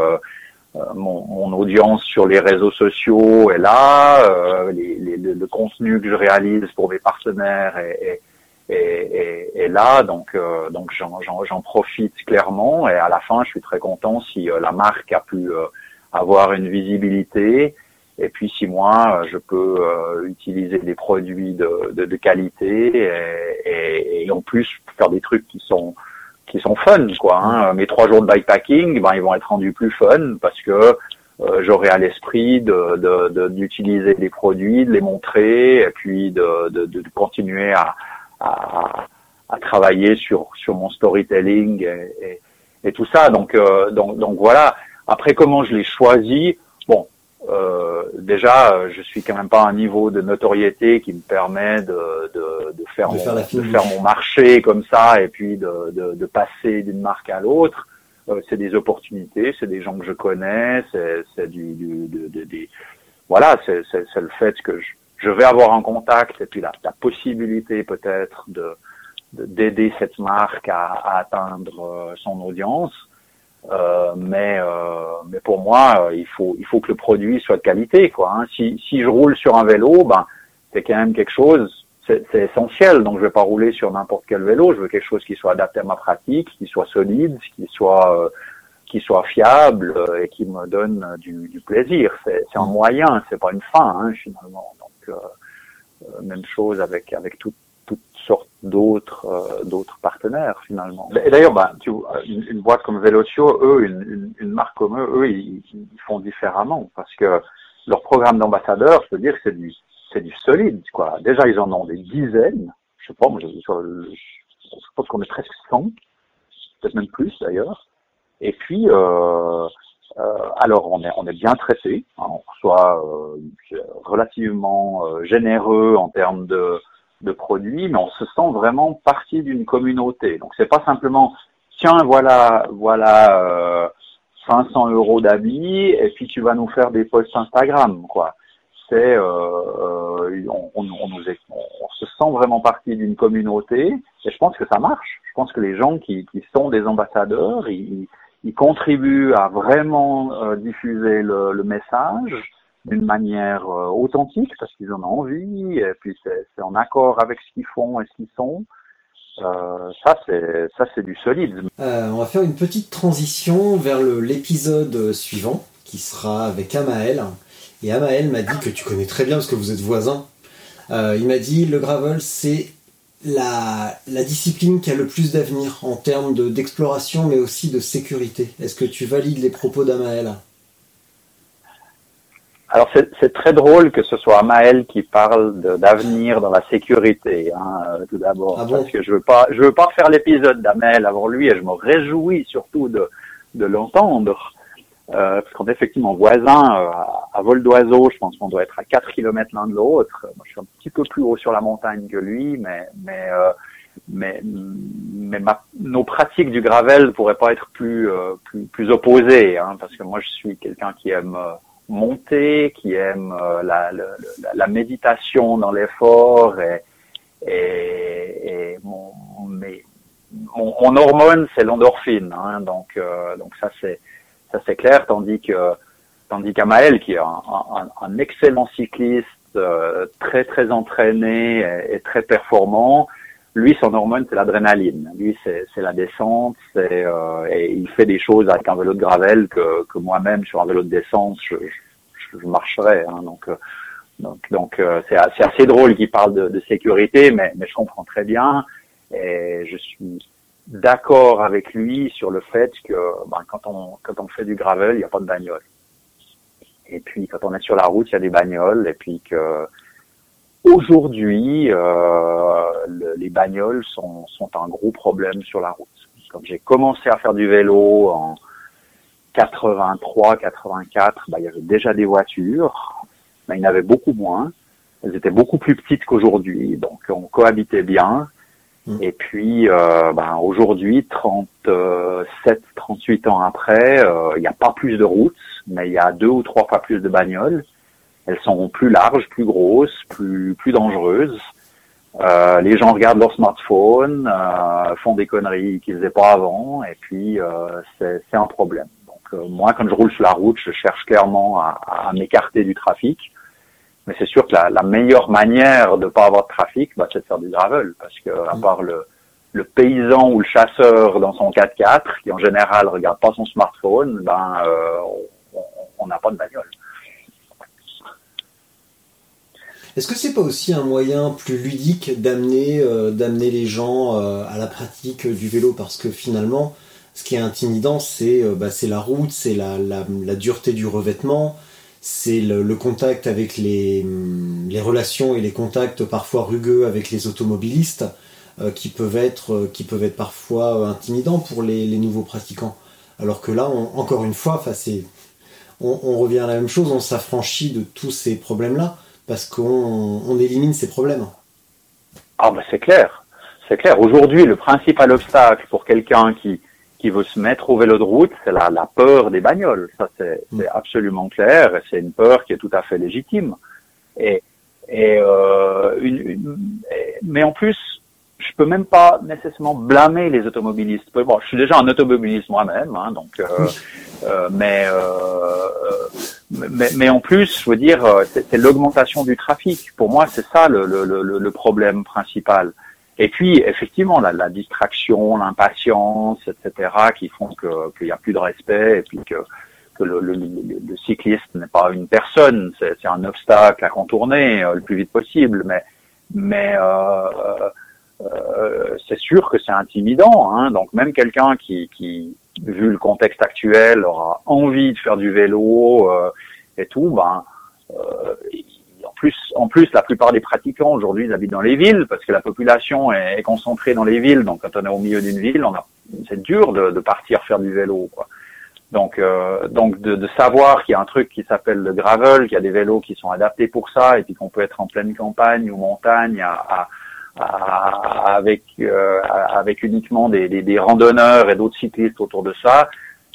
euh, mon, mon, audience sur les réseaux sociaux est là, euh, les, les, le contenu que je réalise pour mes partenaires est, est, est là, donc euh, donc j'en profite clairement et à la fin je suis très content si la marque a pu avoir une visibilité et puis si moi je peux utiliser des produits de, de, de qualité et, et, et, en plus faire des trucs qui sont qui sont fun quoi. Hein. Mes trois jours de bikepacking, ben ils vont être rendus plus fun parce que euh, j'aurai à l'esprit de d'utiliser de, des produits, de les montrer et puis de, de, de continuer à, à, à, travailler sur sur mon storytelling et, et, et tout ça. Donc, euh, donc donc voilà. Après comment je l'ai choisi, bon, euh, déjà, je suis quand même pas à un niveau de notoriété qui me permet de, de, de faire, mon, de faire mon marché comme ça et puis de, de, de passer d'une marque à l'autre. Euh, c'est des opportunités, c'est des gens que je connais, c'est du, du de, des voilà, c'est le fait que je, je, vais avoir un contact et puis la, la possibilité peut-être de d'aider cette marque à, à atteindre euh, son audience. Euh, mais euh, mais pour moi, euh, il faut il faut que le produit soit de qualité quoi. Hein. Si si je roule sur un vélo, ben c'est quand même quelque chose, c'est essentiel. Donc je vais pas rouler sur n'importe quel vélo. Je veux quelque chose qui soit adapté à ma pratique, qui soit solide, qui soit qui soit fiable et qui me donne du, du plaisir. C'est un moyen, c'est pas une fin hein, finalement. Donc même chose avec avec tout sorte d'autres euh, d'autres partenaires finalement. Et d'ailleurs, bah, tu une, une, boîte comme Velocio, eux, une, une, marque comme eux, eux, ils, ils, font différemment parce que leur programme d'ambassadeurs, je veux dire, c'est du c'est du solide quoi. Déjà, ils en ont des dizaines. Je sais pas, moi, je, je pense qu'on est presque 100, peut-être même plus d'ailleurs. Et puis, euh, euh, alors on est on est bien traité, hein, on reçoit euh, relativement généreux en termes de de produits, mais on se sent vraiment partie d'une communauté. Donc c'est pas simplement tiens voilà voilà euh, 500 euros d'amis et puis tu vas nous faire des posts Instagram quoi. C'est euh, on, on, on, nous on, se sent vraiment partie d'une communauté et je pense que ça marche. Je pense que les gens qui, qui sont des ambassadeurs, ils, ils contribuent à vraiment euh, diffuser le, message d'une manière euh, authentique parce qu'ils en ont envie et puis c'est en accord avec ce qu'ils font et ce qu'ils sont Euh, ça, c'est ça, c'est du solide. On va faire une petite transition vers l'épisode suivant, qui sera avec Amael. Et Amael m'a dit que tu connais très bien parce que vous êtes voisins. Il m'a dit le gravel, c'est la, la discipline qui a le plus d'avenir en termes de- d'exploration, mais aussi de sécurité. Est-ce que tu valides les propos d'Amael Alors c'est très drôle que ce soit Maël qui parle d'avenir dans la sécurité, hein, tout d'abord, Ah bon? Parce que je veux pas, je veux pas faire l'épisode d'Amael avant lui, et je me réjouis surtout de de l'entendre, euh, parce qu'on est effectivement voisins euh, à, vol d'oiseau. Je pense qu'on doit être à 4 kilomètres l'un de l'autre. Moi, je suis un petit peu plus haut sur la montagne que lui, mais mais euh, mais, mais ma- nos pratiques du gravel pourraient pas être plus euh, plus, plus opposées, hein, parce que moi je suis quelqu'un qui aime euh, monter, qui aime euh, la, la, la méditation dans l'effort et, et, et mon, mes- mon, mon hormone c'est l'endorphine, hein, donc donc ça c'est ça c'est clair, tandis que tandis qu'Amael qui est un, un, un excellent cycliste, euh, très très entraîné et, et très performant, lui, son hormone, c'est l'adrénaline. Lui, c'est la descente, c'est euh, et il fait des choses avec un vélo de gravel que, que moi-même sur un vélo de descente, je, je, marcherais. Hein, donc, euh, donc, donc, euh, c'est assez drôle qu'il parle de, de sécurité, mais, mais je comprends très bien et je suis d'accord avec lui sur le fait que ben, quand on quand on fait du gravel, il n'y a pas de bagnole. Et puis quand on est sur la route, il y a des bagnoles, et puis que Aujourd'hui, euh, le- les bagnoles sont, sont un gros problème sur la route. Quand j'ai commencé à faire du vélo en 83, 84, bah, il y avait déjà des voitures, mais il y en avait beaucoup moins. Elles étaient beaucoup plus petites qu'aujourd'hui, donc on cohabitait bien. Mm. Et puis, euh, ben, aujourd'hui, 37, 38 ans après, euh, il n'y a pas plus de routes, mais il y a deux ou trois fois plus de bagnoles. Elles sont plus larges, plus grosses, plus plus dangereuses. Euh, les gens regardent leur smartphone, euh, font des conneries qu'ils faisaient pas avant, et puis euh, c'est un problème. Donc euh, moi, quand je roule sur la route, je cherche clairement à, à m'écarter du trafic. Mais c'est sûr que la, la meilleure manière de pas avoir de trafic, bah, c'est de faire du gravel, parce que à part le le paysan ou le chasseur dans son 4x4, qui en général regarde pas son smartphone, ben euh, on- n'a pas de bagnole. Est-ce que c'est pas aussi un moyen plus ludique d'amener euh, d'amener les gens euh, à la pratique du vélo? Parce que finalement ce qui est intimidant c'est bah, c'est la route, c'est la, la, la dureté du revêtement, c'est le, contact avec les, relations et les contacts parfois rugueux avec les automobilistes euh, qui peuvent être euh, qui peuvent être parfois euh, intimidants pour les, nouveaux pratiquants. Alors que là, on- encore une fois, on, on revient à la même chose, on s'affranchit de tous ces problèmes-là parce qu'on on élimine ces problèmes. Ah bah c'est clair, c'est clair. Aujourd'hui, le principal obstacle pour quelqu'un qui qui veut se mettre au vélo de route, c'est la, la peur des bagnoles. Ça c'est Mm. c'est absolument clair et c'est une peur qui est tout à fait légitime. Et et, euh, une, une- et- mais en plus, je peux même pas nécessairement blâmer les automobilistes. Bon, je suis déjà un automobiliste moi-même, hein, donc. euh, euh, mais, euh, euh, mais mais en plus, je veux dire, euh, c'est c'est l'augmentation du trafic. Pour moi, c'est ça le, le, le, le problème principal. Et puis, effectivement, la, la distraction, l'impatience, etc., qui font qu'il n'y a plus de respect et puis que que le, le, le- cycliste n'est pas une personne, c'est un obstacle à contourner euh, le plus vite possible. Mais mais euh, euh, c'est sûr que c'est intimidant. Hein, donc même quelqu'un qui, qui, vu le contexte actuel, aura envie de faire du vélo euh, et tout, ben euh, plus, en plus, la plupart des pratiquants aujourd'hui, ils habitent dans les villes parce que la population est, est concentrée dans les villes. Donc, quand on est au milieu d'une ville, on a, c'est dur de, de partir faire du vélo, quoi. Donc, euh, donc de, de savoir qu'il y a un truc qui s'appelle le gravel, qu'il y a des vélos qui sont adaptés pour ça, et puis qu'on peut être en pleine campagne ou montagne à, à- à- avec euh, avec uniquement des, des, des randonneurs et d'autres cyclistes autour de ça,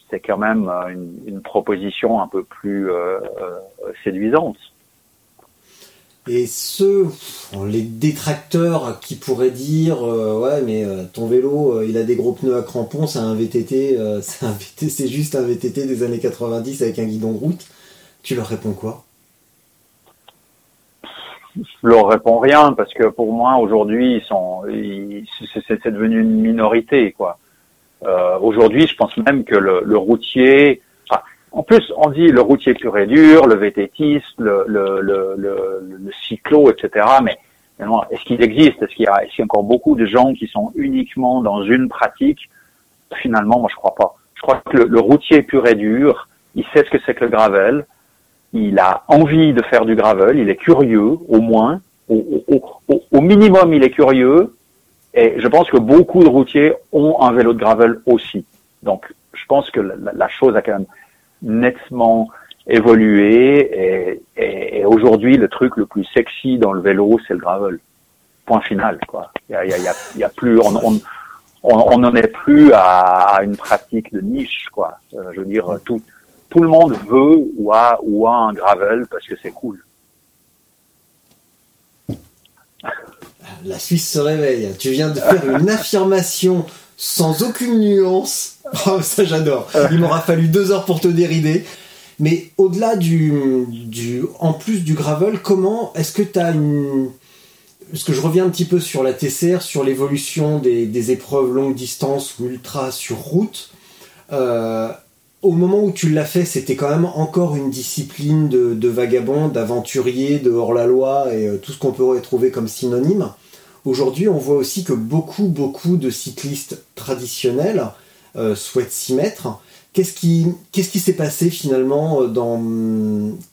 c'est quand même euh, une, une proposition un peu plus euh, euh, séduisante. Et ceux, les détracteurs qui pourraient dire euh, ouais mais euh, ton vélo euh, il a des gros pneus à crampons, c'est un VTT, (laughs) c'est juste un VTT des années 90 avec un guidon route, tu leur réponds quoi? Je leur réponds rien parce que pour moi aujourd'hui ils c'est devenu une minorité quoi. Aujourd'hui, je pense même que le, routier, en plus on dit le routier pur et dur, le vététiste, le, le, le, le, cyclo, etc. Mais est-ce qu'il existe? Est-ce qu'il y qu'il y a encore beaucoup de gens qui sont uniquement dans une pratique? Finalement, moi je crois pas. Je crois que le, le routier pur et dur, il sait ce que c'est que le gravel, il a envie de faire du gravel, il est curieux, au moins, au, au, au, au minimum, il est curieux, et je pense que beaucoup de routiers ont un vélo de gravel aussi. Donc, je pense que la, la chose a quand même nettement évolué, et, aujourd'hui, le truc le plus sexy dans le vélo, c'est le gravel. Point final, quoi. Il y a, plus, on, on, n'en est plus à, à une pratique de niche, quoi. Euh, je veux dire, tout, tout le monde veut ou a, ou a un gravel parce que c'est cool. La Suisse se réveille. Tu viens de faire une affirmation sans aucune nuance. (laughs) Oh, ça j'adore. Il m'aura fallu deux heures pour te dérider. Mais au-delà du, en plus du gravel, comment est-ce que tu as une, parce que je reviens un petit peu sur la TCR, sur l'évolution des, des épreuves longue distance ou ultra sur route. Euh, au moment où tu l'as fait, c'était quand même encore une discipline de, de vagabond, d'aventurier, de hors-la-loi et euh, tout ce qu'on peut retrouver comme synonyme. Aujourd'hui, on voit aussi que beaucoup, beaucoup de cyclistes traditionnels euh, souhaitent s'y mettre. Qu'est-ce qui, s'est passé finalement euh, dans,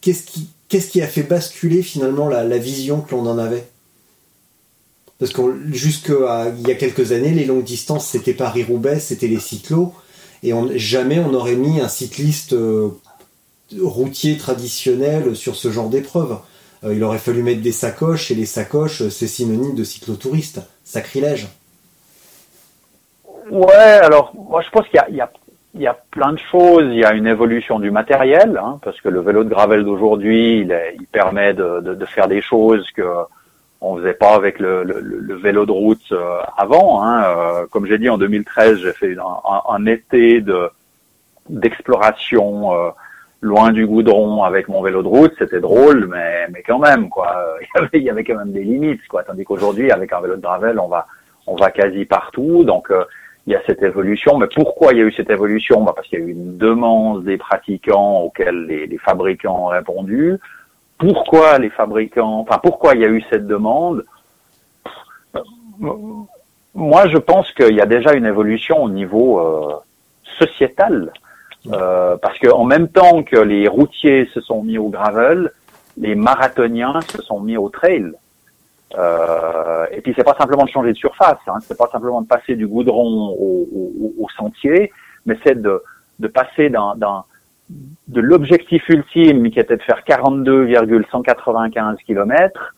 qu'est-ce qui, qu'est-ce qui a fait basculer finalement la, vision que l'on en avait? Parce que jusqu'à il y a quelques années, les longues distances, c'était Paris-Roubaix, c'était les cyclos, et jamais on aurait mis un cycliste euh, routier traditionnel sur ce genre d'épreuve. Euh, il aurait fallu mettre des sacoches, et les sacoches, c'est synonyme de cyclotouriste. Sacrilège. Ouais, alors moi je pense qu'il y y, y a plein de choses. Il y a une évolution du matériel, hein, parce que le vélo de gravel d'aujourd'hui, il, permet de, faire des choses que on faisait pas avec le, vélo de route euh, avant. Hein. Euh, comme j'ai dit en 2013, j'ai fait un, un été de d'exploration euh, loin du goudron avec mon vélo de route. C'était drôle, mais mais quand même quoi. (laughs) Il y avait, quand même des limites quoi. Tandis qu'aujourd'hui, avec un vélo de gravel, on va on va quasi partout. Donc euh, il y a cette évolution. Mais pourquoi il y a eu cette évolution? Bah Parce qu'il y a eu une demande des pratiquants auxquels les, les fabricants ont répondu. Pourquoi les fabricants, enfin pourquoi il y a eu cette demande? Moi, je pense qu'il y a déjà une évolution au niveau euh, sociétal, Euh, parce que en même temps que les routiers se sont mis au gravel, les marathoniens se sont mis au trail. Euh, et puis c'est pas simplement de changer de surface, hein, c'est pas simplement de passer du goudron au, au- au sentier, mais c'est de, de passer d'un, d'un- de l'objectif ultime qui était de faire 42,195 km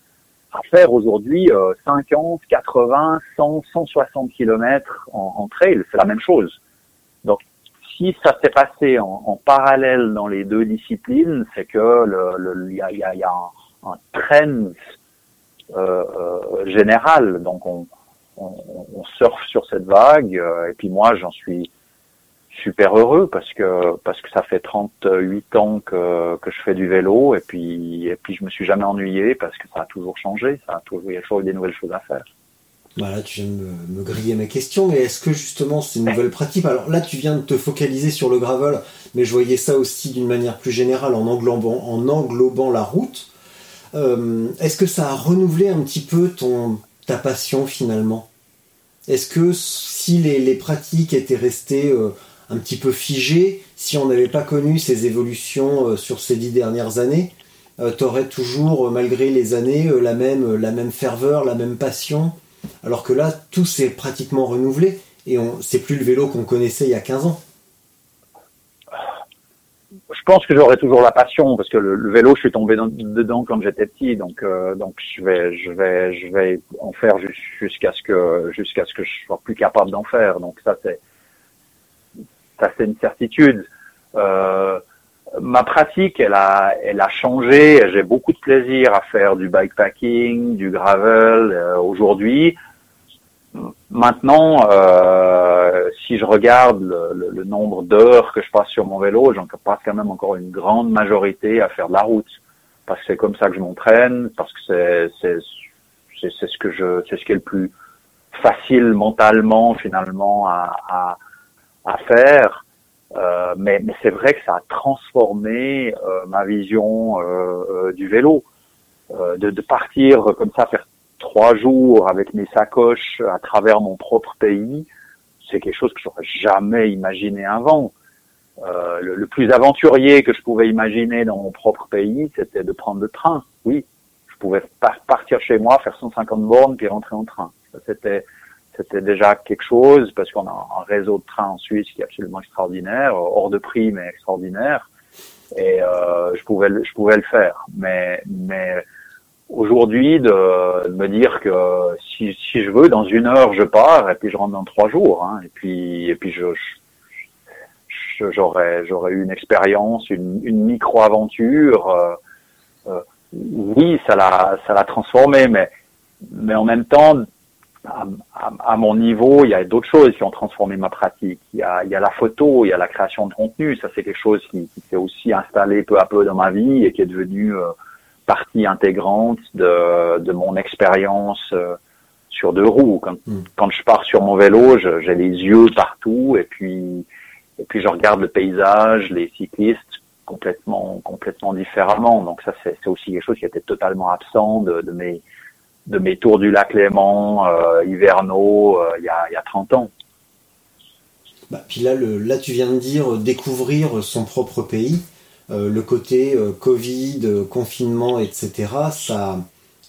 à faire aujourd'hui euh, 50, 80, 100, 160 km en, en trail, c'est la même chose. Donc si ça s'est passé en, parallèle dans les deux disciplines, c'est que il y a, y a- y a un, trend euh, euh, général. Donc on, on, surfe sur cette vague. euh, et puis moi, j'en suis super heureux parce que parce que ça fait 38 ans que, que je fais du vélo et puis et puis je me suis jamais ennuyé parce que ça a toujours changé. Ça il y a toujours eu des nouvelles choses à faire. Voilà, tu viens de me, griller ma question, mais est-ce que justement c'est une nouvelle pratique? Alors là, tu viens de te focaliser sur le gravel, mais je voyais ça aussi d'une manière plus générale en englobant, en englobant la route. Euh, est-ce que ça a renouvelé un petit peu ton ta passion finalement? Est-ce que si les, les pratiques étaient restées euh, un petit peu figées, si on n'avait pas connu ces évolutions euh, sur ces dix dernières années, t'aurais toujours, malgré les années, la même la même ferveur, la même passion? Alors que là, tout s'est pratiquement renouvelé et on, c'est plus le vélo qu'on connaissait il y a 15 ans. Je pense que j'aurai toujours la passion parce que le, vélo, je suis tombé dans- dedans quand j'étais petit, donc euh, je vais en faire jus- jusqu'à ce que je sois plus capable d'en faire. Donc ça c'est ça c'est une certitude. Euh, ma pratique, elle a elle a changé. J'ai beaucoup de plaisir à faire du bikepacking, du gravel euh, aujourd'hui. Maintenant, euh, si je regarde le, le- le nombre d'heures que je passe sur mon vélo, j'en passe quand même encore une grande majorité à faire de la route. parce que c'est comme ça que je m'entraîne, parce que c'est c'est ce que je c'est ce qui est le plus facile mentalement finalement à à, à faire. Euh, mais mais c'est vrai que ça a transformé euh, ma vision euh, euh, du vélo, Euh, de, de partir comme ça faire trois jours avec mes sacoches à travers mon propre pays. C'est quelque chose que j'aurais jamais imaginé avant. Le, le plus aventurier que je pouvais imaginer dans mon propre pays, c'était de prendre le train. Oui, je pouvais partir chez moi, faire 150 bornes puis rentrer en train. C'était c'était déjà quelque chose parce qu'on a un réseau de trains en Suisse qui est absolument extraordinaire, hors de prix mais extraordinaire. Et euh, je pouvais je pouvais le faire. Mais mais aujourd'hui de, de me dire que si si je veux dans une heure je pars et puis je rentre dans trois jours hein, et puis et puis je, j'aurais j'aurais eu une expérience, une, une micro-aventure. euh, euh, oui, ça l'a ça l'a transformé, mais mais en même temps, à, à- à mon niveau, il y a d'autres choses qui ont transformé ma pratique. Il y a il y a la photo, il y a la création de contenu. Ça c'est quelque chose qui, qui s'est aussi installé peu à peu dans ma vie et qui est devenu euh, partie intégrante de de mon expérience. euh, sur deux roues. Quand, quand je pars sur mon vélo, j'ai les yeux partout et puis et puis je regarde le paysage, les cyclistes complètement complètement différemment. Donc ça c'est c'est aussi quelque chose qui était totalement absent de, de mes de mes tours du lac Léman euh, hivernaux euh, il y a y a 30 ans. Bah, puis là, le, là, tu viens de dire euh, découvrir son propre pays, Euh, le côté Covid, confinement, etc. Ça,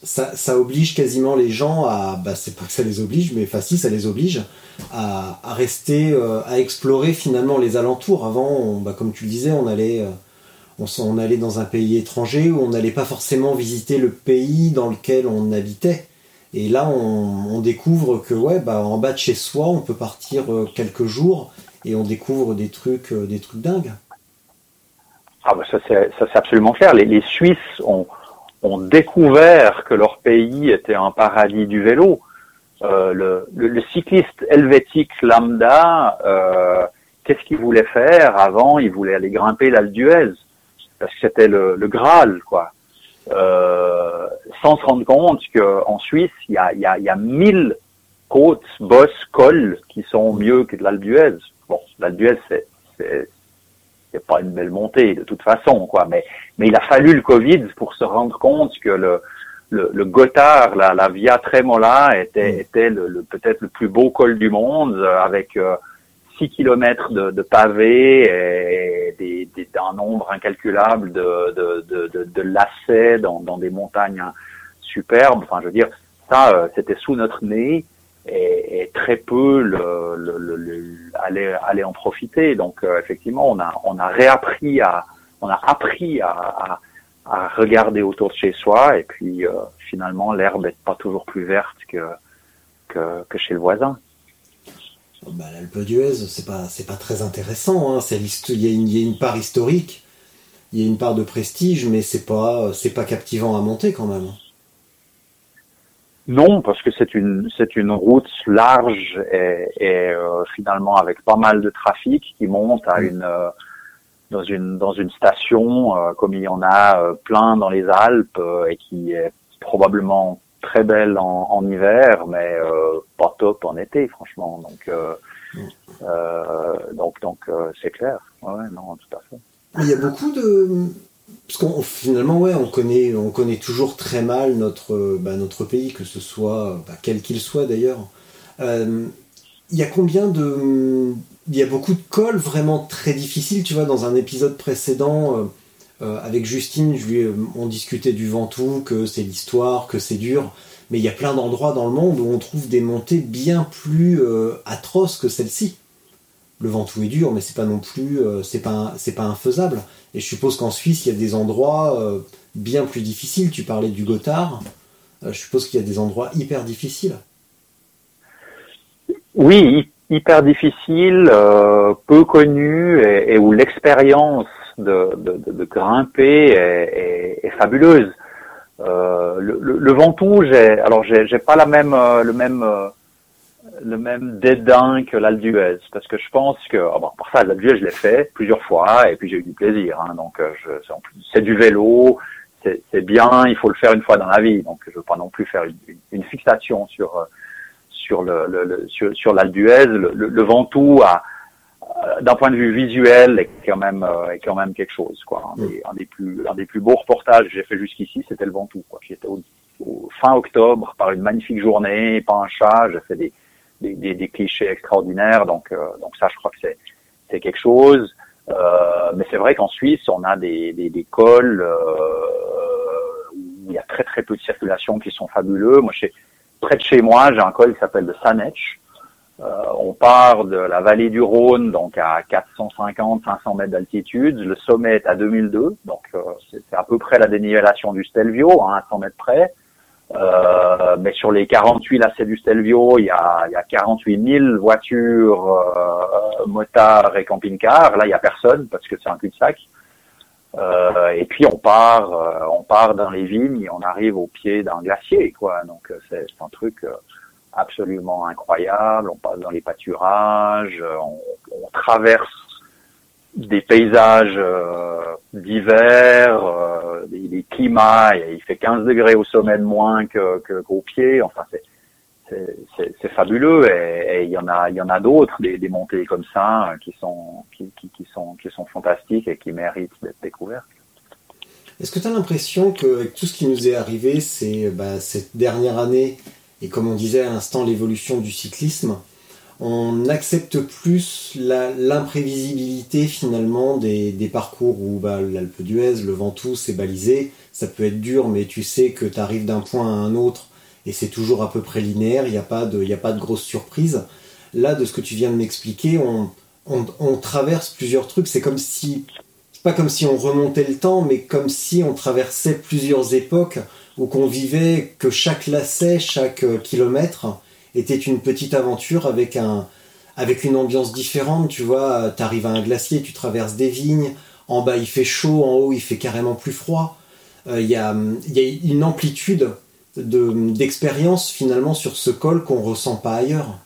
ça, ça oblige quasiment les gens à, bah, c'est pas que ça les oblige, mais enfin si, ça les oblige à, à rester, à explorer finalement les alentours. Avant, bah, comme tu le disais, on allait, on, allait dans un pays étranger où on n'allait pas forcément visiter le pays dans lequel on habitait. Et là, on, découvre que ouais, bah, en bas de chez soi, on peut partir euh, quelques jours et on découvre des trucs, euh, des trucs dingues. Ah bah ça c'est absolument clair. Les, Suisses ont découvert que leur pays était un paradis du vélo. Euh, le, cycliste helvétique lambda, qu'est-ce qu'il voulait faire avant? Il voulait aller grimper l'Alpe d'Huez parce que c'était le, le Graal, quoi. Euh, sans se rendre compte qu'en Suisse, il y a, il y, a, y a mille côtes, bosses, cols qui sont mieux que de l'Alpe d'Huez. Bon, l'Alpe d'Huez, c'est, c'est, c'est pas une belle montée de toute façon, quoi. Mais, mais il a fallu le Covid pour se rendre compte que le, le, le Gothard, la, la Via Tremola, était, était le, le- peut-être le plus beau col du monde, euh, avec euh, 6 kilomètres de, pavés et des, nombre incalculable de, lacets dans, des montagnes superbes. Enfin, je veux dire, ça, euh, c'était sous notre nez et, très peu le, allaient en profiter. Donc, euh, effectivement, on a, réappris à, on a appris à, regarder autour de chez soi et puis euh, finalement, l'herbe est pas toujours plus verte que chez le voisin. Bah, L'Alpe d'Huez, c'est pas, pas très intéressant. Hein. Il y, a une- il y a une part historique, il y a une part de prestige, mais c'est pas, pas captivant à monter quand même. Non, parce que c'est une c'est une route large et, et, euh, finalement avec pas mal de trafic qui monte à une euh, dans une dans une station euh, comme il y en a plein dans les Alpes et qui est probablement très belle en, en hiver, mais euh, pas top en été, franchement. Donc euh, euh, donc donc c'est clair. Ouais, ouais, non, tout à fait. Mais il y a beaucoup de, parce qu'on finalement ouais, on connaît, on connaît toujours très mal notre, bah, notre pays, que ce soit bah, quel qu'il soit d'ailleurs. Il y a combien de, il y a beaucoup de cols vraiment très difficiles. Tu vois, dans un épisode précédent. Euh, avec Justine, on discutait du Ventoux, que c'est l'histoire, que c'est dur, mais il y a plein d'endroits dans le monde où on trouve des montées bien plus euh, atroces que celle-ci. Le Ventoux est dur, mais c'est pas non plus, euh, c'est pas, c'est pas infaisable. Et je suppose qu'en Suisse, il y a des endroits bien plus difficiles. Tu parlais du Gothard. Je suppose qu'il y a des endroits hyper difficiles. Oui, hy- hyper difficile, euh, peu connu et, et où l'expérience de, de, de- grimper est, est- est fabuleuse. Euh, le, le, le Ventoux, j'ai alors j'ai pas la même euh, le même euh, le même dédain que l'Alpe d'Huez parce que je pense que ah bon, pour ça l'Alpe d'Huez je l'ai fait plusieurs fois et puis j'ai eu du plaisir. Hein, donc euh, c'est du vélo, c'est bien, il faut le faire une fois dans la vie. Donc, je veux pas non plus faire une, une fixation sur sur le, le, sur, sur le, le Ventoux a d'un point de vue visuel est quand même est quand même quelque chose quoi. Un des, un des plus un des plus beaux reportages que j'ai fait jusqu'ici, c'était le Ventoux quoi. J'étais au, au, fin octobre par une magnifique journée, pas un chat, j'ai fait des des, des, des clichés extraordinaires. Donc donc ça, je crois que c'est c'est quelque chose. Euh, mais c'est vrai qu'en Suisse, on a des, des, des cols euh, où il y a très très peu de circulation qui sont fabuleux. Moi, chez, près de chez moi, j'ai un col qui s'appelle le Sanetch. Euh, on part de la vallée du Rhône, donc à 450-500 mètres d'altitude. Le sommet est à 2002, donc euh, c'est à peu près la dénivellation du Stelvio, hein, à 100 mètres près. Euh, mais sur les 48 lacets du Stelvio, il y a, y a 48 000 voitures, motards et camping-cars. Là, il y a personne parce que c'est un cul-de-sac. Et puis on part, on part dans les vignes et on arrive au pied d'un glacier, quoi. Donc c'est un truc absolument incroyable. On passe dans les pâturages, on, on traverse des paysages euh, d'hiver, euh, des, climats, il fait 15 degrés au sommet de moins que, qu'au pied. Enfin, c'est c'est, fabuleux et, il y en a il y en a d'autres des, montées comme ça euh, qui sont qui, sont qui sont fantastiques et qui méritent d'être découvertes. Est-ce que tu as l'impression que tout ce qui nous est arrivé c'est bah, cette dernière année et comme on disait à l'instant l'évolution du cyclisme, on accepte plus l'imprévisibilité finalement des, des, parcours où bah, l'Alpe d'Huez, le Ventoux, c'est balisé. Ça peut être dur, mais tu sais que tu arrives d'un point à un autre et c'est toujours à peu près linéaire. Il n'y a pas de, il a pas de grosse surprise. Là, de ce que tu viens de m'expliquer, on, on, on, traverse plusieurs trucs. C'est comme si, pas comme si on remontait le temps, mais comme si on traversait plusieurs époques où qu'on vivait que chaque lacet, chaque kilomètre était une petite aventure avec un avec une ambiance différente, tu vois, tu arrives à un glacier, tu traverses des vignes, en bas il fait chaud, en haut il fait carrément plus froid. Il euh, y, a, y, a, une amplitude d'expérience finalement sur ce col qu'on ressent pas ailleurs.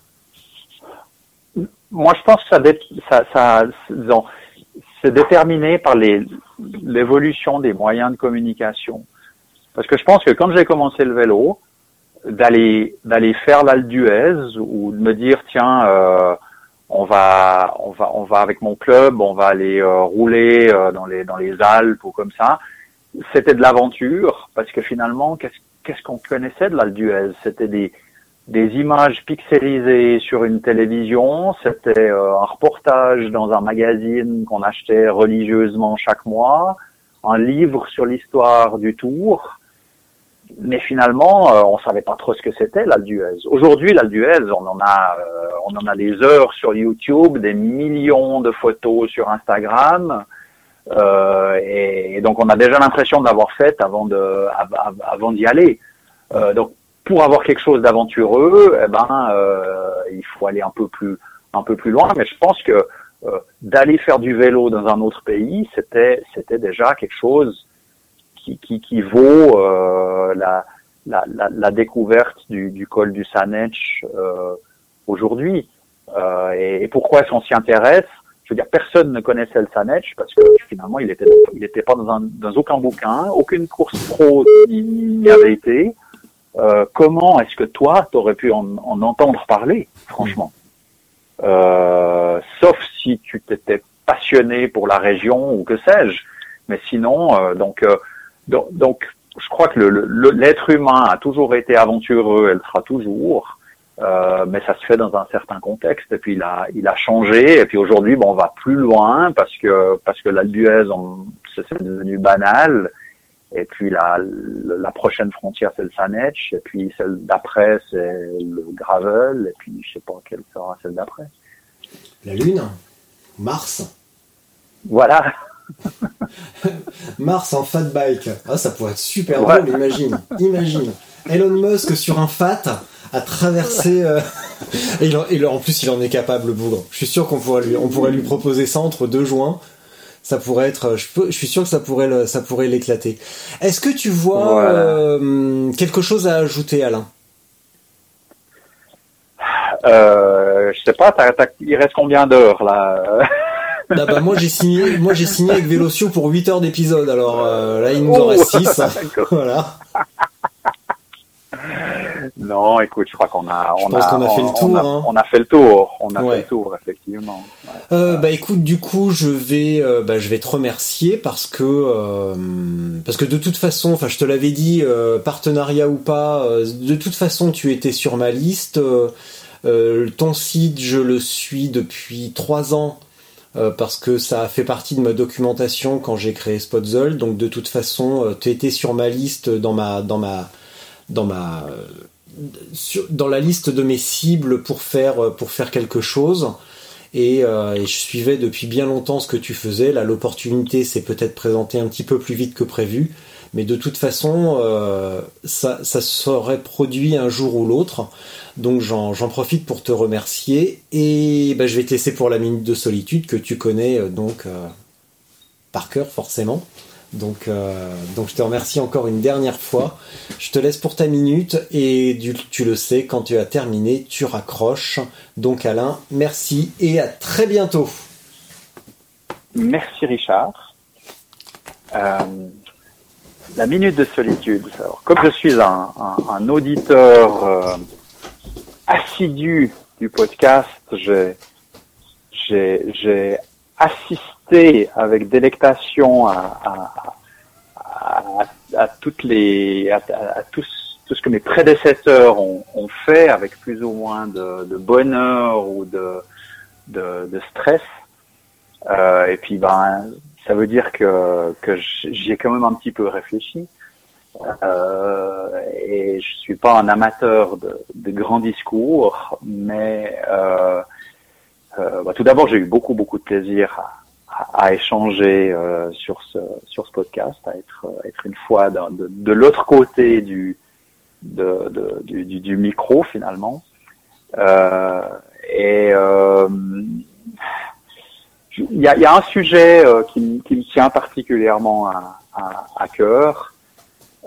Moi je pense que ça, ça, ça c'est déterminé par l'évolution des moyens de communication. Parce que je pense que quand j'ai commencé le vélo, d'aller d'aller faire l'Alpe d'Huez ou de me dire tiens euh, on va on va on va avec mon club on va aller euh, rouler euh, dans les dans les Alpes ou comme ça c'était de l'aventure. Parce que finalement qu'est-ce qu'est-ce qu'on connaissait de l'Alpe d'Huez? C'était des des images pixelisées sur une télévision c'était un reportage dans un magazine qu'on achetait religieusement chaque mois un livre sur l'histoire du Tour mais finalement, euh, on savait pas trop ce que c'était l'Alduez. Aujourd'hui, l'Alduez, on en a, euh, on en a des heures sur YouTube, des millions de photos sur Instagram, euh, et, donc on a déjà l'impression de l'avoir fait avant de, avant d'y aller. Euh, donc pour avoir quelque chose d'aventureux, eh ben, euh, il faut aller un peu plus, un peu plus loin. Mais je pense que d'aller faire du vélo dans un autre pays, c'était, c'était déjà quelque chose qui, qui, qui vaut euh, la, la, la, la, découverte du, du col du Sanetch euh, aujourd'hui. Euh, et, et, pourquoi est-ce qu'on s'y intéresse? Je veux dire, personne ne connaissait le Sanetch parce que finalement, il était, il était pas dans, un, dans aucun bouquin, aucune course pro n'y avait été. Euh, comment est-ce que toi, tu aurais pu en, en, entendre parler, franchement? Euh, Sauf si tu t'étais passionné pour la région ou que sais-je. Mais sinon, euh, donc donc, donc, je crois que l'être humain a toujours été aventureux, elle sera toujours, euh, mais ça se fait dans un certain contexte. Et puis il a, il a changé. Et puis aujourd'hui, bon, on va plus loin parce que parce que l'Albuez, c'est devenu banal. Et puis la, la prochaine frontière, c'est le Sanetch. Et puis celle d'après, c'est le Gravel. Et puis je sais pas quelle sera celle d'après. La Lune, Mars. Voilà. (laughs) Mars en fat bike. Ah, ça pourrait être super drôle, imagine. Imagine. Elon Musk sur un fat à traverser. Euh, (laughs) et, en, plus, il en est capable, le bougre. Je suis sûr qu'on pourrait lui, on pourrait lui proposer ça entre deux joints. Ça pourrait être. Je, peux, je suis sûr que ça pourrait, ça pourrait l'éclater. Est-ce que tu vois euh, quelque chose à ajouter, Alain? Euh, Je sais pas. il reste combien d'heures là? (laughs) Ah bah moi j'ai signé, moi j'ai signé avec Vélotio pour 8 heures d'épisode. Alors euh, là il nous en Oh, reste 6. (laughs) d'accord. voilà. Non, écoute, je crois qu'on a, on a, qu'on a fait le on- tour, On a, hein. on a fait le tour. On a Ouais. fait le tour, effectivement. Ouais. Euh, bah écoute, du coup, je vais, euh, bah, je vais te remercier parce que, euh, parce que de toute façon, enfin, je te l'avais dit, euh, partenariat ou pas, euh, de toute façon, tu étais sur ma liste. ton site, je le suis depuis trois ans. Euh, parce que ça a fait partie de ma documentation quand j'ai créé Spotzel, donc de toute façon, tu étais sur ma liste dans ma dans ma dans ma euh, dans la liste de mes cibles pour faire euh, quelque chose. Euh, et je suivais depuis bien longtemps ce que tu faisais. Là, l'opportunité s'est peut-être présentée un petit peu plus vite que prévu, mais de toute façon, euh, ça, ça serait produit un jour ou l'autre. Donc j'en profite pour te remercier et bah, je vais te laisser pour la minute de solitude que tu connais euh, donc euh, par cœur forcément. Donc, donc je te remercie encore une dernière fois. Je te laisse pour ta minute et tu le sais, quand tu as terminé, tu raccroches. Donc Alain, merci et à très bientôt. Merci Richard. La minute de solitude. Alors, comme je suis un, un- un auditeur euh, assidu du podcast, j'ai assisté avec délectation à, à, à, toutes les à, tout ce que mes prédécesseurs ont, ont fait avec plus ou moins de, de bonheur ou de de, de stress. Euh, et puis ben ça veut dire que que j'y ai quand même un petit peu réfléchi. Euh, et je suis pas un amateur de, grands discours, mais euh, euh, bah, tout d'abord j'ai eu beaucoup beaucoup de plaisir à, à, échanger euh, sur ce sur ce podcast, à être être une fois de, l'autre côté du, du, du, du micro finalement. Euh, et il y a, y a un sujet euh, qui, me- qui me tient particulièrement à, à, à cœur,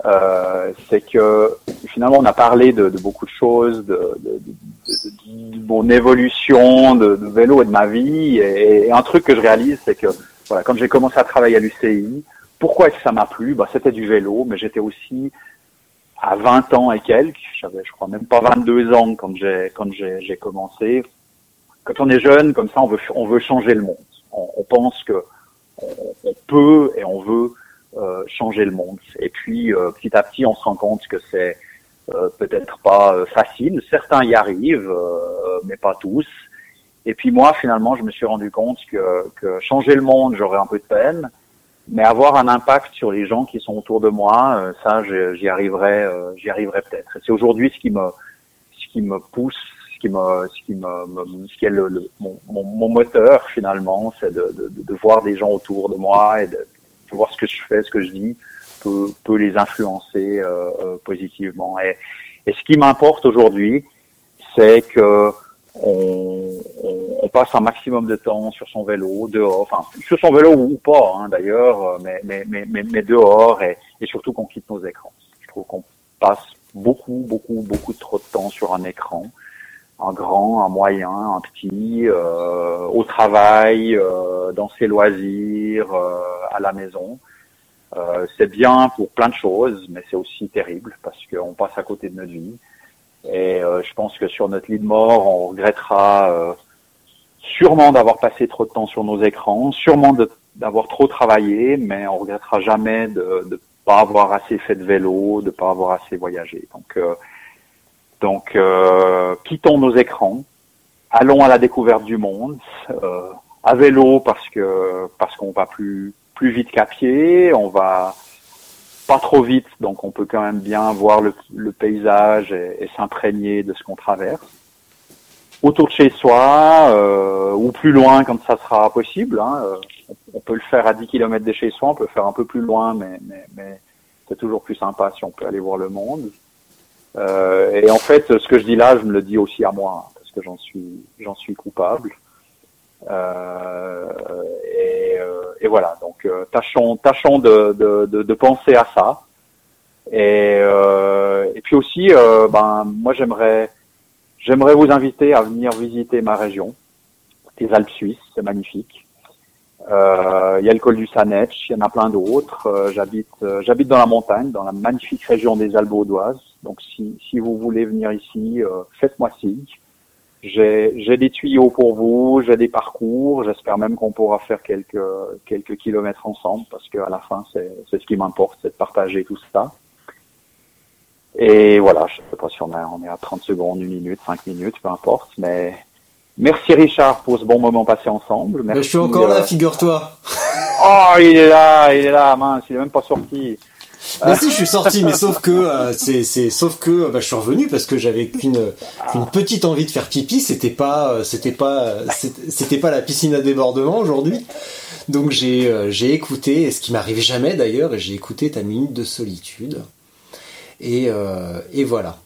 euh, c'est que finalement on a parlé de, de beaucoup de choses, de, de, de- mon évolution de, vélo et de ma vie, et, et un truc que je réalise, c'est que voilà, quand j'ai commencé à travailler à l'UCI, pourquoi est-ce que ça m'a plu? Bah, C'était du vélo, mais j'étais aussi à 20 ans et quelques, j'avais je crois même pas 22 ans quand j'ai quand j'ai commencé. Quand on est jeune, comme ça, on veut on veut changer le monde. On, on pense que on, peut et on veut euh, changer le monde. Et puis euh, petit à petit, on se rend compte que c'est euh, peut-être pas euh, facile. Certains y arrivent, mais pas tous. Et puis moi, finalement, je me suis rendu compte que, que changer le monde, j'aurais un peu de peine, mais avoir un impact sur les gens qui sont autour de moi, ça, j'y arriverai, j'y arriverai peut-être. C'est aujourd'hui ce qui me, ce qui me pousse, qui me, ce qui me, ce qui est le, le- mon, mon, moteur finalement, c'est de, de, de voir des gens autour de moi et de, voir ce que je fais, ce que je dis peut, peut les influencer euh, euh, positivement. Et, et ce qui m'importe aujourd'hui, c'est que on, on, passe un maximum de temps sur son vélo, dehors, enfin sur son vélo ou pas hein, d'ailleurs, euh, mais, mais, mais, mais dehors et, et surtout qu'on quitte nos écrans. Je trouve qu'on passe beaucoup, beaucoup, beaucoup trop de temps sur un écran, un grand, un moyen, un petit, euh, au travail, euh, dans ses loisirs, euh, à la maison. Euh, c'est bien pour plein de choses, mais c'est aussi terrible parce qu'on passe à côté de notre vie. Et euh, je pense que sur notre lit de mort, on regrettera euh, sûrement d'avoir passé trop de temps sur nos écrans, sûrement d'avoir trop travaillé, mais on regrettera jamais de ne pas avoir assez fait de vélo, de pas avoir assez voyagé. Donc, donc euh, quittons nos écrans, allons à la découverte du monde, euh, à vélo parce que parce qu'on va plus plus vite qu'à pied, on va pas trop vite, donc on peut quand même bien voir le, le paysage et, s'imprégner de ce qu'on traverse. Autour de chez soi, euh, ou plus loin quand ça sera possible. Hein, euh, on, on peut le faire à 10 km de chez soi, on peut le faire un peu plus loin, mais, mais, mais c'est toujours plus sympa si on peut aller voir le monde. Euh, et en fait, ce que je dis là, je me le dis aussi à moi, hein, parce que j'en suis, j'en suis coupable. Euh, et, euh, et voilà, donc tâchons, tâchons de, de, de, de penser à ça. Et, et puis aussi, ben moi j'aimerais, j'aimerais vous inviter à venir visiter ma région, les Alpes suisses, c'est magnifique. Euh, Il y a le col du Sanetch, il y en a plein d'autres. Euh, j'habite, euh, j'habite dans la montagne, dans la magnifique région des Alpes vaudoises. Donc si, si vous voulez venir ici, faites-moi signe. J'ai, des tuyaux pour vous, j'ai des parcours. J'espère même qu'on pourra faire quelques quelques kilomètres ensemble, parce qu'à la fin, c'est, c'est ce qui m'importe, c'est de partager tout ça. Et voilà, je sais pas si on, a, on est à 30 secondes, une minute, 5 minutes, peu importe, mais merci Richard pour ce bon moment passé ensemble. Merci, je suis encore là, euh, figure-toi. (laughs) Oh, il est là, il est là, mince, il est même pas sorti. Mais si, je suis sorti, mais sauf que euh, c'est, c'est, sauf que bah, je suis revenu parce que j'avais qu'une, qu'une petite envie de faire pipi. C'était pas, euh, c'était pas, c'était c'était pas la piscine à débordement aujourd'hui. Donc j'ai, euh, j'ai écouté, et ce qui m'arrive jamais d'ailleurs, et j'ai écouté ta minute de solitude. Et, euh, et voilà.